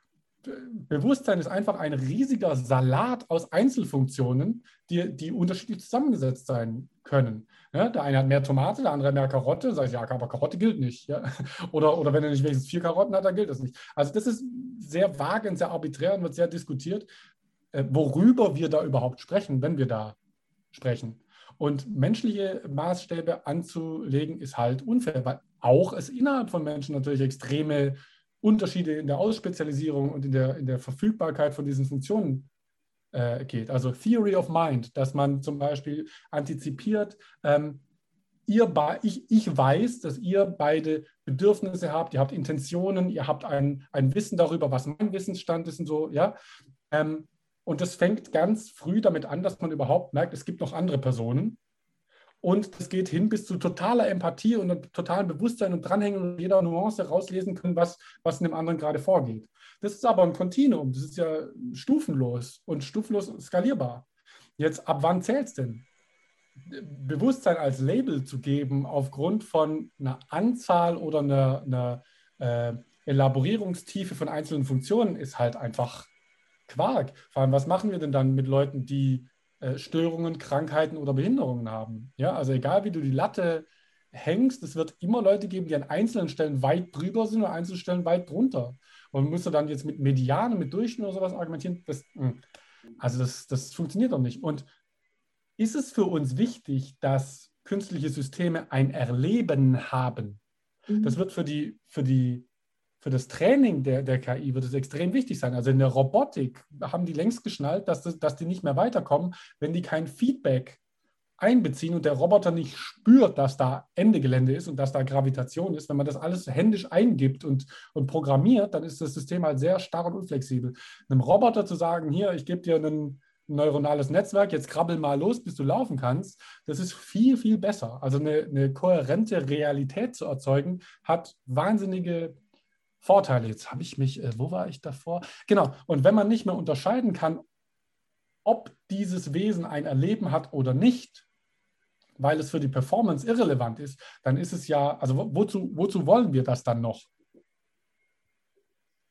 Bewusstsein ist einfach ein riesiger Salat aus Einzelfunktionen, die, die unterschiedlich zusammengesetzt sein können. Ja, der eine hat mehr Tomate, der andere mehr Karotte. Sag ich, ja, aber Karotte gilt nicht. Ja? Oder, oder wenn er nicht wenigstens vier Karotten hat, dann gilt das nicht. Also das ist sehr vage und sehr arbiträr und wird sehr diskutiert, äh, worüber wir da überhaupt sprechen, wenn wir da sprechen. Und menschliche Maßstäbe anzulegen, ist halt unfair, weil auch es innerhalb von Menschen natürlich extreme Unterschiede in der Ausspezialisierung und in der, in der Verfügbarkeit von diesen Funktionen äh, geht. Also Theory of Mind, dass man zum Beispiel antizipiert, ähm, ihr ich, ich weiß, dass ihr beide Bedürfnisse habt, ihr habt Intentionen, ihr habt ein, ein Wissen darüber, was mein Wissensstand ist und so, ja. Ähm, und das fängt ganz früh damit an, dass man überhaupt merkt, es gibt noch andere Personen. Und es geht hin bis zu totaler Empathie und totalem Bewusstsein und Dranhängen und jeder Nuance rauslesen können, was, was in dem anderen gerade vorgeht. Das ist aber ein Kontinuum, das ist ja stufenlos und stufenlos skalierbar. Jetzt, ab wann zählt es denn? Bewusstsein als Label zu geben aufgrund von einer Anzahl oder einer, einer äh, Elaborierungstiefe von einzelnen Funktionen ist halt einfach Quark. Vor allem, was machen wir denn dann mit Leuten, die Störungen, Krankheiten oder Behinderungen haben? Ja, also egal wie du die Latte hängst, es wird immer Leute geben, die an einzelnen Stellen weit drüber sind und an einzelnen Stellen weit drunter. Und musst du dann jetzt mit Medianen, mit Durchschnitt oder sowas argumentieren? Das, hm. also das, das funktioniert doch nicht. Und ist es für uns wichtig, dass künstliche Systeme ein Erleben haben? Mhm. Das wird für die, für die für das Training der, der KI wird es extrem wichtig sein. Also in der Robotik haben die längst geschnallt, dass, das, dass die nicht mehr weiterkommen, wenn die kein Feedback einbeziehen und der Roboter nicht spürt, dass da Ende Gelände ist und dass da Gravitation ist. Wenn man das alles händisch eingibt und, und programmiert, dann ist das System halt sehr starr und unflexibel. Einem Roboter zu sagen, hier, ich gebe dir ein neuronales Netzwerk, jetzt krabbel mal los, bis du laufen kannst, das ist viel, viel besser. Also eine, eine kohärente Realität zu erzeugen, hat wahnsinnige Vorteile. Jetzt habe ich mich, äh, wo war ich davor? Genau. Und wenn man nicht mehr unterscheiden kann, ob dieses Wesen ein Erleben hat oder nicht, weil es für die Performance irrelevant ist, dann ist es ja, also wozu, wozu wollen wir das dann noch?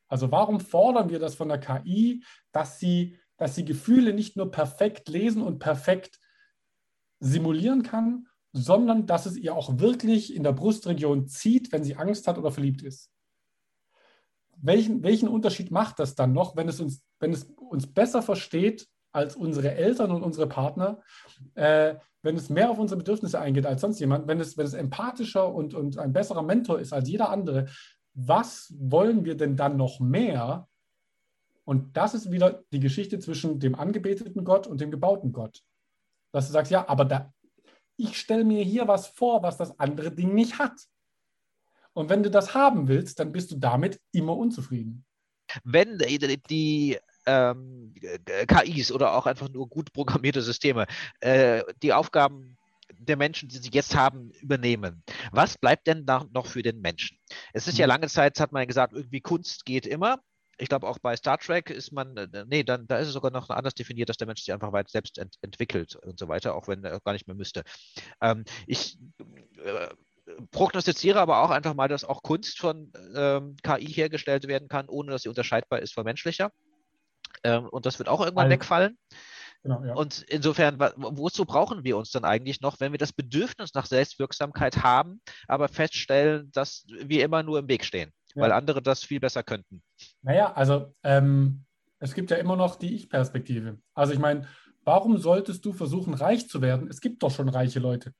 Also warum fordern wir das von der KI, dass sie, dass sie Gefühle nicht nur perfekt lesen und perfekt simulieren kann, sondern dass es ihr auch wirklich in der Brustregion zieht, wenn sie Angst hat oder verliebt ist? Welchen, welchen Unterschied macht das dann noch, wenn es uns, wenn es uns besser versteht als unsere Eltern und unsere Partner, äh, wenn es mehr auf unsere Bedürfnisse eingeht als sonst jemand, wenn es, wenn es empathischer und, und ein besserer Mentor ist als jeder andere, was wollen wir denn dann noch mehr? Und das ist wieder die Geschichte zwischen dem angebeteten Gott und dem gebauten Gott. Dass du sagst, ja, aber da, ich stelle mir hier was vor, was das andere Ding nicht hat. Und wenn du das haben willst, dann bist du damit immer unzufrieden. Wenn die ähm, KIs oder auch einfach nur gut programmierte Systeme äh, die Aufgaben der Menschen, die sie jetzt haben, übernehmen. Was bleibt denn da noch für den Menschen? Es ist ja mhm. lange Zeit, hat man gesagt, irgendwie Kunst geht immer. Ich glaube, auch bei Star Trek ist man, äh, nee, dann, da ist es sogar noch anders definiert, dass der Mensch sich einfach weit selbst ent entwickelt und so weiter, auch wenn er gar nicht mehr müsste. Ähm, ich äh, prognostiziere aber auch einfach mal, dass auch Kunst von ähm, KI hergestellt werden kann, ohne dass sie unterscheidbar ist von menschlicher. Ähm, und das wird auch irgendwann All wegfallen. Genau, ja. Und insofern, wozu brauchen wir uns dann eigentlich noch, wenn wir das Bedürfnis nach Selbstwirksamkeit haben, aber feststellen, dass wir immer nur im Weg stehen, ja. weil andere das viel besser könnten? Naja, also ähm, es gibt ja immer noch die Ich-Perspektive. Also ich meine, warum solltest du versuchen, reich zu werden? Es gibt doch schon reiche Leute.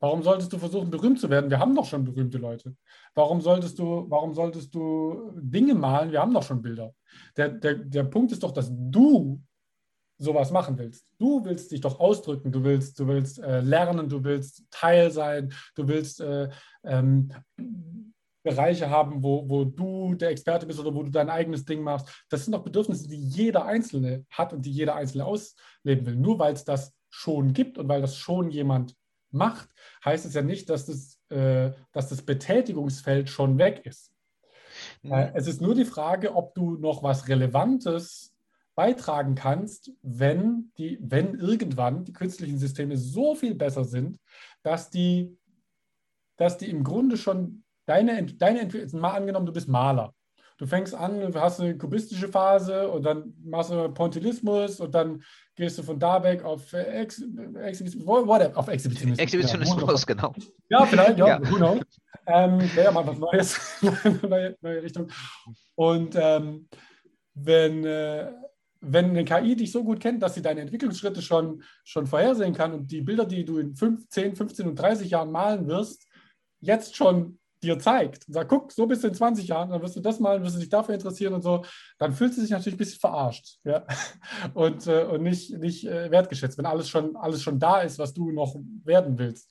Warum solltest du versuchen, berühmt zu werden? Wir haben doch schon berühmte Leute. Warum solltest du, warum solltest du Dinge malen? Wir haben doch schon Bilder. Der, der, der Punkt ist doch, dass du sowas machen willst. Du willst dich doch ausdrücken, du willst, du willst äh, lernen, du willst Teil sein, du willst äh, ähm, Bereiche haben, wo, wo du der Experte bist oder wo du dein eigenes Ding machst. Das sind doch Bedürfnisse, die jeder Einzelne hat und die jeder Einzelne ausleben will. Nur weil es das schon gibt und weil das schon jemand macht, heißt es ja nicht, dass das, äh, dass das Betätigungsfeld schon weg ist. Mhm. Es ist nur die Frage, ob du noch was Relevantes beitragen kannst, wenn, die, wenn irgendwann die künstlichen Systeme so viel besser sind, dass die, dass die im Grunde schon deine, deine Entwicklung, mal angenommen, du bist Maler. Du fängst an, hast eine kubistische Phase und dann machst du Pointillismus und dann gehst du von da weg auf, Ex, whatever, auf Exhibitionismus. Exhibitionismus, ja, genau. Ja, vielleicht, ja, ja. knows. Ähm, Wäre ja mal was Neues, neue, neue Richtung. Und ähm, wenn, äh, wenn eine KI dich so gut kennt, dass sie deine Entwicklungsschritte schon, schon vorhersehen kann und die Bilder, die du in 5, 10, 15 und 30 Jahren malen wirst, jetzt schon dir zeigt und sagt, guck, so bist du in 20 Jahren, dann wirst du das malen, wirst du dich dafür interessieren und so, dann fühlst du dich natürlich ein bisschen verarscht ja? und, äh, und nicht, nicht äh, wertgeschätzt, wenn alles schon, alles schon da ist, was du noch werden willst.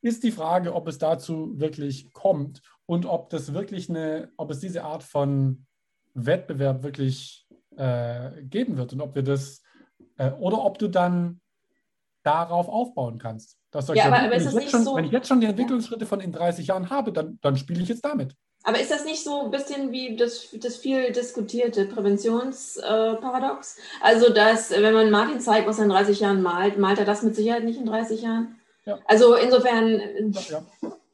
Ist die Frage, ob es dazu wirklich kommt und ob das wirklich eine, ob es diese Art von Wettbewerb wirklich äh, geben wird und ob wir das äh, oder ob du dann darauf aufbauen kannst. Dass ja, aber, aber wenn, ich schon, so, wenn ich jetzt schon die Entwicklungsschritte von in 30 Jahren habe, dann, dann spiele ich jetzt damit. Aber ist das nicht so ein bisschen wie das, das viel diskutierte Präventionsparadox? Äh, also, dass, wenn man Martin zeigt, was er in 30 Jahren malt, malt er das mit Sicherheit nicht in 30 Jahren? Ja. Also, insofern. Ja,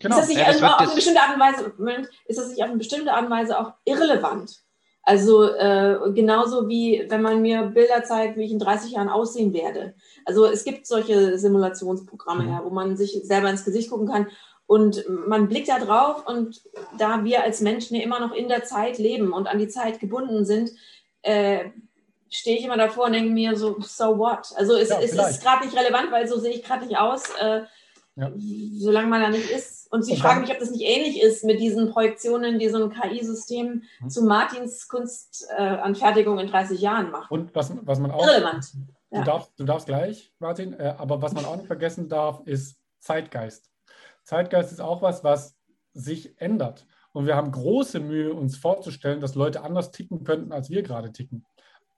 Genau. Ist das nicht ja, das auf eine bestimmte Art und Weise, ist das nicht auf eine bestimmte Art und Weise auch irrelevant? Also äh, genauso wie wenn man mir Bilder zeigt, wie ich in 30 Jahren aussehen werde. Also es gibt solche Simulationsprogramme, mhm. ja, wo man sich selber ins Gesicht gucken kann und man blickt da drauf und da wir als Menschen ja immer noch in der Zeit leben und an die Zeit gebunden sind, äh, stehe ich immer davor und denke mir so, so what? Also es, ja, es ist gerade nicht relevant, weil so sehe ich gerade nicht aus. Äh, ja. Solange man da nicht ist, und Sie fragen mich, ob das nicht ähnlich ist mit diesen Projektionen, die so ein KI-System hm. zu Martins Kunstanfertigung äh, in 30 Jahren macht. Und was, was man auch. Irrelevant. Du, ja. darfst, du darfst gleich, Martin, äh, aber was man auch nicht vergessen darf, ist Zeitgeist. Zeitgeist ist auch was, was sich ändert. Und wir haben große Mühe, uns vorzustellen, dass Leute anders ticken könnten, als wir gerade ticken.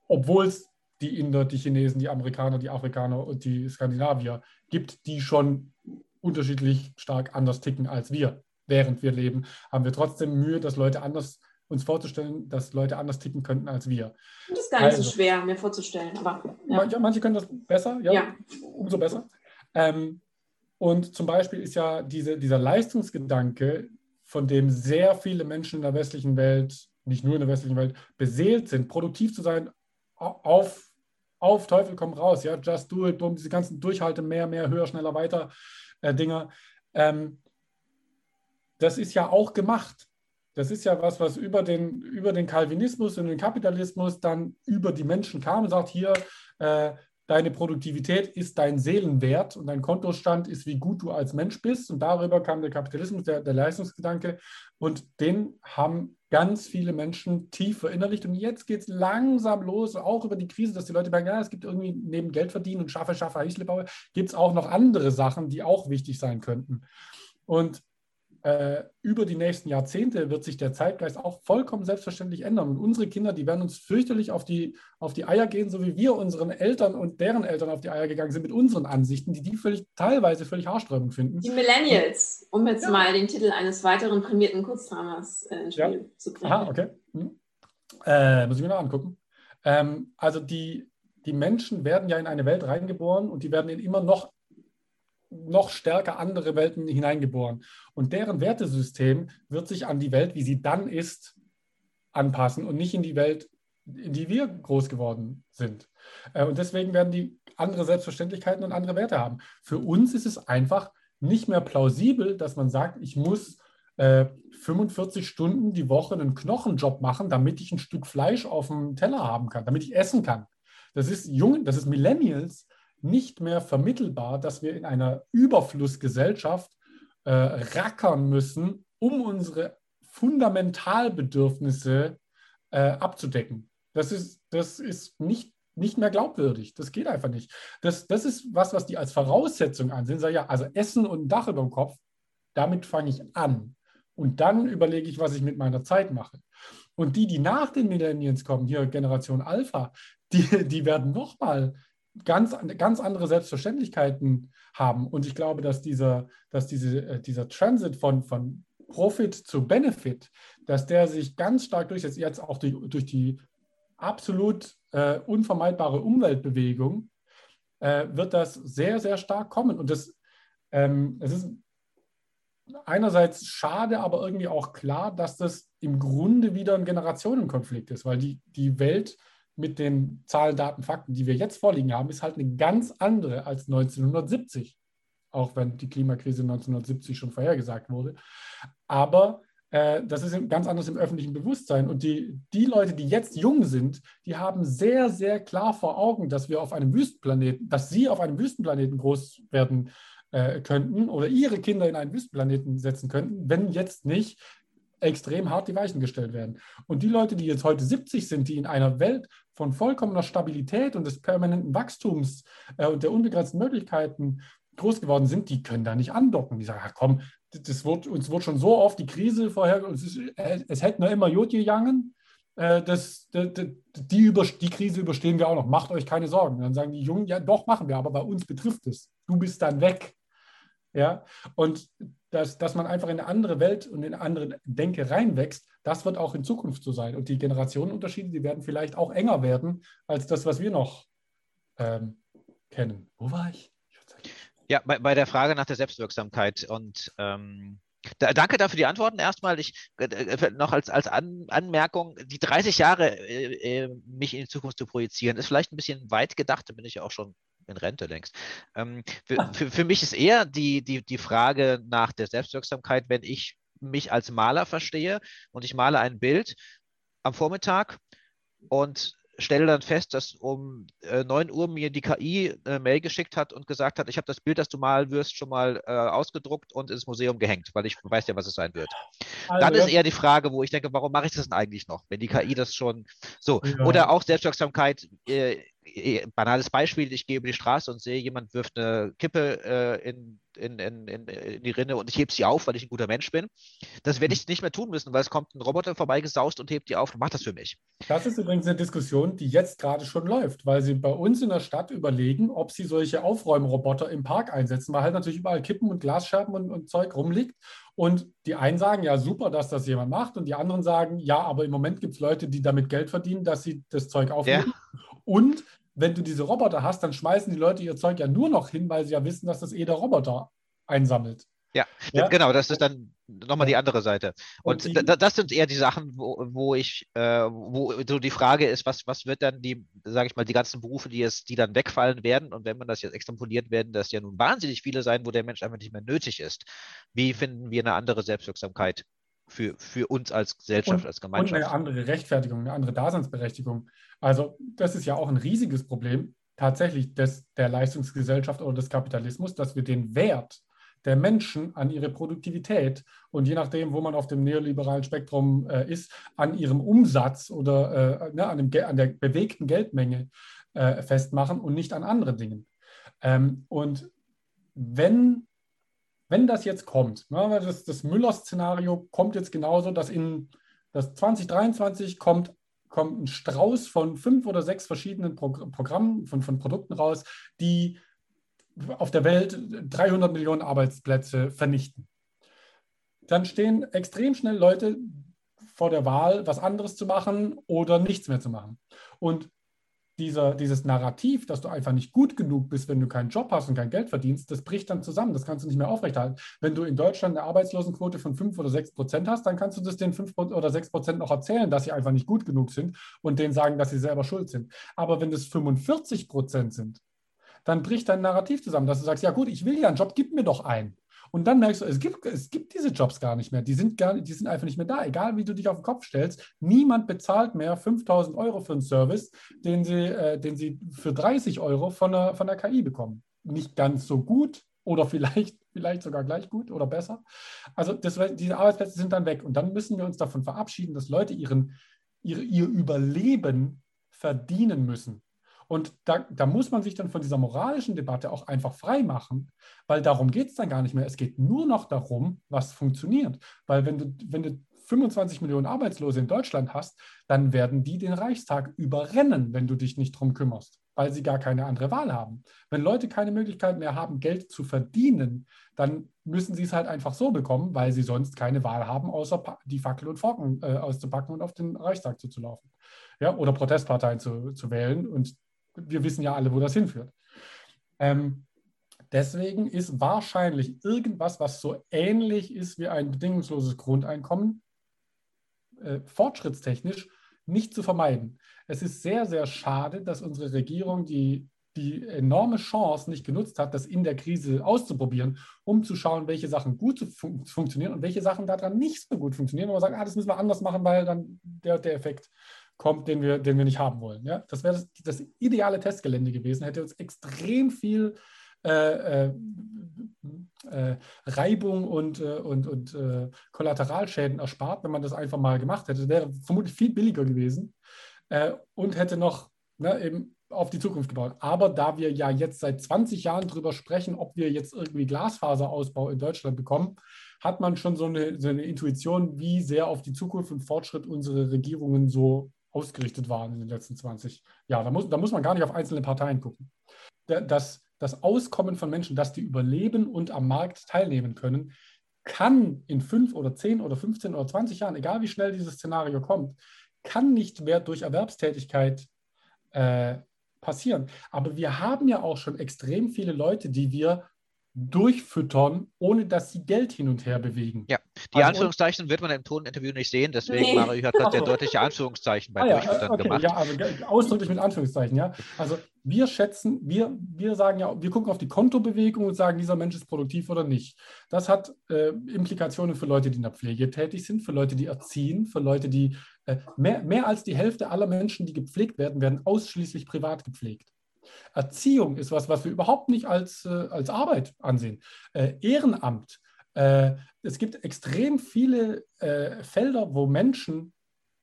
Obwohl es die Inder, die Chinesen, die Amerikaner, die Afrikaner und die Skandinavier gibt, die schon unterschiedlich stark anders ticken als wir. Während wir leben, haben wir trotzdem Mühe, dass Leute anders uns vorzustellen, dass Leute anders ticken könnten als wir. Das ist gar nicht also, so schwer, mir vorzustellen. Aber, ja. manche können das besser, ja, ja. umso besser. Ähm, und zum Beispiel ist ja diese, dieser Leistungsgedanke, von dem sehr viele Menschen in der westlichen Welt, nicht nur in der westlichen Welt, beseelt sind, produktiv zu sein, auf, auf Teufel komm raus, ja, just do it, boom, diese ganzen Durchhalte, mehr, mehr, höher, schneller, weiter äh, Dinger. Ähm, das ist ja auch gemacht. Das ist ja was, was über den, über den Calvinismus und den Kapitalismus dann über die Menschen kam und sagt, hier, äh, deine Produktivität ist dein Seelenwert und dein Kontostand ist, wie gut du als Mensch bist. Und darüber kam der Kapitalismus, der, der Leistungsgedanke. Und den haben ganz viele Menschen tief verinnerlicht. Und jetzt geht es langsam los, auch über die Krise, dass die Leute merken, ja, es gibt irgendwie neben Geld verdienen und schaffe, schaffe, Heißle baue, gibt es auch noch andere Sachen, die auch wichtig sein könnten. Und äh, über die nächsten Jahrzehnte wird sich der Zeitgeist auch vollkommen selbstverständlich ändern. Und unsere Kinder, die werden uns fürchterlich auf die, auf die Eier gehen, so wie wir unseren Eltern und deren Eltern auf die Eier gegangen sind mit unseren Ansichten, die die völlig, teilweise völlig haarsträubend finden. Die Millennials, um jetzt ja. mal den Titel eines weiteren prämierten Kurzdramas äh, ins Spiel ja. zu bringen. Aha, okay. Hm. Äh, muss ich mir noch angucken. Ähm, also die, die Menschen werden ja in eine Welt reingeboren und die werden in immer noch noch stärker andere Welten hineingeboren. Und deren Wertesystem wird sich an die Welt, wie sie dann ist, anpassen und nicht in die Welt, in die wir groß geworden sind. Äh, und deswegen werden die andere Selbstverständlichkeiten und andere Werte haben. Für uns ist es einfach nicht mehr plausibel, dass man sagt, ich muss äh, 45 Stunden die Woche einen Knochenjob machen, damit ich ein Stück Fleisch auf dem Teller haben kann, damit ich essen kann. Das ist jung, das ist Millennials, nicht mehr vermittelbar, dass wir in einer Überflussgesellschaft äh, rackern müssen, um unsere Fundamentalbedürfnisse äh, abzudecken. Das ist, das ist nicht, nicht mehr glaubwürdig. Das geht einfach nicht. Das, das ist was, was die als Voraussetzung ansehen. Sag ja, also Essen und ein Dach über dem Kopf, damit fange ich an. Und dann überlege ich, was ich mit meiner Zeit mache. Und die, die nach den Millennials kommen, hier Generation Alpha, die, die werden nochmal ganz, ganz andere Selbstverständlichkeiten haben. Und ich glaube, dass dieser, dass diese, äh, dieser Transit von, von Profit zu Benefit, dass der sich ganz stark durchsetzt, jetzt auch durch, durch die absolut äh, unvermeidbare Umweltbewegung, äh, wird das sehr, sehr stark kommen. Und das, ähm, es ist einerseits schade, aber irgendwie auch klar, dass das im Grunde wieder ein Generationenkonflikt ist, weil die, die Welt mit den Zahlen, Daten, Fakten, die wir jetzt vorliegen haben, ist halt eine ganz andere als 1970. Auch wenn die Klimakrise 1970 schon vorhergesagt wurde. Aber äh, das ist ganz anders im öffentlichen Bewusstsein. Und die, die Leute, die jetzt jung sind, die haben sehr, sehr klar vor Augen, dass wir auf einem Wüstenplaneten, dass sie auf einem Wüstenplaneten groß werden äh, könnten oder ihre Kinder in einen Wüstenplaneten setzen könnten, wenn jetzt nicht extrem hart die Weichen gestellt werden. Und die Leute, die jetzt heute 70 sind, die in einer Welt von vollkommener Stabilität und des permanenten Wachstums äh, und der unbegrenzten Möglichkeiten groß geworden sind, die können da nicht andocken. Die sagen, ach komm, das wird, uns wird schon so oft die Krise vorher, es, ist, es hätte nur immer Jod gegangen, äh, das, die, die, über, die Krise überstehen wir auch noch, macht euch keine Sorgen. Dann sagen die Jungen, ja doch, machen wir, aber bei uns betrifft es. Du bist dann weg. Ja, und dass, dass man einfach in eine andere Welt und in eine andere Denke reinwächst, das wird auch in Zukunft so sein. Und die Generationenunterschiede, die werden vielleicht auch enger werden als das, was wir noch ähm, kennen. Wo war ich? ja, bei, bei, der Frage nach der Selbstwirksamkeit und ähm, da, danke dafür die Antworten erstmal. Ich äh, äh noch als, als An, Anmerkung, die 30 Jahre äh, äh, mich in die Zukunft zu projizieren, ist vielleicht ein bisschen weit gedacht, da bin ich ja auch schon in Rente längst. Ähm, für, ah. für, für, mich ist eher die, die, die Frage nach der Selbstwirksamkeit, wenn ich mich als Maler verstehe und ich male ein Bild am Vormittag und stelle dann fest, dass um äh, 9 Uhr mir die KI eine Mail geschickt hat und gesagt hat, ich habe das Bild, das du malen wirst, schon mal äh, ausgedruckt und ins Museum gehängt, weil ich weiß ja, was es sein wird. Also, dann ist eher die Frage, wo ich denke, warum mache ich das denn eigentlich noch, wenn die KI das schon so. Ja. Oder auch Selbstwirksamkeit. Äh, äh banales Beispiel, ich gehe über die Straße und sehe, jemand wirft eine Kippe äh, in in, in, in, die Rinne und ich hebe sie auf, weil ich ein guter Mensch bin. Das werde ich nicht mehr tun müssen, weil es kommt ein Roboter vorbeigesaust und hebt die auf und macht das für mich. Das ist übrigens eine Diskussion, die jetzt gerade schon läuft, weil sie bei uns in der Stadt überlegen, ob sie solche Aufräumroboter im Park einsetzen, weil halt natürlich überall Kippen und Glasscherben und, und Zeug rumliegt. Und die einen sagen, ja, super, dass das jemand macht. Und die anderen sagen, ja, aber im Moment gibt es Leute, die damit Geld verdienen, dass sie das Zeug aufnehmen. Ja. Und wenn du diese Roboter hast, dann schmeißen die Leute ihr Zeug ja nur noch hin, weil sie ja wissen, dass das eh der Roboter einsammelt. Ja, ja, genau, das ist dann nochmal die andere Seite. Und, und die, das sind eher die Sachen, wo, wo ich, äh, wo so die Frage ist, was, was wird dann die, sage ich mal, die ganzen Berufe, die es, die dann wegfallen werden und wenn man das jetzt extrapoliert werden, dass ja nun wahnsinnig viele sein, wo der Mensch einfach nicht mehr nötig ist. Wie finden wir eine andere Selbstwirksamkeit für, für uns als Gesellschaft, und, als Gemeinschaft? Und eine andere Rechtfertigung, eine andere Daseinsberechtigung. Also das ist ja auch ein riesiges Problem tatsächlich des, der Leistungsgesellschaft oder des Kapitalismus, dass wir den Wert der Menschen an ihre Produktivität und je nachdem, wo man auf dem neoliberalen Spektrum äh, ist, an ihrem Umsatz oder äh, ne, an, dem, an, der bewegten Geldmenge äh, festmachen und nicht an anderen Dingen. Ähm, und wenn, wenn das jetzt kommt, ne, das, das Müller-Szenario kommt jetzt genauso, dass in das 2023 kommt kommt ein Strauß von fünf oder sechs verschiedenen Pro Programmen, von, von Produkten raus, die auf der Welt 300 Millionen Arbeitsplätze vernichten. Dann stehen extrem schnell Leute vor der Wahl, was anderes zu machen oder nichts mehr zu machen. Und dieser, dieses Narrativ, dass du einfach nicht gut genug bist, wenn du keinen Job hast und kein Geld verdienst, das bricht dann zusammen. Das kannst du nicht mehr aufrechterhalten. Wenn du in Deutschland eine Arbeitslosenquote von 5 oder 6 Prozent hast, dann kannst du das den 5 oder 6 Prozent noch erzählen, dass sie einfach nicht gut genug sind und denen sagen, dass sie selber schuld sind. Aber wenn das 45 Prozent sind, dann bricht dein Narrativ zusammen, dass du sagst, ja gut, ich will ja einen Job, gib mir doch einen. Und dann merkst du, es gibt, es gibt diese Jobs gar nicht mehr. Die sind, gar, die sind einfach nicht mehr da. Egal, wie du dich auf den Kopf stellst, niemand bezahlt mehr 5000 Euro für einen Service, den sie, äh, den sie für 30 Euro von der, von der KI bekommen. Nicht ganz so gut oder vielleicht, vielleicht sogar gleich gut oder besser. Also das, diese Arbeitsplätze sind dann weg. Und dann müssen wir uns davon verabschieden, dass Leute ihren, ihr, ihr Überleben verdienen müssen. Und da, da, muss man sich dann von dieser moralischen Debatte auch einfach frei machen, weil darum geht es dann gar nicht mehr. Es geht nur noch darum, was funktioniert. Weil wenn du, wenn du 25 Millionen Arbeitslose in Deutschland hast, dann werden die den Reichstag überrennen, wenn du dich nicht drum kümmerst, weil sie gar keine andere Wahl haben. Wenn Leute keine Möglichkeit mehr haben, Geld zu verdienen, dann müssen sie es halt einfach so bekommen, weil sie sonst keine Wahl haben, außer die Fackel und Forken äh, auszupacken und auf den Reichstag zuzulaufen. Ja, oder Protestparteien zu, zu wählen. Und wir wissen ja alle, wo das hinführt. Ähm, deswegen ist wahrscheinlich irgendwas, was so ähnlich ist wie ein bedingungsloses Grundeinkommen, äh, fortschrittstechnisch nicht zu vermeiden. Es ist sehr, sehr schade, dass unsere Regierung die, die enorme Chance nicht genutzt hat, das in der Krise auszuprobieren, um zu schauen, welche Sachen gut fun funktionieren und welche Sachen daran nicht so gut funktionieren. Und man sagt, ah, das müssen wir anders machen, weil dann der, der Effekt kommt, den wir, den wir nicht haben wollen. Ja? Das wäre das, das, ideale Testgelände gewesen, hätte uns extrem viel äh, äh, äh, Reibung und, äh, und, und äh, Kollateralschäden erspart, wenn man das einfach mal gemacht hätte. Das wäre vermutlich viel billiger gewesen äh, und hätte noch ne, eben auf die Zukunft gebaut. Aber da wir ja jetzt seit 20 Jahren darüber sprechen, ob wir jetzt irgendwie Glasfaserausbau in Deutschland bekommen, hat man schon so eine, so eine Intuition, wie sehr auf die Zukunft und Fortschritt unsere Regierungen so ausgerichtet waren in den letzten 20 Jahren. Da muss, da muss man gar nicht auf einzelne Parteien gucken. Das, das Auskommen von Menschen, dass die überleben und am Markt teilnehmen können, kann in fünf oder zehn oder 15 oder 20 Jahren, egal wie schnell dieses Szenario kommt, kann nicht mehr durch Erwerbstätigkeit äh, passieren. Aber wir haben ja auch schon extrem viele Leute, die wir durchfüttern, ohne dass sie Geld hin und her bewegen. Ja, die also Anführungszeichen wird man im Toninterview nicht sehen, deswegen nee. Mario hat gerade sehr deutliche Anführungszeichen bei ah, Durchfüttern okay, gemacht. Ja, also ausdrücklich mit Anführungszeichen, ja. Also wir schätzen, wir, wir sagen ja, wir gucken auf die Kontobewegung und sagen, dieser Mensch ist produktiv oder nicht. Das hat äh, Implikationen für Leute, die in der Pflege tätig sind, für Leute, die erziehen, für Leute, die äh, mehr, mehr als die Hälfte aller Menschen, die gepflegt werden, werden ausschließlich privat gepflegt. Erziehung ist was, was wir überhaupt nicht als, äh, als Arbeit ansehen. Äh, Ehrenamt. Äh, es gibt extrem viele äh, Felder, wo Menschen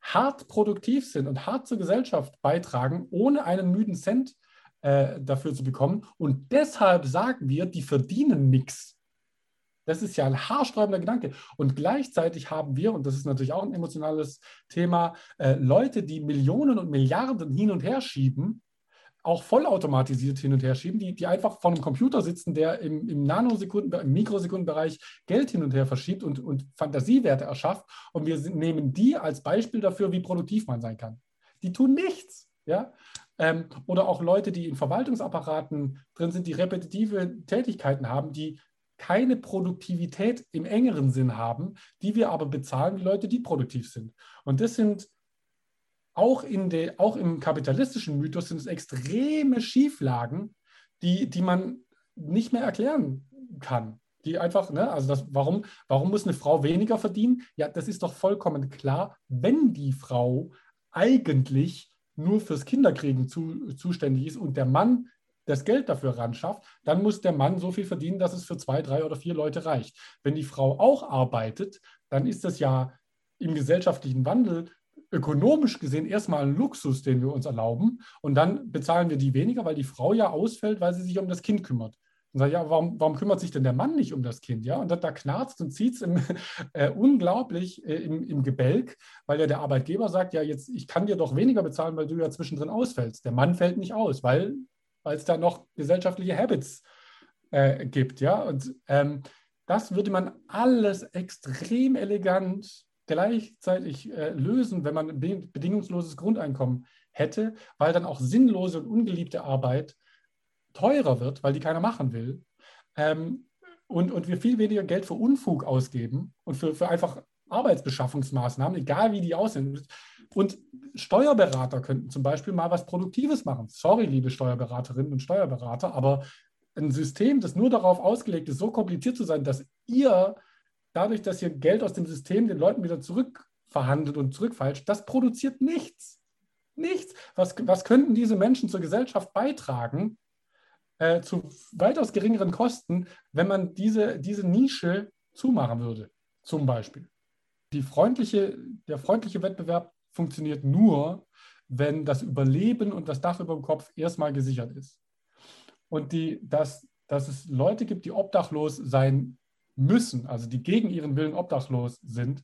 hart produktiv sind und hart zur Gesellschaft beitragen, ohne einen müden Cent äh, dafür zu bekommen. Und deshalb sagen wir, die verdienen nichts. Das ist ja ein haarsträubender Gedanke. Und gleichzeitig haben wir, und das ist natürlich auch ein emotionales Thema, äh, Leute, die Millionen und Milliarden hin und her schieben, auch vollautomatisiert hin und her schieben, die, die einfach vor einem Computer sitzen, der im, im Nanosekunden, im Mikrosekundenbereich Geld hin und her verschiebt und, und Fantasiewerte erschafft. Und wir nehmen die als Beispiel dafür, wie produktiv man sein kann. Die tun nichts. Ja? Ähm, oder auch Leute, die in Verwaltungsapparaten drin sind, die repetitive Tätigkeiten haben, die keine Produktivität im engeren Sinn haben, die wir aber bezahlen wie Leute, die produktiv sind. Und das sind auch, in de, auch im kapitalistischen Mythos sind es extreme Schieflagen, die, die man nicht mehr erklären kann. Die einfach, ne, also das, warum, warum muss eine Frau weniger verdienen? Ja, das ist doch vollkommen klar, wenn die Frau eigentlich nur fürs Kinderkriegen zu, zuständig ist und der Mann das Geld dafür ran schafft, dann muss der Mann so viel verdienen, dass es für zwei, drei oder vier Leute reicht. Wenn die Frau auch arbeitet, dann ist das ja im gesellschaftlichen Wandel ökonomisch gesehen erstmal ein Luxus, den wir uns erlauben. Und dann bezahlen wir die weniger, weil die Frau ja ausfällt, weil sie sich um das Kind kümmert. Und sage, ja, warum, warum, kümmert sich denn der Mann nicht um das Kind? Ja, und da, da knarzt und zieht es äh, unglaublich äh, im, im, Gebälk, weil ja der Arbeitgeber sagt, ja, jetzt, ich kann dir doch weniger bezahlen, weil du ja zwischendrin ausfällst. Der Mann fällt nicht aus, weil es da noch gesellschaftliche Habits äh, gibt. Ja, und ähm, das würde man alles extrem elegant gleichzeitig äh, lösen, wenn man ein bedingungsloses Grundeinkommen hätte, weil dann auch sinnlose und ungeliebte Arbeit teurer wird, weil die keiner machen will. Ähm, und, und wir viel weniger Geld für Unfug ausgeben und für, für einfach Arbeitsbeschaffungsmaßnahmen, egal wie die aussehen. Und Steuerberater könnten zum Beispiel mal was Produktives machen. Sorry, liebe Steuerberaterinnen und Steuerberater, aber ein System, das nur darauf ausgelegt ist, so kompliziert zu sein, dass ihr dadurch, dass ihr Geld aus dem System den Leuten wieder zurückverhandelt und zurückfalscht, das produziert nichts. Nichts. Was, was könnten diese Menschen zur Gesellschaft beitragen, äh, zu weitaus geringeren Kosten, wenn man diese, diese Nische zumachen würde, zum Beispiel. Die freundliche, der freundliche Wettbewerb funktioniert nur, wenn das Überleben und das Dach über dem Kopf erstmal gesichert ist. Und die, dass, dass es Leute gibt, die obdachlos sein müssen, also die gegen ihren Willen obdachlos sind,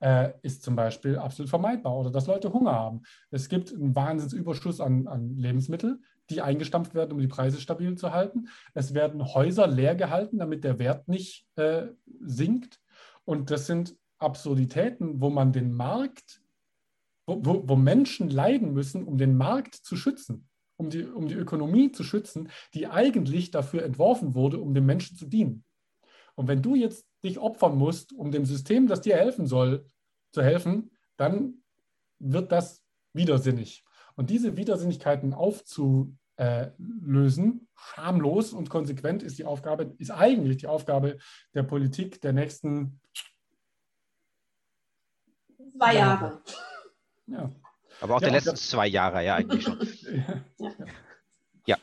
äh, ist zum Beispiel absolut vermeidbar oder dass Leute Hunger haben. Es gibt einen Wahnsinnsüberschuss an, an Lebensmitteln, die eingestampft werden, um die Preise stabil zu halten. Es werden Häuser leer gehalten, damit der Wert nicht äh, sinkt. Und das sind Absurditäten, wo man den Markt, wo, wo, wo Menschen leiden müssen, um den Markt zu schützen, um die, um die Ökonomie zu schützen, die eigentlich dafür entworfen wurde, um dem Menschen zu dienen. Und wenn du jetzt dich opfern musst, um dem System, das dir helfen soll, zu helfen, dann wird das widersinnig. Und diese Widersinnigkeiten aufzulösen, schamlos und konsequent ist die Aufgabe, ist eigentlich die Aufgabe der Politik der nächsten zwei Jahre. Ja. Aber auch ja, der letzten zwei Jahre, ja, eigentlich schon. ja. ja.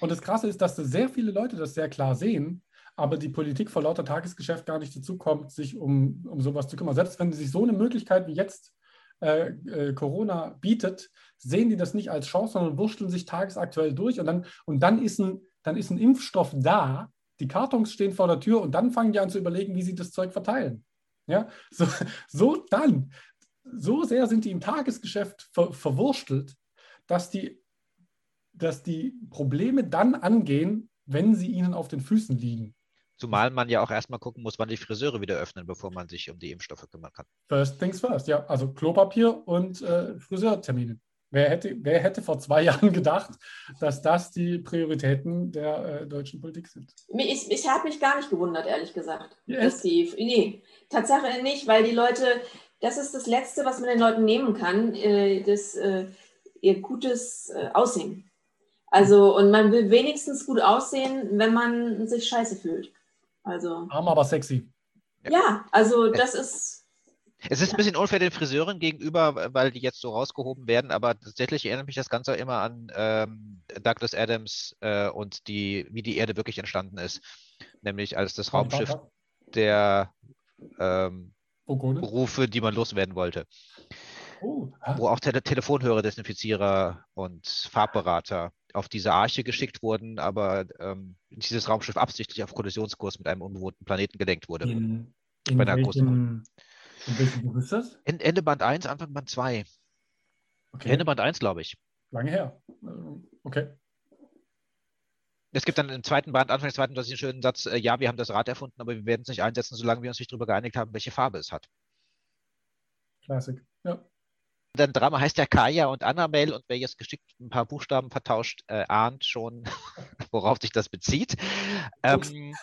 Und das Krasse ist, dass sehr viele Leute das sehr klar sehen aber die Politik vor lauter Tagesgeschäft gar nicht dazu kommt, sich um, um sowas zu kümmern. Selbst wenn sich so eine Möglichkeit wie jetzt äh, äh, Corona bietet, sehen die das nicht als Chance, sondern wursteln sich tagesaktuell durch und dann, und dann ist, ein, dann ist ein Impfstoff da, die Kartons stehen vor der Tür und dann fangen die an zu überlegen, wie sie das Zeug verteilen. Ja, so, so dann, so sehr sind die im Tagesgeschäft ver, verwurstelt, dass die, dass die Probleme dann angehen, wenn sie ihnen auf den Füßen liegen. Zumal man ja auch erstmal gucken muss, wann die Friseure wieder öffnen, bevor man sich um die Impfstoffe kümmern kann. First things first, ja. Also Klopapier und äh, Friseurtermine. Wer hätte, wer hätte vor zwei Jahren gedacht, dass das die Prioritäten der äh, deutschen Politik sind? Ich, ich habe mich gar nicht gewundert, ehrlich gesagt. Yes. Dass die, nee, Tatsache nicht, weil die Leute, das ist das Letzte, was man den Leuten nehmen kann, äh, das, äh, ihr gutes äh, Aussehen. Also, und man will wenigstens gut aussehen, wenn man sich scheiße fühlt. Also. Arm, aber sexy. Ja, also das ist. Es ist ein bisschen unfair den Friseuren gegenüber, weil die jetzt so rausgehoben werden, aber tatsächlich erinnert mich das Ganze immer an ähm, Douglas Adams äh, und die, wie die Erde wirklich entstanden ist. Nämlich als das Raumschiff der ähm, Berufe, die man loswerden wollte. Oh, Wo auch Tele Telefonhörer, Desinfizierer und Farbberater auf diese Arche geschickt wurden, aber ähm, dieses Raumschiff absichtlich auf Kollisionskurs mit einem unbewohnten Planeten gelenkt wurde. In, in, bei einer welchem, großen... in welchem Buch ist das? Ende Band 1, Anfang Band 2. Okay. Ende Band 1, glaube ich. Lange her. Okay. Es gibt dann im zweiten Band, Anfang des zweiten, das ist einen schönen Satz, äh, ja, wir haben das Rad erfunden, aber wir werden es nicht einsetzen, solange wir uns nicht darüber geeinigt haben, welche Farbe es hat. Klassik, ja. Dein Drama heißt ja Kaya und Annabelle und wer jetzt geschickt ein paar Buchstaben vertauscht, äh, ahnt schon, worauf sich das bezieht. Ähm,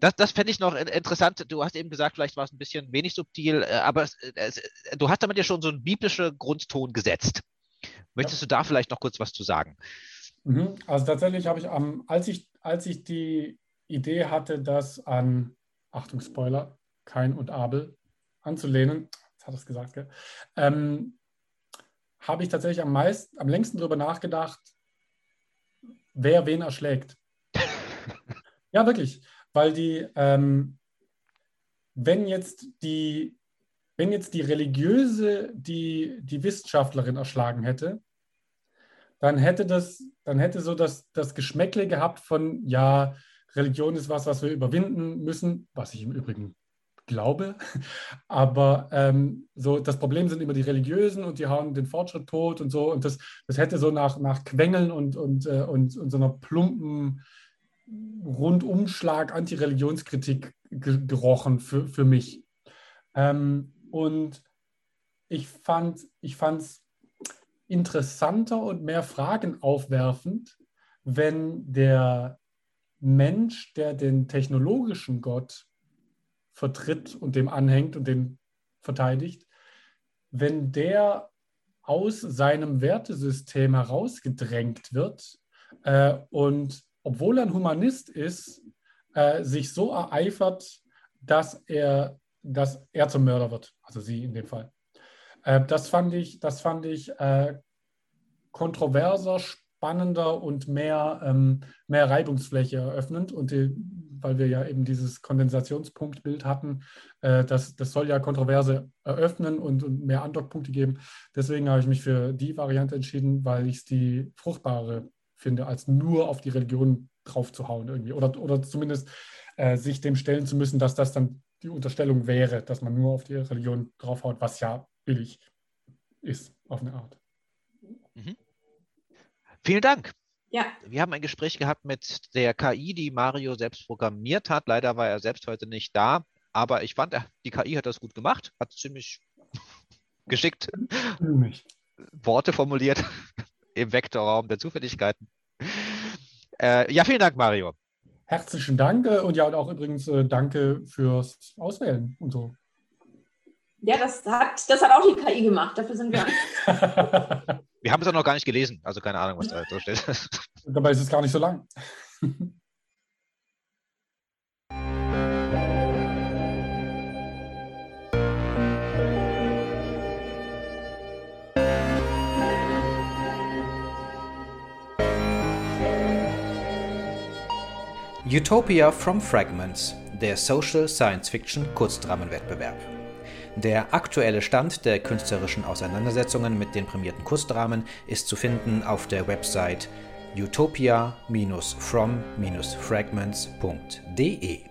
das, das fände ich noch interessant. Du hast eben gesagt, vielleicht war es ein bisschen wenig subtil, äh, aber es, es, du hast damit ja schon so einen biblischen Grundton gesetzt. Möchtest ja. du da vielleicht noch kurz was zu sagen? Mhm. Also tatsächlich habe ich, ähm, als, ich, als ich die Idee hatte, das an, Achtung Spoiler, Kain und Abel anzulehnen, jetzt hat es gesagt, gell? Ähm, habe ich tatsächlich am meisten, am längsten darüber nachgedacht, wer wen erschlägt. ja, wirklich. Weil die, ähm, wenn jetzt die, wenn jetzt die religiöse die, die Wissenschaftlerin erschlagen hätte, dann hätte das, dann hätte so das, das Geschmäckle gehabt von, ja, Religion ist was, was wir überwinden müssen, was ich im Übrigen glaube. Aber ähm, so das Problem sind immer die Religiösen und die hauen den Fortschritt tot und so. Und das, das hätte so nach, nach Quengeln und, und, äh, und, und so einer plumpen Rundumschlag Antireligionskritik ge gerochen für, für mich. Ähm, und ich fand es interessanter und mehr Fragen aufwerfend, wenn der Mensch, der den technologischen Gott vertritt und dem anhängt und den verteidigt, wenn der aus seinem Wertesystem herausgedrängt wird äh, und obwohl er ein Humanist ist, äh, sich so ereifert, dass er, dass er zum Mörder wird, also sie in dem Fall. Äh, das fand ich, das fand ich äh, kontroverser, spannender und mehr, ähm, mehr Reibungsfläche eröffnend. Und die, weil wir ja eben dieses Kondensationspunktbild hatten, äh, das, das soll ja Kontroverse eröffnen und, und mehr Andockpunkte geben. Deswegen habe ich mich für die Variante entschieden, weil ich es die fruchtbare finde, als nur auf die Religion draufzuhauen irgendwie. Oder, oder zumindest äh, sich dem stellen zu müssen, dass das dann die Unterstellung wäre, dass man nur auf die Religion draufhaut, was ja billig ist, auf eine Art. Mhm. Vielen Dank. Ja. Wir haben ein Gespräch gehabt mit der KI, die Mario selbst programmiert hat. Leider war er selbst heute nicht da, aber ich fand, die KI hat das gut gemacht, hat ziemlich geschickt Worte formuliert im Vektorraum der Zufälligkeiten. Äh, ja, vielen Dank, Mario. Herzlichen Dank äh, und ja, und auch übrigens äh, danke fürs Auswählen und so. Ja, das hat, das hat auch die KI gemacht. Dafür sind wir. wir haben es auch noch gar nicht gelesen, also keine Ahnung, was da drin steht. Dabei ist es gar nicht so lang. Utopia from Fragments, der Social Science Fiction Kurzdramenwettbewerb. Der aktuelle Stand der künstlerischen Auseinandersetzungen mit den prämierten Kurzdramen ist zu finden auf der Website utopia-from-fragments.de.